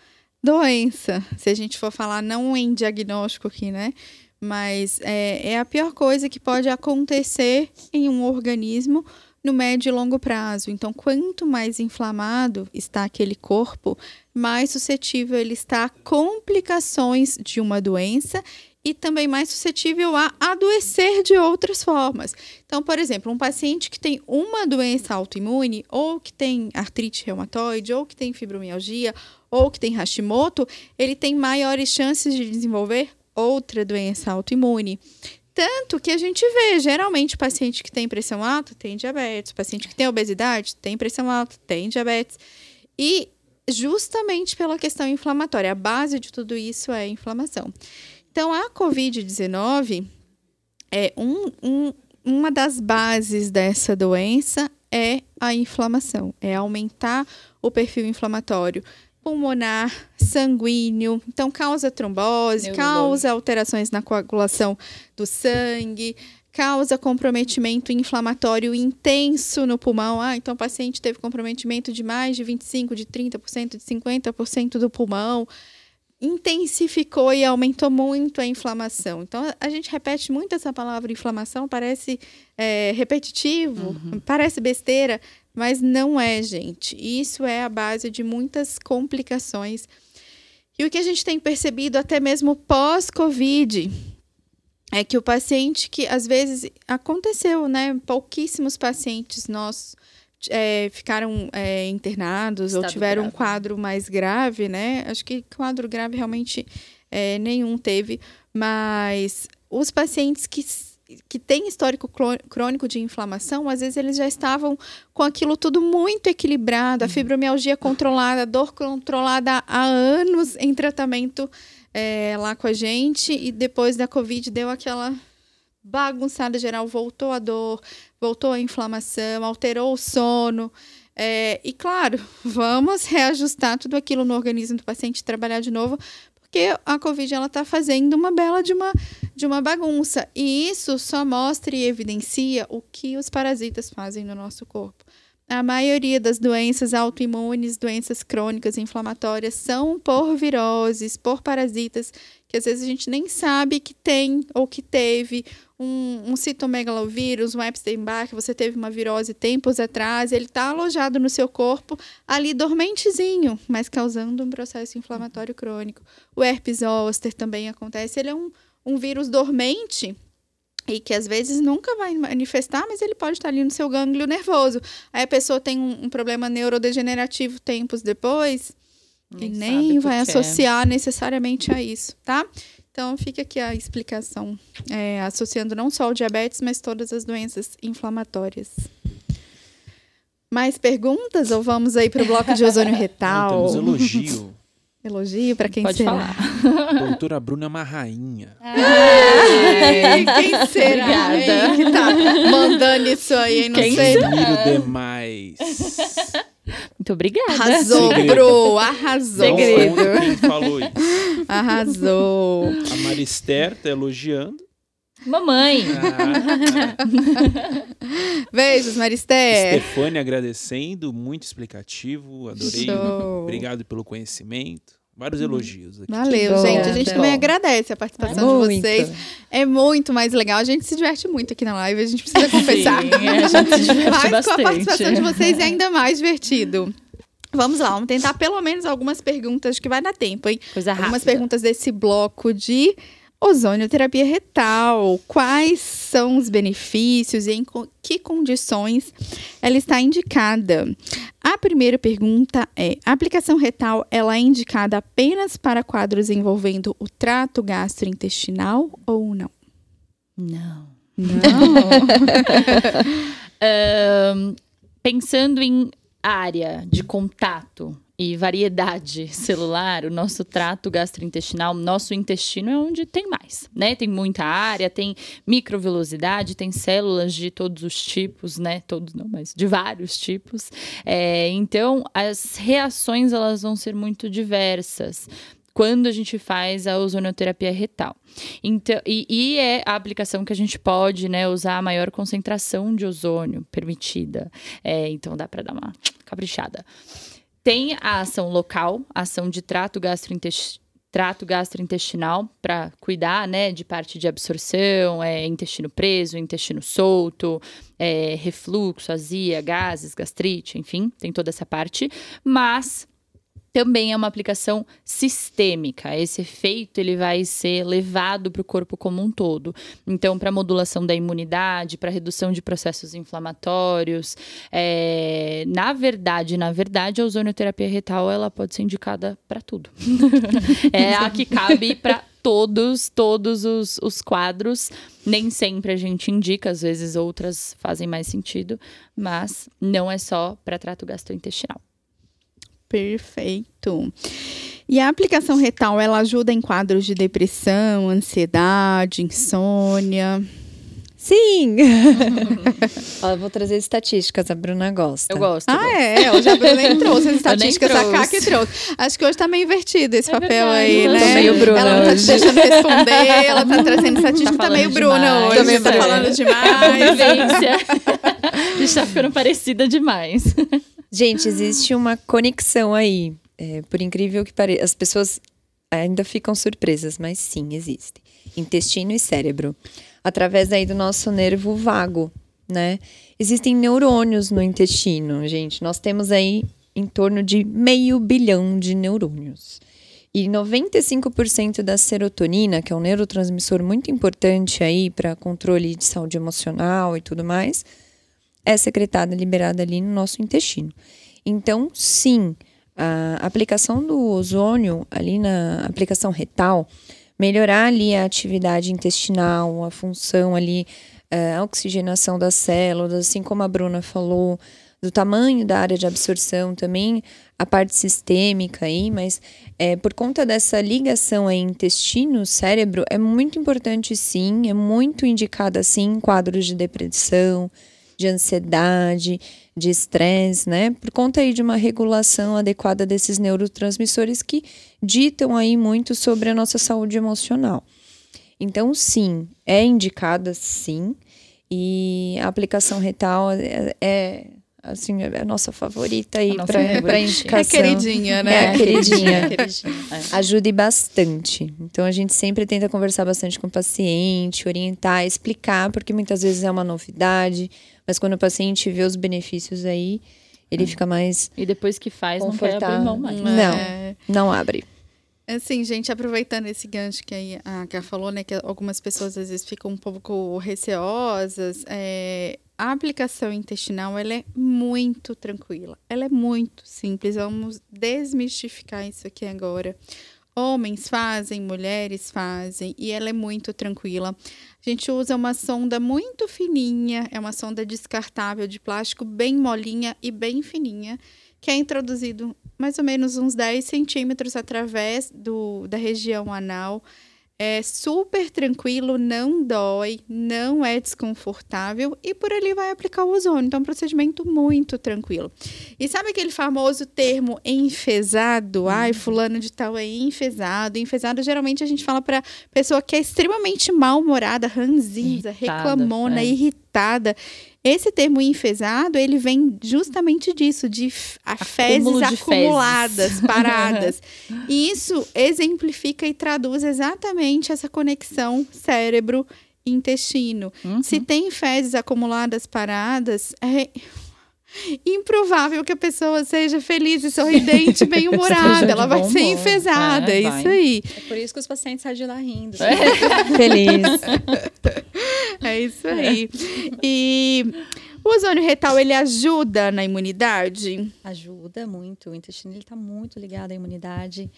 doença, se a gente for falar não em diagnóstico aqui, né? Mas é, é a pior coisa que pode acontecer em um organismo no médio e longo prazo. Então, quanto mais inflamado está aquele corpo, mais suscetível ele está a complicações de uma doença e também mais suscetível a adoecer de outras formas. Então, por exemplo, um paciente que tem uma doença autoimune, ou que tem artrite reumatoide, ou que tem fibromialgia, ou que tem Hashimoto, ele tem maiores chances de desenvolver outra doença autoimune. Tanto que a gente vê, geralmente, paciente que tem pressão alta tem diabetes, paciente que tem obesidade tem pressão alta, tem diabetes. E justamente pela questão inflamatória, a base de tudo isso é a inflamação. Então, a Covid-19 é um, um, uma das bases dessa doença é a inflamação, é aumentar o perfil inflamatório pulmonar, sanguíneo, então causa trombose, causa alterações na coagulação do sangue, causa comprometimento inflamatório intenso no pulmão. Ah, então o paciente teve comprometimento de mais de 25, de 30%, de 50% do pulmão intensificou e aumentou muito a inflamação. Então, a gente repete muito essa palavra inflamação, parece é, repetitivo, uhum. parece besteira, mas não é, gente. Isso é a base de muitas complicações. E o que a gente tem percebido até mesmo pós-Covid é que o paciente que às vezes aconteceu, né? Pouquíssimos pacientes nossos é, ficaram é, internados Estado ou tiveram grave. um quadro mais grave, né? Acho que quadro grave realmente é, nenhum teve, mas os pacientes que que têm histórico crônico de inflamação, às vezes eles já estavam com aquilo tudo muito equilibrado, a uhum. fibromialgia controlada, a dor controlada há anos em tratamento é, lá com a gente, e depois da Covid deu aquela bagunçada geral, voltou a dor, voltou a inflamação, alterou o sono. É, e claro, vamos reajustar tudo aquilo no organismo do paciente trabalhar de novo, porque a Covid ela está fazendo uma bela de uma, de uma bagunça. E isso só mostra e evidencia o que os parasitas fazem no nosso corpo. a maioria das doenças autoimunes, doenças crônicas inflamatórias, são por viroses, por parasitas, que às vezes a gente nem sabe que tem ou que teve um, um citomegalovírus, um Epstein-Barr, que você teve uma virose tempos atrás, ele está alojado no seu corpo, ali dormentezinho, mas causando um processo inflamatório crônico. O herpes zoster também acontece, ele é um, um vírus dormente, e que às vezes nunca vai manifestar, mas ele pode estar ali no seu gânglio nervoso. Aí a pessoa tem um, um problema neurodegenerativo tempos depois nem e nem vai associar necessariamente a isso, tá? Então fica aqui a explicação, é, associando não só o diabetes, mas todas as doenças inflamatórias. Mais perguntas ou vamos aí para o bloco de ozônio retal? Não, temos elogio. Elogio para quem Pode será? falar. Doutora Bruna é uma rainha. Ai, quem será Obrigada. hein, que tá mandando isso aí? hein? Não Quem sei. Admiro demais. Muito obrigada. Arrasou. Bro. Arrasou. Segredo. Quem falou isso. Arrasou. A Marister tá elogiando. Mamãe. Ah, Beijos, Maristé. Stefane agradecendo, muito explicativo, adorei. Show. Obrigado pelo conhecimento. Vários elogios aqui. Valeu, gente. A gente Bom. também agradece a participação de vocês. É muito mais legal. A gente se diverte muito aqui na live, a gente precisa confessar. Sim, a gente se diverte Mas com a bastante. participação de vocês é ainda mais divertido. Vamos lá, vamos tentar pelo menos algumas perguntas que vai dar tempo, hein? Coisa rápida. Algumas perguntas desse bloco de ozonioterapia retal. Quais são os benefícios e em que condições ela está indicada? A primeira pergunta é: a aplicação retal ela é indicada apenas para quadros envolvendo o trato gastrointestinal ou não? Não. Não. Ahn, pensando em área de contato e variedade celular, o nosso trato gastrointestinal, nosso intestino é onde tem mais, né? Tem muita área, tem microvelocidade, tem células de todos os tipos, né? Todos não, mas de vários tipos. É, então, as reações elas vão ser muito diversas quando a gente faz a ozonioterapia retal. Então, e, e é a aplicação que a gente pode né, usar a maior concentração de ozônio permitida. É, então dá para dar uma caprichada. Tem a ação local, a ação de trato gastrointestinal. Trato gastrointestinal para cuidar, né, de parte de absorção, é, intestino preso, intestino solto, é, refluxo, azia, gases, gastrite, enfim, tem toda essa parte. Mas também é uma aplicação sistêmica. Esse efeito ele vai ser levado para o corpo como um todo. Então, para modulação da imunidade, para redução de processos inflamatórios. é, Na verdade, na verdade, a ozonioterapia retal ela pode ser indicada para tudo. é a que cabe para todos, todos os, os quadros. Nem sempre a gente indica, às vezes outras fazem mais sentido, mas não é só para trato gastrointestinal. Perfeito. E a aplicação retal, ela ajuda em quadros de depressão, ansiedade, insônia. Sim! Ó, eu vou trazer estatísticas, a Bruna gosta. Eu gosto. eu Ah, gosto. é? Hoje a Bruna nem trouxe as estatísticas, a Cá trouxe. que trouxe. Acho que hoje tá meio invertido esse É papel verdade, aí, eu né? tô meio Bruna ela não tá te hoje. deixando responder, ela tá trazendo estatística, Tá tá, meio Bruna demais. hoje. Tá meio tá Bruna. falando demais. A gente tá ficando parecida demais. Gente, existe uma conexão aí. É, por incrível que pareça, as pessoas ainda ficam surpresas, mas sim, existe. Intestino e cérebro. Através aí do nosso nervo vago, né? Existem neurônios no intestino, gente. Nós temos aí em torno de meio bilhão de neurônios. E 95% da serotonina, que é um neurotransmissor muito importante aí para controle de saúde emocional e tudo mais, é secretada, liberada ali no nosso intestino. Então, sim, a aplicação do ozônio ali na aplicação retal, melhorar ali a atividade intestinal, a função ali, eh, a oxigenação das células, assim como a Bruna falou, do tamanho da área de absorção também, a parte sistêmica aí, mas é, por conta dessa ligação aí intestino-cérebro, é muito importante sim, é muito indicada sim em quadros de depressão, de ansiedade, de estresse, né? Por conta aí de uma regulação adequada desses neurotransmissores que ditam aí muito sobre a nossa saúde emocional. Então, sim, é indicada sim, e a aplicação retal é, é assim, é a nossa favorita aí para favorita. indicação. É queridinha, né? É, a queridinha. É, queridinha. Ajude bastante. Então a gente sempre tenta conversar bastante com o paciente, orientar, explicar, porque muitas vezes é uma novidade, mas quando o paciente vê os benefícios aí, ele fica mais E depois que faz, não quer abrir mão mais. Não. É. não abre. Assim, gente, aproveitando esse gancho que aí a Ká falou, né, que algumas pessoas às vezes ficam um pouco receosas, é, a aplicação intestinal, ela é muito tranquila, ela é muito simples, vamos desmistificar isso aqui agora. Homens fazem, mulheres fazem, e ela é muito tranquila. A gente usa uma sonda muito fininha, é uma sonda descartável de plástico, bem molinha e bem fininha, que é introduzido mais ou menos uns 10 centímetros através do, da região anal. É super tranquilo, não dói, não é desconfortável e por ali vai aplicar o ozônio. Então, é um procedimento muito tranquilo. E sabe aquele famoso termo enfesado? Ai, fulano de tal é enfesado. Enfesado, geralmente a gente fala para pessoa que é extremamente mal-humorada, ranzinza, reclamona, é. irritada. Esse termo enfesado, ele vem justamente disso, de fezes de acumuladas, fezes. paradas. e isso exemplifica e traduz exatamente essa conexão cérebro-intestino. Uhum. Se tem fezes acumuladas paradas, é improvável que a pessoa seja feliz e sorridente, bem-humorada. Ela vai ser enfesada, É, é isso aí. É por isso que os pacientes saem de lá rindo. Feliz. É isso aí. E o ozônio retal, ele ajuda na imunidade? Ajuda muito. O intestino ele está muito ligado à imunidade.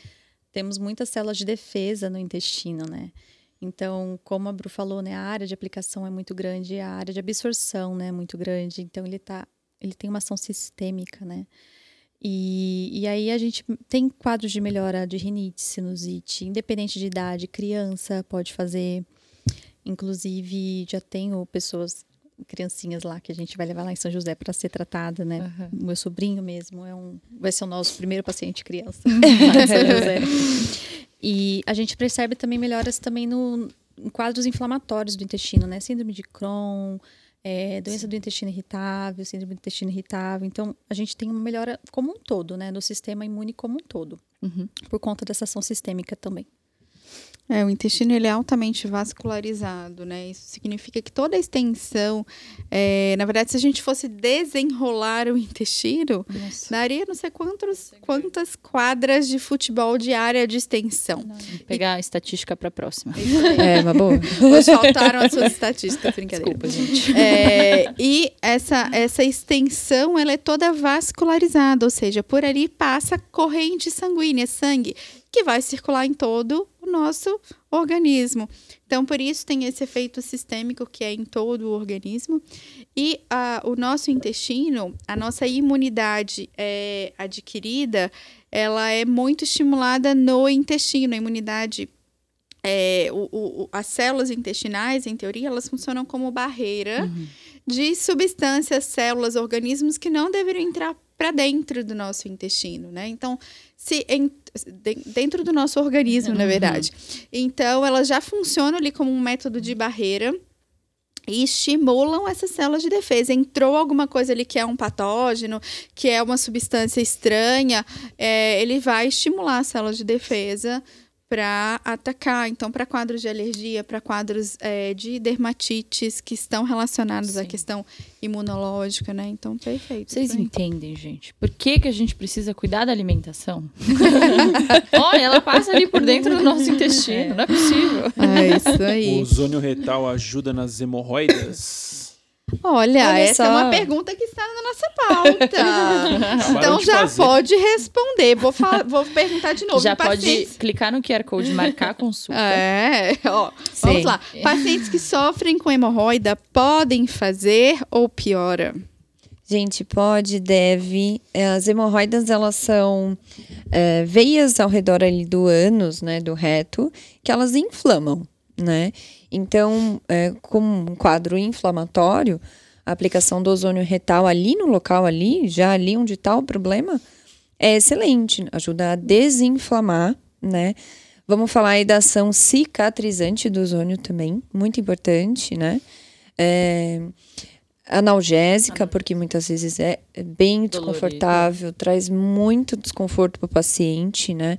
Temos muitas células de defesa no intestino, né? Então, como a Bru falou, né, a área de aplicação é muito grande, a área de absorção, né, é muito grande. Então, ele tá, ele tem uma ação sistêmica, né? E, e aí a gente tem quadros de melhora de rinite, sinusite, independente de idade, criança pode fazer. Inclusive, já tenho pessoas, criancinhas lá, que a gente vai levar lá em São José para ser tratada, né? O meu sobrinho mesmo é um, vai ser o nosso primeiro paciente criança lá em São José. E a gente percebe também melhoras também no, em quadros inflamatórios do intestino, né? Síndrome de Crohn, é, doença do intestino irritável, síndrome do intestino irritável. Então, a gente tem uma melhora como um todo, né? No sistema imune como um todo. Uhum. Por conta dessa ação sistêmica também. É, o intestino ele é altamente vascularizado, né? Isso significa que toda a extensão, é, na verdade, se a gente fosse desenrolar o intestino, daria não sei quantos, quantas quadras de futebol de área de extensão. Vou pegar a estatística para a próxima. É, uma boa. Hoje faltaram as suas estatísticas, brincadeira. Desculpa, gente. É, e essa, essa extensão ela é toda vascularizada, ou seja, por ali passa corrente sanguínea, sangue, que vai circular em todo o nosso organismo. Então, por isso tem esse efeito sistêmico que é em todo o organismo. E ah, o nosso intestino, a nossa imunidade é, adquirida, ela é muito estimulada no intestino. A imunidade é, o- o- as células intestinais, em teoria, elas funcionam como barreira de substâncias, células, organismos que não deveriam entrar para dentro do nosso intestino, né? Então, se em- dentro do nosso organismo, na verdade. Então, elas já funcionam ali como um método de barreira e estimulam essas células de defesa. Entrou alguma coisa ali que é um patógeno, que é uma substância estranha, é, ele vai estimular as células de defesa para atacar. Então, para quadros de alergia, para quadros é, de dermatites que estão relacionados à Sim. questão imunológica, né? Então, perfeito. Vocês entendem, gente? Por que, que a gente precisa cuidar da alimentação? Olha, ela passa ali por dentro do nosso intestino, não é possível. É isso O aí. ozônio retal ajuda nas hemorroidas? Olha, Olha essa é só. uma pergunta que está na nossa pauta. Então já fazer. pode responder. Vou, fa- vou perguntar de novo. Já pode Pacientes- clicar no QR Code, marcar a consulta. É, ó, vamos Sim. lá. Pacientes que sofrem com hemorroida podem fazer ou piora? Gente, pode, deve. É, As hemorroidas, elas são é, veias ao redor ali do ânus, né, do reto, que elas inflamam, né? Então, é, com um quadro inflamatório, a aplicação do ozônio retal ali no local ali, já ali onde está o problema, é excelente. Ajuda a desinflamar, né? Vamos falar aí da ação cicatrizante do ozônio também, muito importante, né? É, analgésica, porque muitas vezes é, é bem Dolorido. desconfortável, traz muito desconforto para o paciente, né?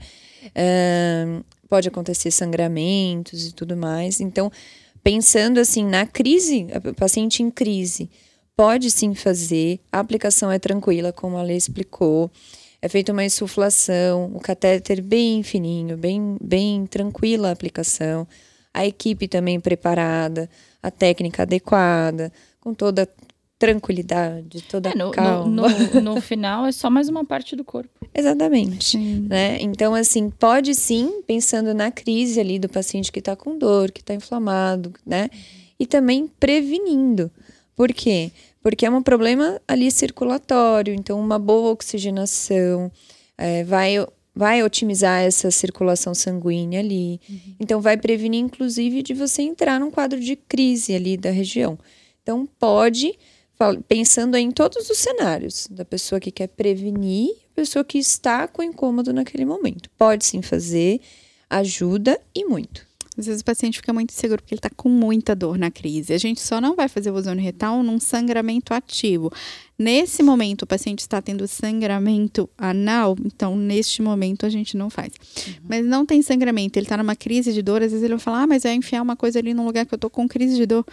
Ahn, pode acontecer sangramentos e tudo mais. Então, pensando assim na crise, paciente em crise, pode sim fazer. A aplicação é tranquila, como a Lê explicou. É feita uma insuflação, o catéter bem fininho, bem, bem tranquila a aplicação. A equipe também preparada, a técnica adequada, com toda tranquilidade, toda É, no, no, calma. no- no final é só mais uma parte do corpo. Exatamente. Né? Então, assim, pode sim, pensando na crise ali do paciente que está com dor, que está inflamado, né? E também prevenindo. Por quê? Porque é um problema ali circulatório, então uma boa oxigenação eh, vai, vai otimizar essa circulação sanguínea ali. Então, vai prevenir, inclusive, de você entrar num quadro de crise ali da região. Então, pode, pensando em todos os cenários, da pessoa que quer prevenir, pessoa que está com incômodo naquele momento. Pode sim fazer, ajuda e muito. Às vezes o paciente fica muito inseguro porque ele está com muita dor na crise. A gente só não vai fazer o ozônio retal num sangramento ativo. Nesse momento, o paciente está tendo sangramento anal, então neste momento a gente não faz. Mas não tem sangramento, ele está numa crise de dor, às vezes ele vai falar, ah, mas vai enfiar uma coisa ali num lugar que eu tô com crise de dor.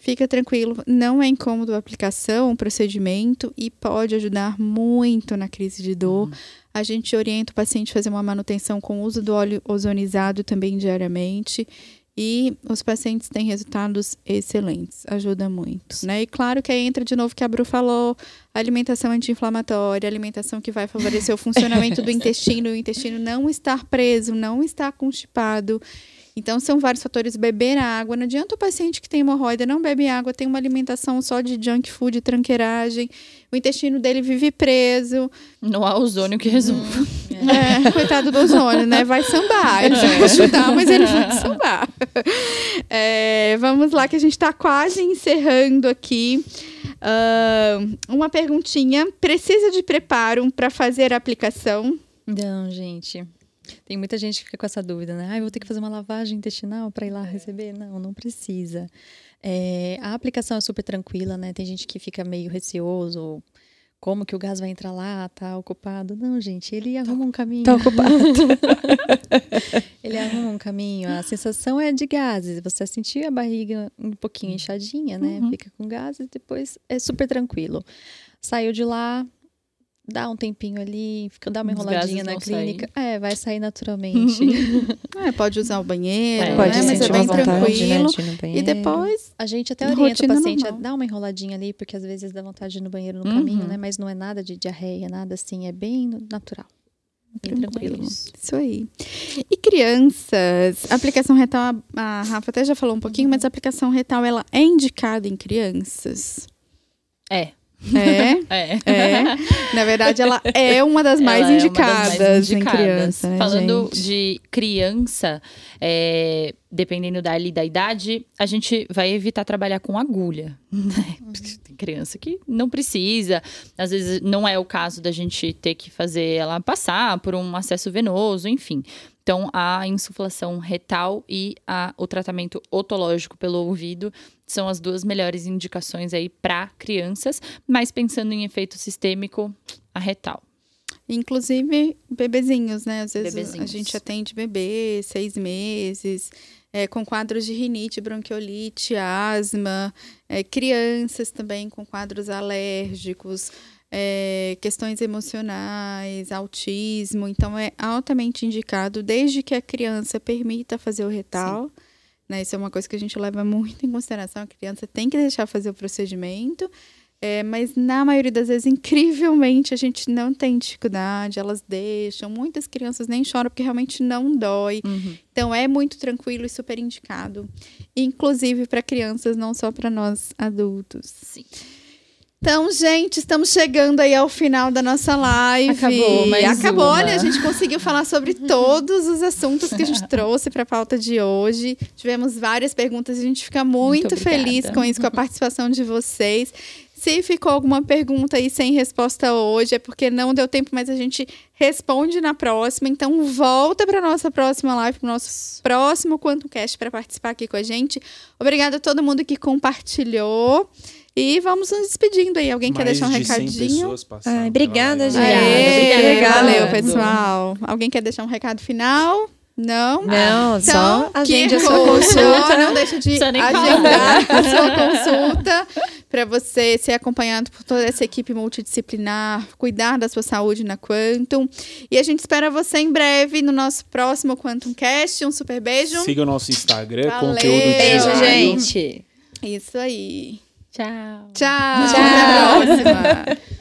Fica tranquilo, não é incômodo a aplicação, o procedimento e pode ajudar muito na crise de dor. A gente orienta o paciente a fazer uma manutenção com o uso do óleo ozonizado também diariamente. E os pacientes têm resultados excelentes, ajuda muito, né? E claro que aí entra de novo o que a Bru falou, alimentação anti-inflamatória, alimentação que vai favorecer o funcionamento do intestino, o intestino não estar preso, não estar constipado. Então, são vários fatores. Beber água. Não adianta o paciente que tem hemorroida não bebe água, tem uma alimentação só de junk food, tranqueiragem. O intestino dele vive preso. Não há ozônio que resolva. É, coitado do ozônio, né? Vai sambar. Ele vai ajudar, mas ele vai sambar. É, vamos lá, que a gente está quase encerrando aqui. Ah, uma perguntinha. Precisa de preparo para fazer a aplicação? Não, gente. Tem muita gente que fica com essa dúvida, né? Ah, vou ter que fazer uma lavagem intestinal para ir lá receber? Não, não precisa. É, a aplicação é super tranquila, né? Tem gente que fica meio receoso. Como que o gás vai entrar lá? Tá ocupado? Não, gente, ele arruma um caminho. Tá ocupado. Ele arruma um caminho. A sensação é de gases. Você sentir a barriga um pouquinho inchadinha, né? Fica com gases, depois é super tranquilo. Saiu de lá, dá um tempinho ali, fica, dá uma enroladinha na clínica. É, vai sair naturalmente. É, pode usar o banheiro, É, né? Pode É, mas sentir é uma bem vontade, né, tranquilo. no E depois, A gente até orienta o paciente normal. a dar uma enroladinha ali, porque às vezes dá vontade de ir no banheiro no Uhum. caminho, né? Mas não é nada de diarreia, nada assim, é bem natural. Bem tranquilo. Isso aí. E crianças, a aplicação retal, a a Rafa até já falou um pouquinho, mas a aplicação retal ela é indicada em crianças? É. É, É. é. Na verdade, ela é uma das mais Ela é das indicadas, mais em indicadas. criança, né, Falando gente? de criança, é, dependendo da, ali da idade, a gente vai evitar trabalhar com agulha. né? Porque Tem criança que não precisa. Às vezes não é o caso da gente ter que fazer ela passar por um acesso venoso, enfim. Então, a insuflação retal e a- o tratamento otológico pelo ouvido são as duas melhores indicações aí para crianças, mas pensando em efeito sistêmico, a retal. Inclusive, bebezinhos, né? Às vezes a Bebezinhos. gente atende bebê, seis meses, é, com quadros de rinite, bronquiolite, asma, é, crianças também com quadros alérgicos, é, questões emocionais, autismo. Então, é altamente indicado, desde que a criança permita fazer o retal. Né? Isso é uma coisa que a gente leva muito em consideração. A criança tem que deixar fazer o procedimento. É, mas na maioria das vezes, incrivelmente, a gente não tem dificuldade, elas deixam. Muitas crianças nem choram porque realmente não dói. Então é muito tranquilo e super indicado. Inclusive para crianças, não só para nós adultos. Sim. Então, gente, estamos chegando aí ao final da nossa live. Acabou, mais Acabou, uma. olha, a gente conseguiu falar sobre todos os assuntos que a gente trouxe para a pauta de hoje. Tivemos várias perguntas e a gente fica muito, Muito feliz com isso, com a participação de vocês. Se ficou alguma pergunta aí sem resposta hoje, é porque não deu tempo, mas a gente responde na próxima. Então, volta para nossa próxima live, para o nosso próximo Quantum Cast para participar aqui com a gente. Obrigada a todo mundo que compartilhou. E vamos nos despedindo aí. Alguém quer Mais deixar um de 100 recadinho? pessoas passaram Ai, obrigada, gente. Obrigada. valeu, pessoal. Alguém quer deixar um recado final? Não? Não, Então, só agende a que sua consulta. Não deixa de agendar a sua consulta para você ser acompanhado por toda essa equipe multidisciplinar, cuidar da sua saúde na Quantum. E a gente espera você em breve no nosso próximo Quantum Cast. Um super beijo. Siga o nosso Instagram, Valeu. conteúdo Beijo, diário. gente. Isso aí. Tchau. Tchau. Tchau. Até a próxima.